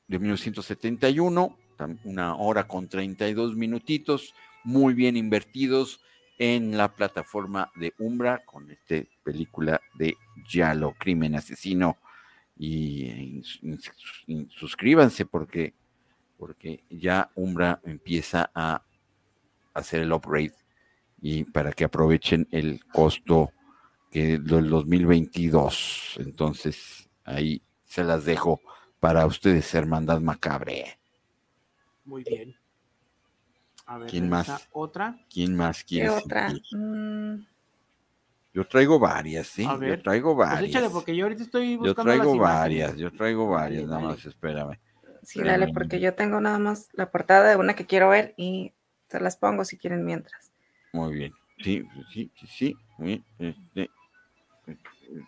de 1971, tam- una hora con 32 minutitos, muy bien invertidos en la plataforma de Umbra con esta película de Yalo, Crimen Asesino. Y suscríbanse porque, porque ya Umbra empieza a hacer el upgrade y para que aprovechen el costo que del 2022. Entonces, ahí se las dejo para ustedes, Hermandad Macabre. Muy bien. A ver, ¿Quién más? Otra. ¿Quién más quiere? ¿Qué otra? Mm, Yo traigo varias, sí. A Yo traigo Pues varias. échale, porque yo ahorita estoy yo traigo las varias, yo traigo varias, nada Dale, más espérame. sí, dale, porque yo tengo nada más la portada de una que quiero ver y se las pongo si quieren mientras. Muy bien. Sí, sí, sí, sí. Muy bien, este,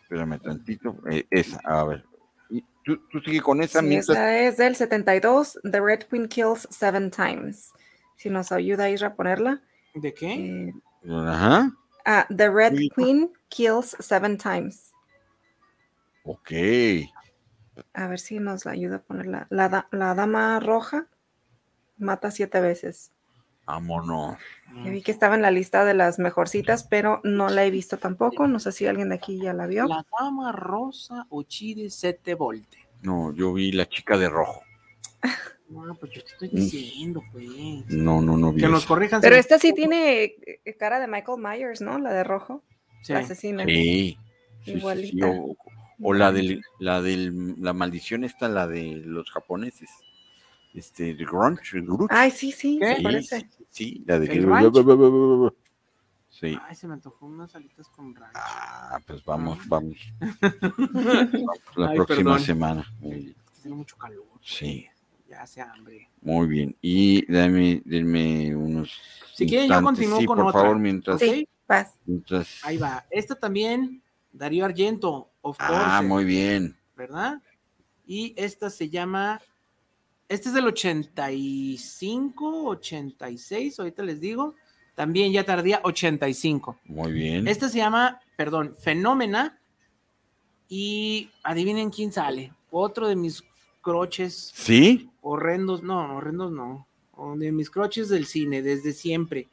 espérame tantito. eh, esa, a ver. Y tú, tú sigue con esa Sí, mientras. esa es del 72, The Red Queen Kills Seven Times. Si nos ayuda Isra a ponerla. ¿De qué? Eh, Ajá. ah, The Red Sí. Queen Kills Seven Times. Ok. A ver si nos ayuda a ponerla. La, la dama roja mata siete veces. Vámonos. Yo vi que estaba en la lista de las mejorcitas, pero no la he visto tampoco. No sé si alguien de aquí ya la vio. La dama rosa Uchide Sete Volte. No, yo vi la chica de rojo. No, [laughs] pues yo te estoy diciendo, pues. No, no, no vi. Que nos corrijan. Pero si- esta sí tiene eh, cara de Michael Myers, ¿no? La de rojo. Sí. La asesina. Sí. sí, sí, sí, Igualita. O, o la del, la del, la maldición está la de los japoneses. Este, de grunge, el grunge. Ay, sí, sí, ¿Qué? se Sí, parece. sí, sí, la de ¿El que. ranch? Sí. Ay, se me antojó unas alitas con rancho. Ah, pues vamos, vamos. Ay, [laughs] vamos la próxima perdón. semana. Muy bien. Está haciendo mucho calor. Sí, Ya hace hambre. muy bien. Y dame, denme unos. Si quieren, yo continúo sí, con por otra. favor, mientras. Sí, vas. mientras- Ahí va. Esta también, Darío Argento, of course. Ah, muy bien. ¿Verdad? Y esta se llama. Este es del 85, 86, ahorita les digo. También ya tardía 85. Muy bien. Esta se llama, perdón, Fenómena. Y adivinen quién sale. Otro de mis croches ¿Sí? horrendos, no, horrendos no. O de mis croches del cine, desde siempre,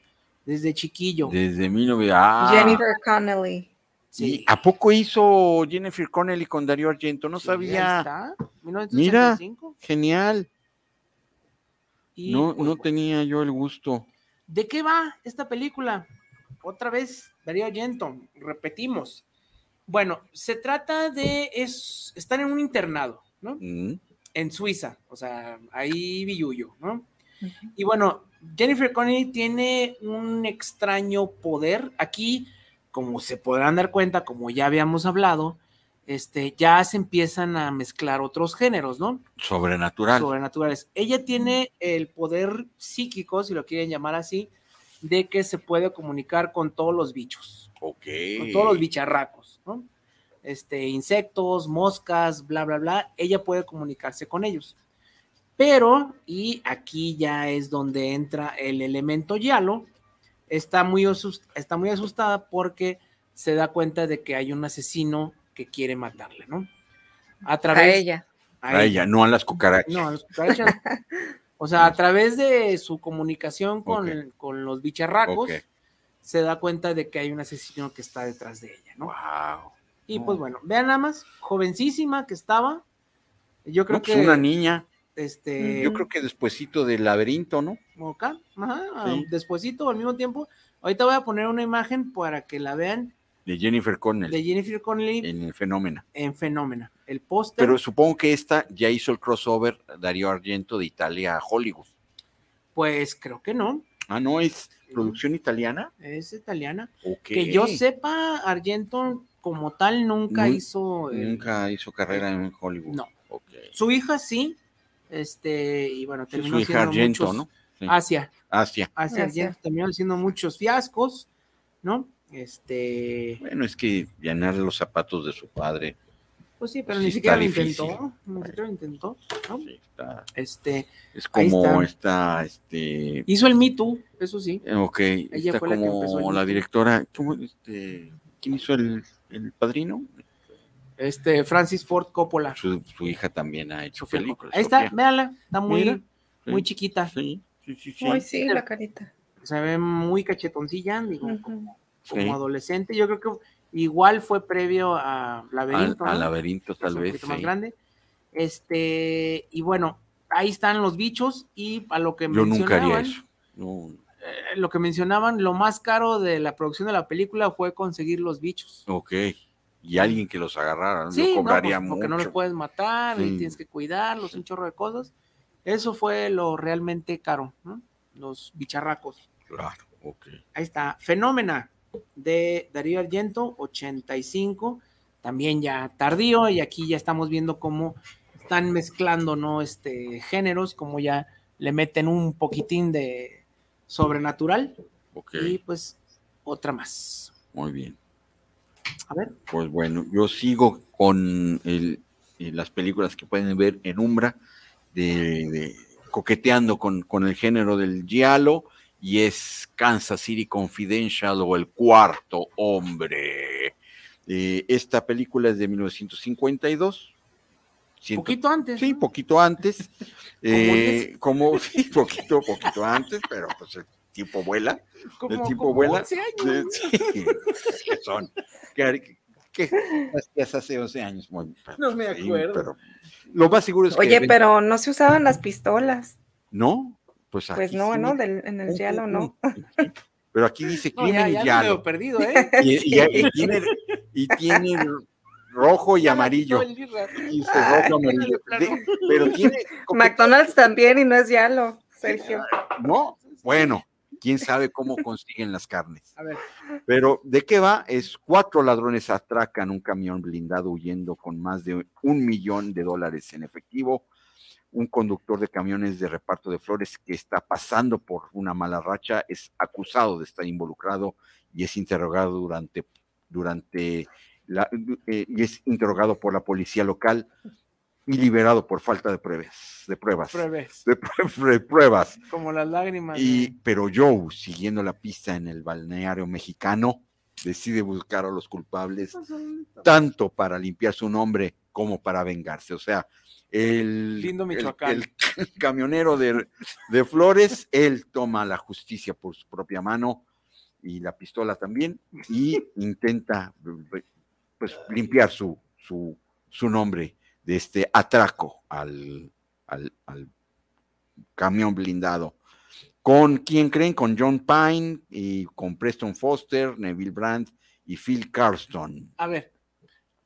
desde chiquillo. Desde 1900. Ah, Jennifer Connelly. Sí. ¿Y ¿A poco hizo Jennifer Connelly con Darío Argento? No Sí, ahí sabía. está, 1985. Genial. Y, No, pues, no tenía yo el gusto. ¿De qué va esta película? Otra vez, Darío Argento, repetimos. Bueno, se trata de, es, están en un internado, ¿no? Mm, En Suiza, o sea, ahí Villuyo, ¿no? Y bueno, Jennifer Connelly tiene un extraño poder. Aquí, como se podrán dar cuenta, como ya habíamos hablado, este, ya se empiezan a mezclar otros géneros, ¿no? Sobrenatural. Sobrenaturales. Ella tiene el poder psíquico, si lo quieren llamar así, de que se puede comunicar con todos los bichos, ok. con todos los bicharracos, ¿no? este, insectos, moscas, bla, bla, bla, ella puede comunicarse con ellos. Pero, y aquí ya es donde entra el elemento Yalo, está muy, está muy asustada porque se da cuenta de que hay un asesino que quiere matarle, ¿no? A través a ella. A, ella. no a las cucarachas. No, a las cucarachas. [laughs] o sea, a través de su comunicación con, con los bicharracos, se da cuenta de que hay un asesino que está detrás de ella, ¿no? Wow. Y pues bueno, vean nada más, jovencísima que estaba. Yo creo pues, que. Es una niña. Este. Yo creo que despuesito del laberinto, ¿no? Acá, ajá, despuesito, al mismo tiempo. Ahorita voy a poner una imagen para que la vean. De Jennifer Connelly. De Jennifer Connelly. En Fenómena. En Fenómena. El póster. Pero supongo que esta ya hizo el crossover Darío Argento de Italia a Hollywood. Pues creo que no. Ah, no, es producción italiana. Es italiana. Que yo sepa, Argento como tal nunca hizo. nunca hizo carrera en Hollywood. No. Su hija sí. Este, y bueno, terminó su hija Argento, muchos, ¿no? Asia. Asia. Asia, Argento terminó haciendo muchos fiascos, ¿no? Este. Bueno, es que llenar los zapatos de su padre. Pues sí, pero ni siquiera lo intentó. Ni siquiera lo intentó. ¿no? está, este. Es como está. este. Hizo el Me Too, eso sí. Ok. Ella está fue como la, que la directora. ¿cómo, este, ¿Quién hizo el, el padrino? Este, Francis Ford Coppola. Su, hija también ha hecho películas. Ahí está, véanla, está muy, muy chiquita. Sí, sí, sí. sí. sí, la carita. Se ve muy cachetoncilla, digo, como, adolescente. Yo creo que igual fue previo a Laberinto. Al, Laberinto, tal vez. Más grande. Este, y bueno, ahí están los bichos y a lo que Yo nunca haría eso. No. Eh, lo que mencionaban, lo más caro de la producción de la película fue conseguir los bichos. Ok. Y alguien que los agarrara, sí, cobraría no, pues, Porque no los puedes matar, y tienes que cuidarlos, un chorro de cosas. Eso fue lo realmente caro, ¿no? Los bicharracos. Claro, ok. Ahí está. Fenómena de Darío Argento, 85. También ya tardío, y aquí ya estamos viendo cómo están mezclando, ¿no? Este, géneros, como ya le meten un poquitín de Sobrenatural. Y pues otra más. Muy bien. A ver. Pues bueno, yo sigo con el, eh, las películas que pueden ver en Umbra, de, coqueteando con, con, el género del giallo, y es Kansas City Confidential o El Cuarto Hombre. Eh, esta película es de 1952. poquito antes. Sí, poquito antes. [laughs] Eh, como, [laughs] sí, poquito, poquito antes, pero pues el tipo vuela. el tipo vuela. Sí, son. ¿Qué, qué, hace 11 años? no me acuerdo. pero lo más seguro es que. Oye, pero no se usaban las pistolas. ¿No? Pues, pues no, ¿no? en el giallo no. Pero aquí dice crimen no, ya, ya perdido, ¿eh? [laughs] Y, y, y, tiene, y tiene rojo y amarillo. Y rojo amarillo. pero tiene. McDonald's también y no es Yalo, Sergio. No, bueno, quién sabe cómo consiguen las carnes. A ver. Pero ¿de qué va? Es cuatro ladrones atracan un camión blindado huyendo con más de un millón de dólares en efectivo. Un conductor de camiones de reparto de flores que está pasando por una mala racha es acusado de estar involucrado y es interrogado durante, durante eh, y es interrogado por la policía local y liberado por falta de pruebas, de pruebas, De, pruebas. Como las lágrimas. Y, Pero Joe, siguiendo la pista en el balneario mexicano, decide buscar a los culpables tanto para limpiar su nombre como para vengarse. O sea, el, Lindo [laughs] el, camionero de, de Flores, él toma la justicia por su propia mano y la pistola también y [laughs] intenta pues limpiar su, su, su nombre de este atraco al, al, camión blindado. ¿Con quién creen? Con John Pine y con Preston Foster, Neville Brandt y Phil Carston. A ver,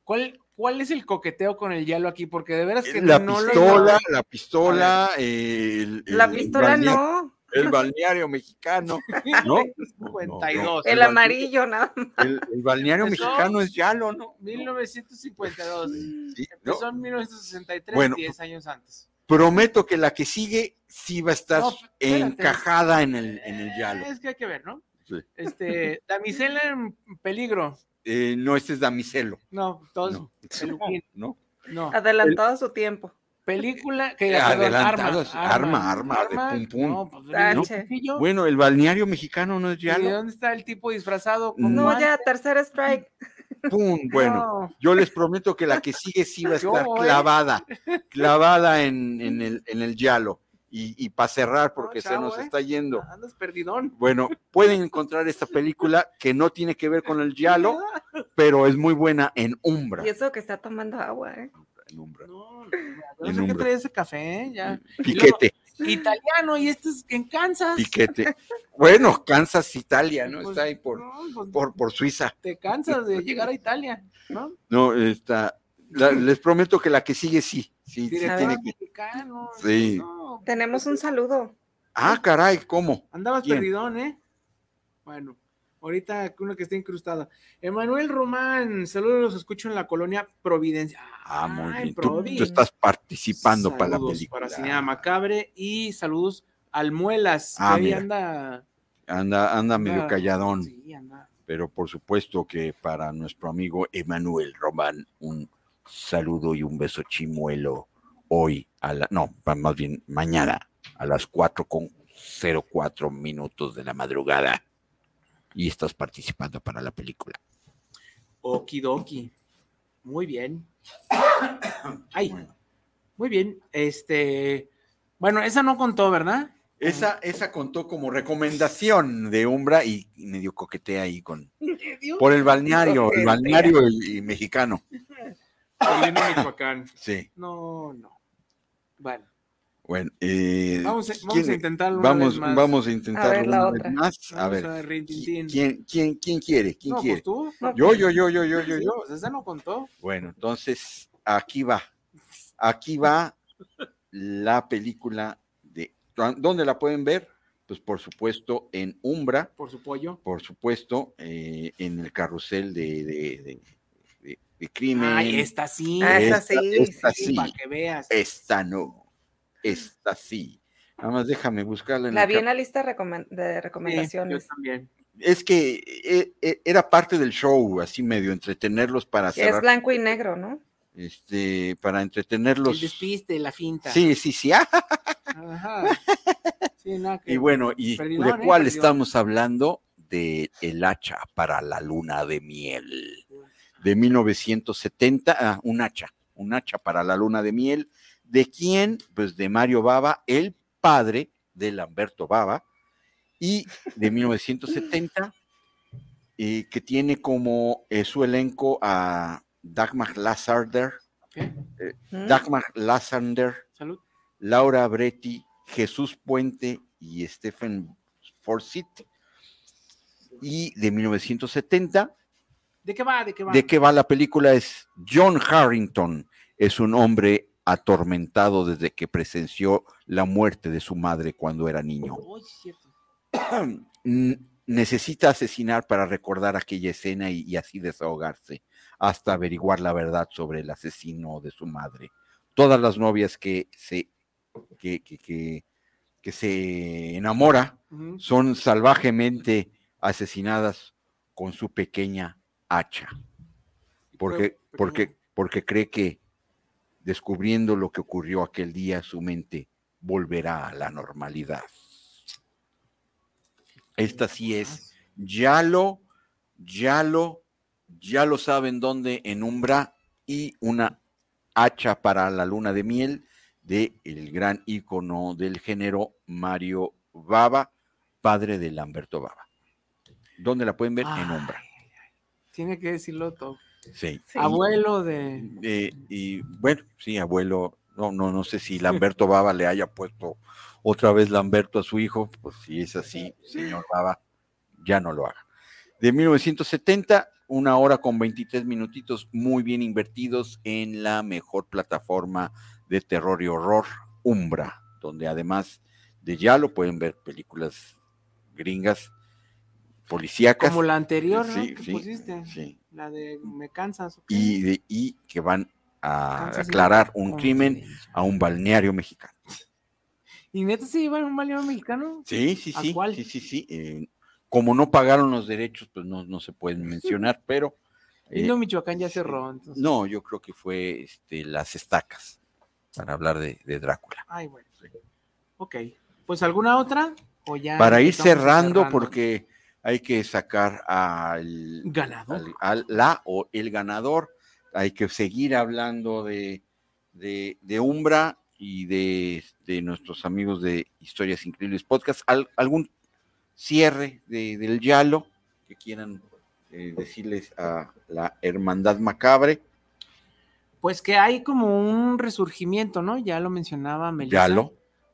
¿cuál, ¿cuál es el coqueteo con el hielo aquí? Porque de veras que la no pistola, La pistola, el, la pistola no el balneario mexicano, [laughs] ¿no? 52. el amarillo, nada El, balneario mexicano es Yalo, ¿no? 1952. Sí, Empezó en 1963, bueno, 10 años antes. Prometo que la que sigue sí va a estar encajada en el, en el Yalo. Es que hay que ver, ¿no? Sí. Este, damisela en peligro. Eh, no, este es Damiselo. No, todos. No. [laughs] ¿No? No. Adelantado a su tiempo. Película que adelantados, arma, arma, de pum, pum. No, pues. Lupillo. Bueno, el balneario mexicano no es ¿Y ya. dónde está el tipo disfrazado? con No, ya, tercer strike. [laughs] ¡Pum! Bueno, No. yo les prometo que la que sigue sí va a [laughs] estar ¿eh? clavada, clavada en, en el, en el yalo. Y, y para cerrar, porque se chavo, nos ¿eh? está yendo. Andas perdidón. Bueno, pueden encontrar esta película que no tiene que ver con el yalo, [laughs] pero es muy buena en Umbra. Y eso que está tomando agua, ¿eh? En Umbra. No, no, no [laughs] sé qué trae ese café, ¿eh? ya. Piquete, Italiano, y este es en Kansas. piquete. Bueno, Kansas, Italia, ¿no? Pues, Está ahí por, no, pues, por, por Suiza. Te cansas de llegar a Italia, ¿no? No, está. La- les prometo que la que sigue sí. Sí, sí tiene que. mexicano. Sí. no, Tenemos un saludo. Ah, caray, ¿cómo? Andabas ¿Quién? perdidón, ¿eh? Bueno, ahorita uno que está incrustado. Emanuel Román, saludos, los escucho en la colonia Providencia. Ah, muy Ay, bien. Tú, estás participando para la Saludos película. Para Cinema Macabre y saludos al Muelas, Ah, que ahí mira. anda. Anda, anda medio anda- calladón, Sí, anda. pero por supuesto que para nuestro amigo Emanuel Román, un saludo y un beso chimuelo hoy a la, no, más bien mañana a las 4 con 04 minutos de la madrugada. Y estás participando para la película. Okidoki. Muy bien. [coughs] Ay, muy bien. Este, bueno, esa no contó, ¿verdad? Esa, esa contó como recomendación de Umbra y, y medio coquetea ahí con [laughs] por el balneario, el balneario y- y mexicano. [laughs] Colina, [coughs] Michoacán. Sí. No, no. Bueno, Bueno, eh, vamos, a- vamos ¿quién- a intentarlo. una vamos, vez más. vamos a A ver, intentarlo la una otra. vez más. A Vamos ver, a. ¿quién, quién, quién quiere? ¿Quién no, quiere? pues tú. Yo, yo, yo, yo, yo, yo, Sí, yo. pues esa no contó. Bueno, entonces aquí va. Aquí va la película de. ¿Dónde la pueden ver? Pues por supuesto en Umbra, Por su pollo. por supuesto eh, en el carrusel de, de, de- de- crimen. Ay, esta sí. Ah, esa Esta- sí, esta sí. sí. Para que veas. Esta no. Esta sí. Nada más déjame buscarla en La el vi en la lista de Sí, yo recomendaciones. también. Es que eh, eh, era parte del show, así medio entretenerlos para Que es blanco y negro, ¿no? este, para El entretenerlos. despiste, la finta. Sí, sí, sí. [laughs] Ajá. Sí, nada que- y bueno, ¿y de ¿eh? cuál estamos hablando? De El hacha para la luna de miel, de 1970, ah, un hacha, un hacha para la luna de miel. ¿De quién? Pues de Mario Baba, el padre de Lamberto Baba, y de 1970, eh, que tiene como eh, su elenco a Dagmar Lassander, ¿Qué? ¿Mm? Dagmar Lassander, Salud. Laura Bretti, Jesús Puente y Stephen Forsyth. Y de 1970, ¿De qué va? ¿De qué va? ¿de qué va la película? Es John Harrington, es un hombre atormentado desde que presenció la muerte de su madre cuando era niño. [clears throat] Necesita asesinar para recordar aquella escena y, y así desahogarse, hasta averiguar la verdad sobre el asesino de su madre. Todas las novias que se, que, que- que- que se enamora son salvajemente asesinadas con su pequeña hacha, porque, porque, porque cree que descubriendo lo que ocurrió aquel día, su mente volverá a la normalidad. Esta sí es, ya lo, ya lo, ya lo saben dónde, en Umbra, y una hacha para la luna de miel de el gran ícono del género Mario Baba, padre de Lamberto Baba. ¿Dónde la pueden ver? en Umbra. Tiene que decirlo todo. Sí. Sí. Abuelo de. Eh, y bueno, sí, abuelo, no, no, no sé si Lamberto Baba le haya puesto otra vez Lamberto a su hijo, pues si es así, señor Baba, ya no lo haga. De 1970, una hora con 23 minutitos muy bien invertidos en la mejor plataforma de terror y horror, Umbra, donde además de ya lo pueden ver películas gringas, policíacas. Como la anterior, ¿no? Sí, que sí, pusiste. sí. La de Me cansas. ¿o qué? y, de- y que van a Kansas aclarar un crimen a un balneario mexicano. ¿Y neta se llevan un balneario mexicano? Sí, sí, ¿A sí, cuál? sí, sí, sí. eh, como no pagaron los derechos, pues no, no se pueden [laughs] mencionar, pero Y eh, no, Michoacán ya cerró. Entonces. no, yo creo que fue este, las estacas para hablar de, de Drácula. Ay, bueno. Ok. Pues alguna otra o ya. Para ir cerrando, porque hay que sacar al, Ganador. al- al- la o el ganador, hay que seguir hablando de, de, de Umbra y de, de nuestros amigos de Historias Increíbles Podcast. Al- ¿Algún cierre de- del Yalo que quieran eh, decirles a la Hermandad Macabre? Pues que hay como un resurgimiento, ¿no? Ya lo mencionaba Melissa. Yalo.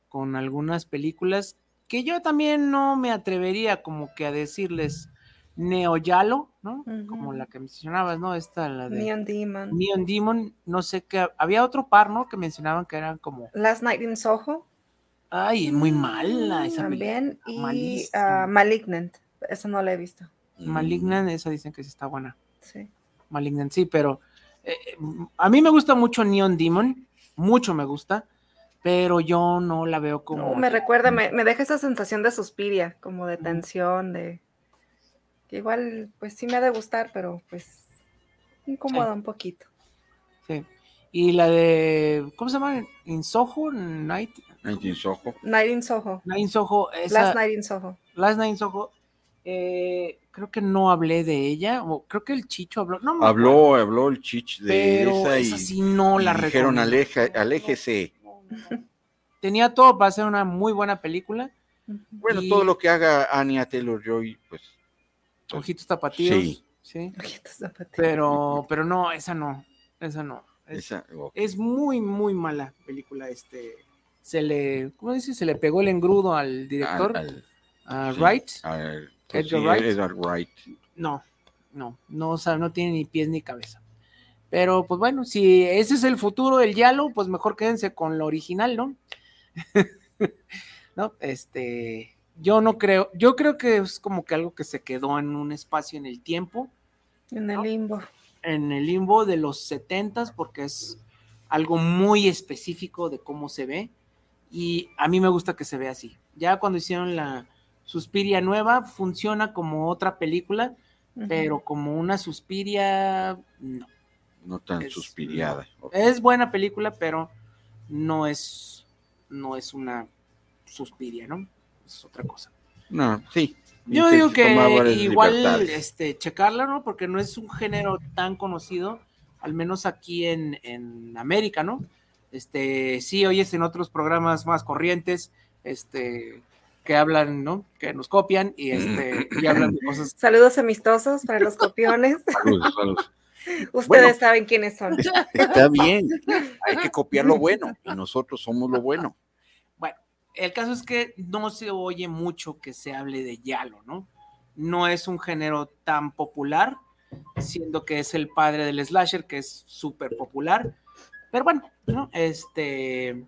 Con algunas películas que yo también no me atrevería como que a decirles neoyalo, ¿no? Como la que mencionabas, ¿no? Esta, la de Neon Demon. Neon Demon, no sé qué. Había otro par, ¿no? Que mencionaban que eran como, Last Night in Soho. ay, muy mala esa película. También. Y malísima. ah, Malignant. Esa no la he visto. Malignant, esa dicen que sí está buena. Sí. Malignant, sí, pero eh, a mí me gusta mucho Neon Demon, mucho me gusta, pero yo no la veo como... No, me recuerda, me, me deja esa sensación de suspiria, como de tensión, de que igual, pues sí me ha de gustar, pero pues incomoda un poquito. Sí. Y la de, ¿cómo se llama? In Soho, Night, Night in Soho. Night in Soho. Night in Soho, esa, Last Night in Soho. Last Night in Soho, eh, creo que no hablé de ella, o creo que el Chicho habló, no Habló, habló el chich de pero esa y, esa sí no la y dijeron aleja, aléjese. Tenía todo para ser una muy buena película. Bueno, Y- todo lo que haga Anya Taylor Joy, pues ojitos tapatíos, Sí. sí, Ojitos pero, pero no, esa no, esa no. Es, esa, es muy, muy mala película. Este, se le, ¿cómo dice? Se le pegó el engrudo al director, Al- a sí, Wright. al- pues Edgar sí, Wright. Edgar Wright. No, no, no, o sea, no tiene ni pies ni cabeza. Pero, pues bueno, si ese es el futuro del Yalo, pues mejor quédense con lo original, ¿no? [laughs] no, este, yo no creo, yo creo que es como que algo que se quedó en un espacio en el tiempo, En el limbo. en el limbo de los setentas, porque es algo muy específico de cómo se ve, y a mí me gusta que se vea así. Ya cuando hicieron la Suspiria nueva, funciona como otra película, pero como una Suspiria, no. No tan Es- suspiriada. Es buena película, pero no es, no es una Suspiria, ¿no? Es otra cosa. No, sí. Yo digo que igual este, checarla, ¿no? Porque no es un género tan conocido, al menos aquí en, en América, ¿no? Este, sí oyes en otros programas más corrientes, este, que hablan, ¿no? Que nos copian y este, y hablan de cosas. [clears throat] Saludos amistosos para los copiones. Saludos, saludos. [laughs] Ustedes Bueno. saben quiénes son. Está bien. Hay que copiar lo bueno. Y nosotros somos lo bueno. Bueno, el caso es que no se oye mucho que se hable de Yalo, ¿no? No es un género tan popular, siendo que es el padre del slasher, que es súper popular. Pero bueno, ¿no? Este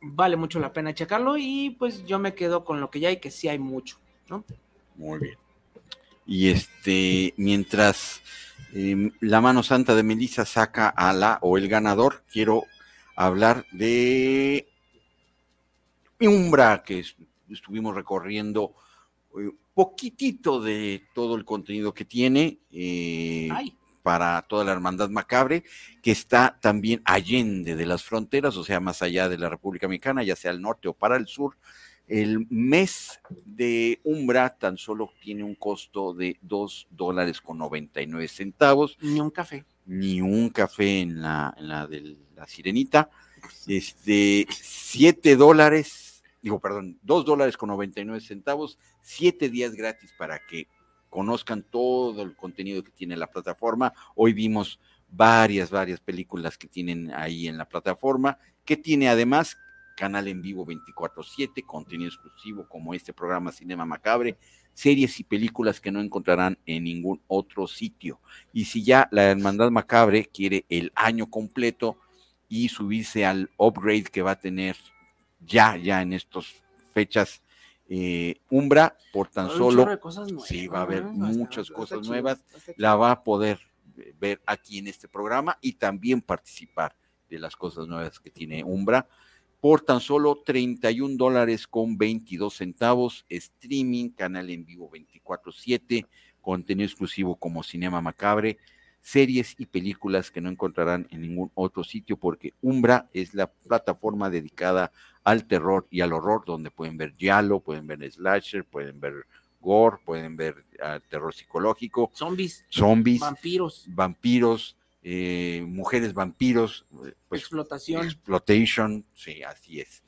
vale mucho la pena checarlo y pues yo me quedo con lo que ya hay, que sí hay mucho, ¿no? Muy bien. Y este, mientras eh, la mano santa de Melissa saca a la o el ganador, quiero hablar de Umbra, que es- estuvimos recorriendo eh, poquitito de todo el contenido que tiene. eh, para toda la hermandad macabre, que está también allende de las fronteras, o sea, más allá de la República Mexicana, ya sea al norte o para el sur. El mes de Umbra tan solo tiene un costo de 2 dólares con 99 centavos, ni un café. ni un café en la, en la de la sirenita. Este, 7 dólares, digo, perdón, 2 dólares con 99 centavos, 7 días gratis para que conozcan todo el contenido que tiene la plataforma. Hoy vimos varias, varias películas que tienen ahí en la plataforma, que tiene además canal en vivo 24/7, contenido exclusivo como este programa Cinema Macabre, series y películas que no encontrarán en ningún otro sitio. Y si ya la Hermandad Macabre quiere el año completo y subirse al upgrade que va a tener ya, ya en estas fechas, eh, Umbra, por tan Hay solo nuevas, sí, va a haber muchas cosas chido, nuevas, la va a poder ver aquí en este programa y también participar de las cosas nuevas que tiene Umbra por tan solo 31 dólares con 22 centavos, streaming, canal en vivo 24/7, contenido exclusivo como Cinema Macabre, series y películas que no encontrarán en ningún otro sitio porque Umbra es la plataforma dedicada al terror y al horror donde pueden ver Yalo, pueden ver Slasher, pueden ver gore, pueden ver uh, terror psicológico, Zombies, zombies, vampiros, vampiros, eh, mujeres vampiros, eh, pues, explotación. exploitation, sí, así es.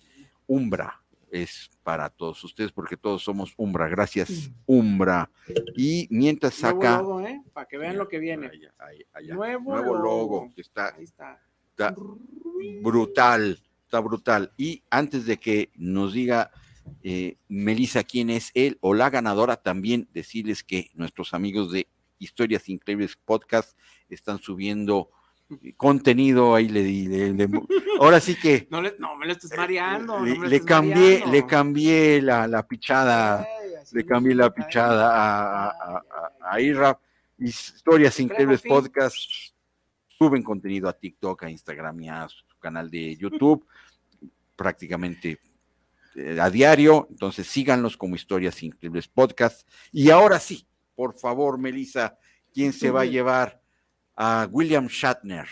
Umbra es para todos ustedes porque todos somos Umbra, gracias Umbra. Y mientras Nuevo saca logo, ¿eh? Para que vean lo que viene. Allá, allá, allá. Nuevo nuevo logo que está Ahí está. Está brutal, está brutal. Y antes de que nos diga eh, Melissa quién es él o la ganadora, también decirles que nuestros amigos de Historias Increíbles Podcast están subiendo contenido ahí le di le- le- ahora sí que No, le- no me lo estés mareando. le, no me lo le estés cambié mareando. le cambié la, la pichada le cambié la pichada a, a, a, a- a Ira. Historias Increíbles. Podcast suben contenido a TikTok, a Instagram y a su canal de YouTube prácticamente eh, a diario. Entonces síganlos como Historias Increíbles Podcast. Y ahora sí, por favor, Melissa, ¿quién se va a llevar a William Shatner?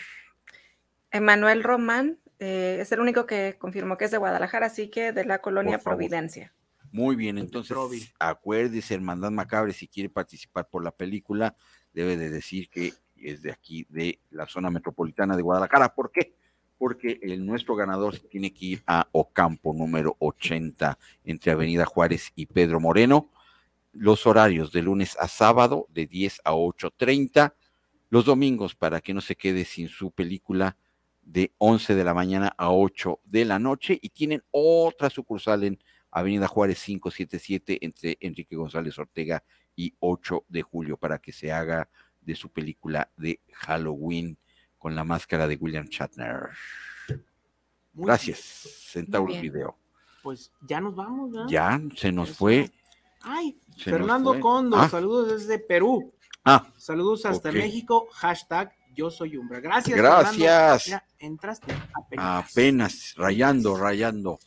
Emanuel Román eh, es el único que confirmó que es de Guadalajara, así que de la colonia. Providencia. Muy bien, entonces acuérdese, Hermandad Macabre, si quiere participar por la película, debe de decir que es de aquí, de la zona metropolitana de Guadalajara. ¿Por qué? Porque el, nuestro ganador tiene que ir a Ocampo número 80 entre Avenida Juárez y Pedro Moreno. Los horarios de lunes a sábado de 10 a 8.30. Los domingos para que no se quede sin su película de 11 de la mañana a 8 de la noche. Y tienen otra sucursal en Avenida Juárez 577 entre Enrique González Ortega y 8 de julio para que se haga de su película de Halloween con la máscara de William Shatner. Muy Gracias, Centaurus. Video. Pues ya nos vamos. Ya se nos Eso. fue. Ay, se Fernando. Condo, Ah, saludos desde Perú. Ah, Saludos hasta. México. Hashtag yo soy Umbra. Gracias. Gracias. Fernando. Entraste apenas. apenas rayando, rayando.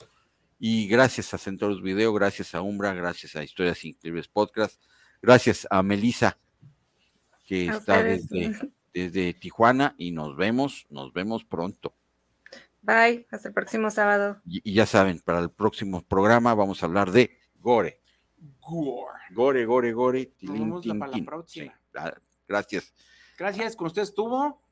Y gracias a Centaurus Video, gracias a Umbra, gracias a Historias Increíbles Podcast, gracias a Melissa, que A está desde, desde Tijuana y nos vemos, nos vemos pronto. Bye, hasta el próximo sábado. Y, y ya saben, para el próximo programa vamos a hablar de Gore. Gore. Gore, Gore, Gore. tilín, vemos la- tin, para la próxima. Sí, gracias. Gracias. Con ustedes estuvo.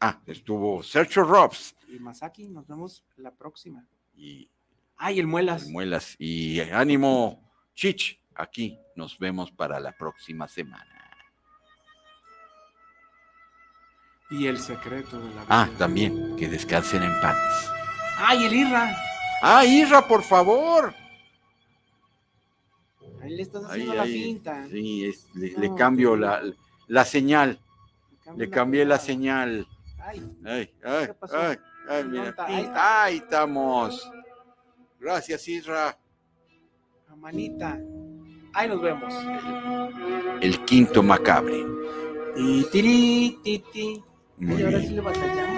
Ah, estuvo Sergio Robs Y Masaki, nos vemos la próxima. y Ay, el Muelas. Muelas y ánimo Chich. Aquí nos vemos para la próxima semana. Y el secreto de la vida. Ah, también, que descansen en paz. Ay, el Irra. Ah, Isra, por favor. Ahí le estás Ahí, haciendo la ahí, finta. sí, es- le, No, le cambio la, la señal. Le cambié la señal. Ay, Ay, ay, ay, ay. Ahí está. Ahí estamos. Gracias, Isra. manita. Ahí nos vemos. El quinto macabre. Ti, tiri, ti, ti. Muy Ay, ahora bien. sí le batallamos.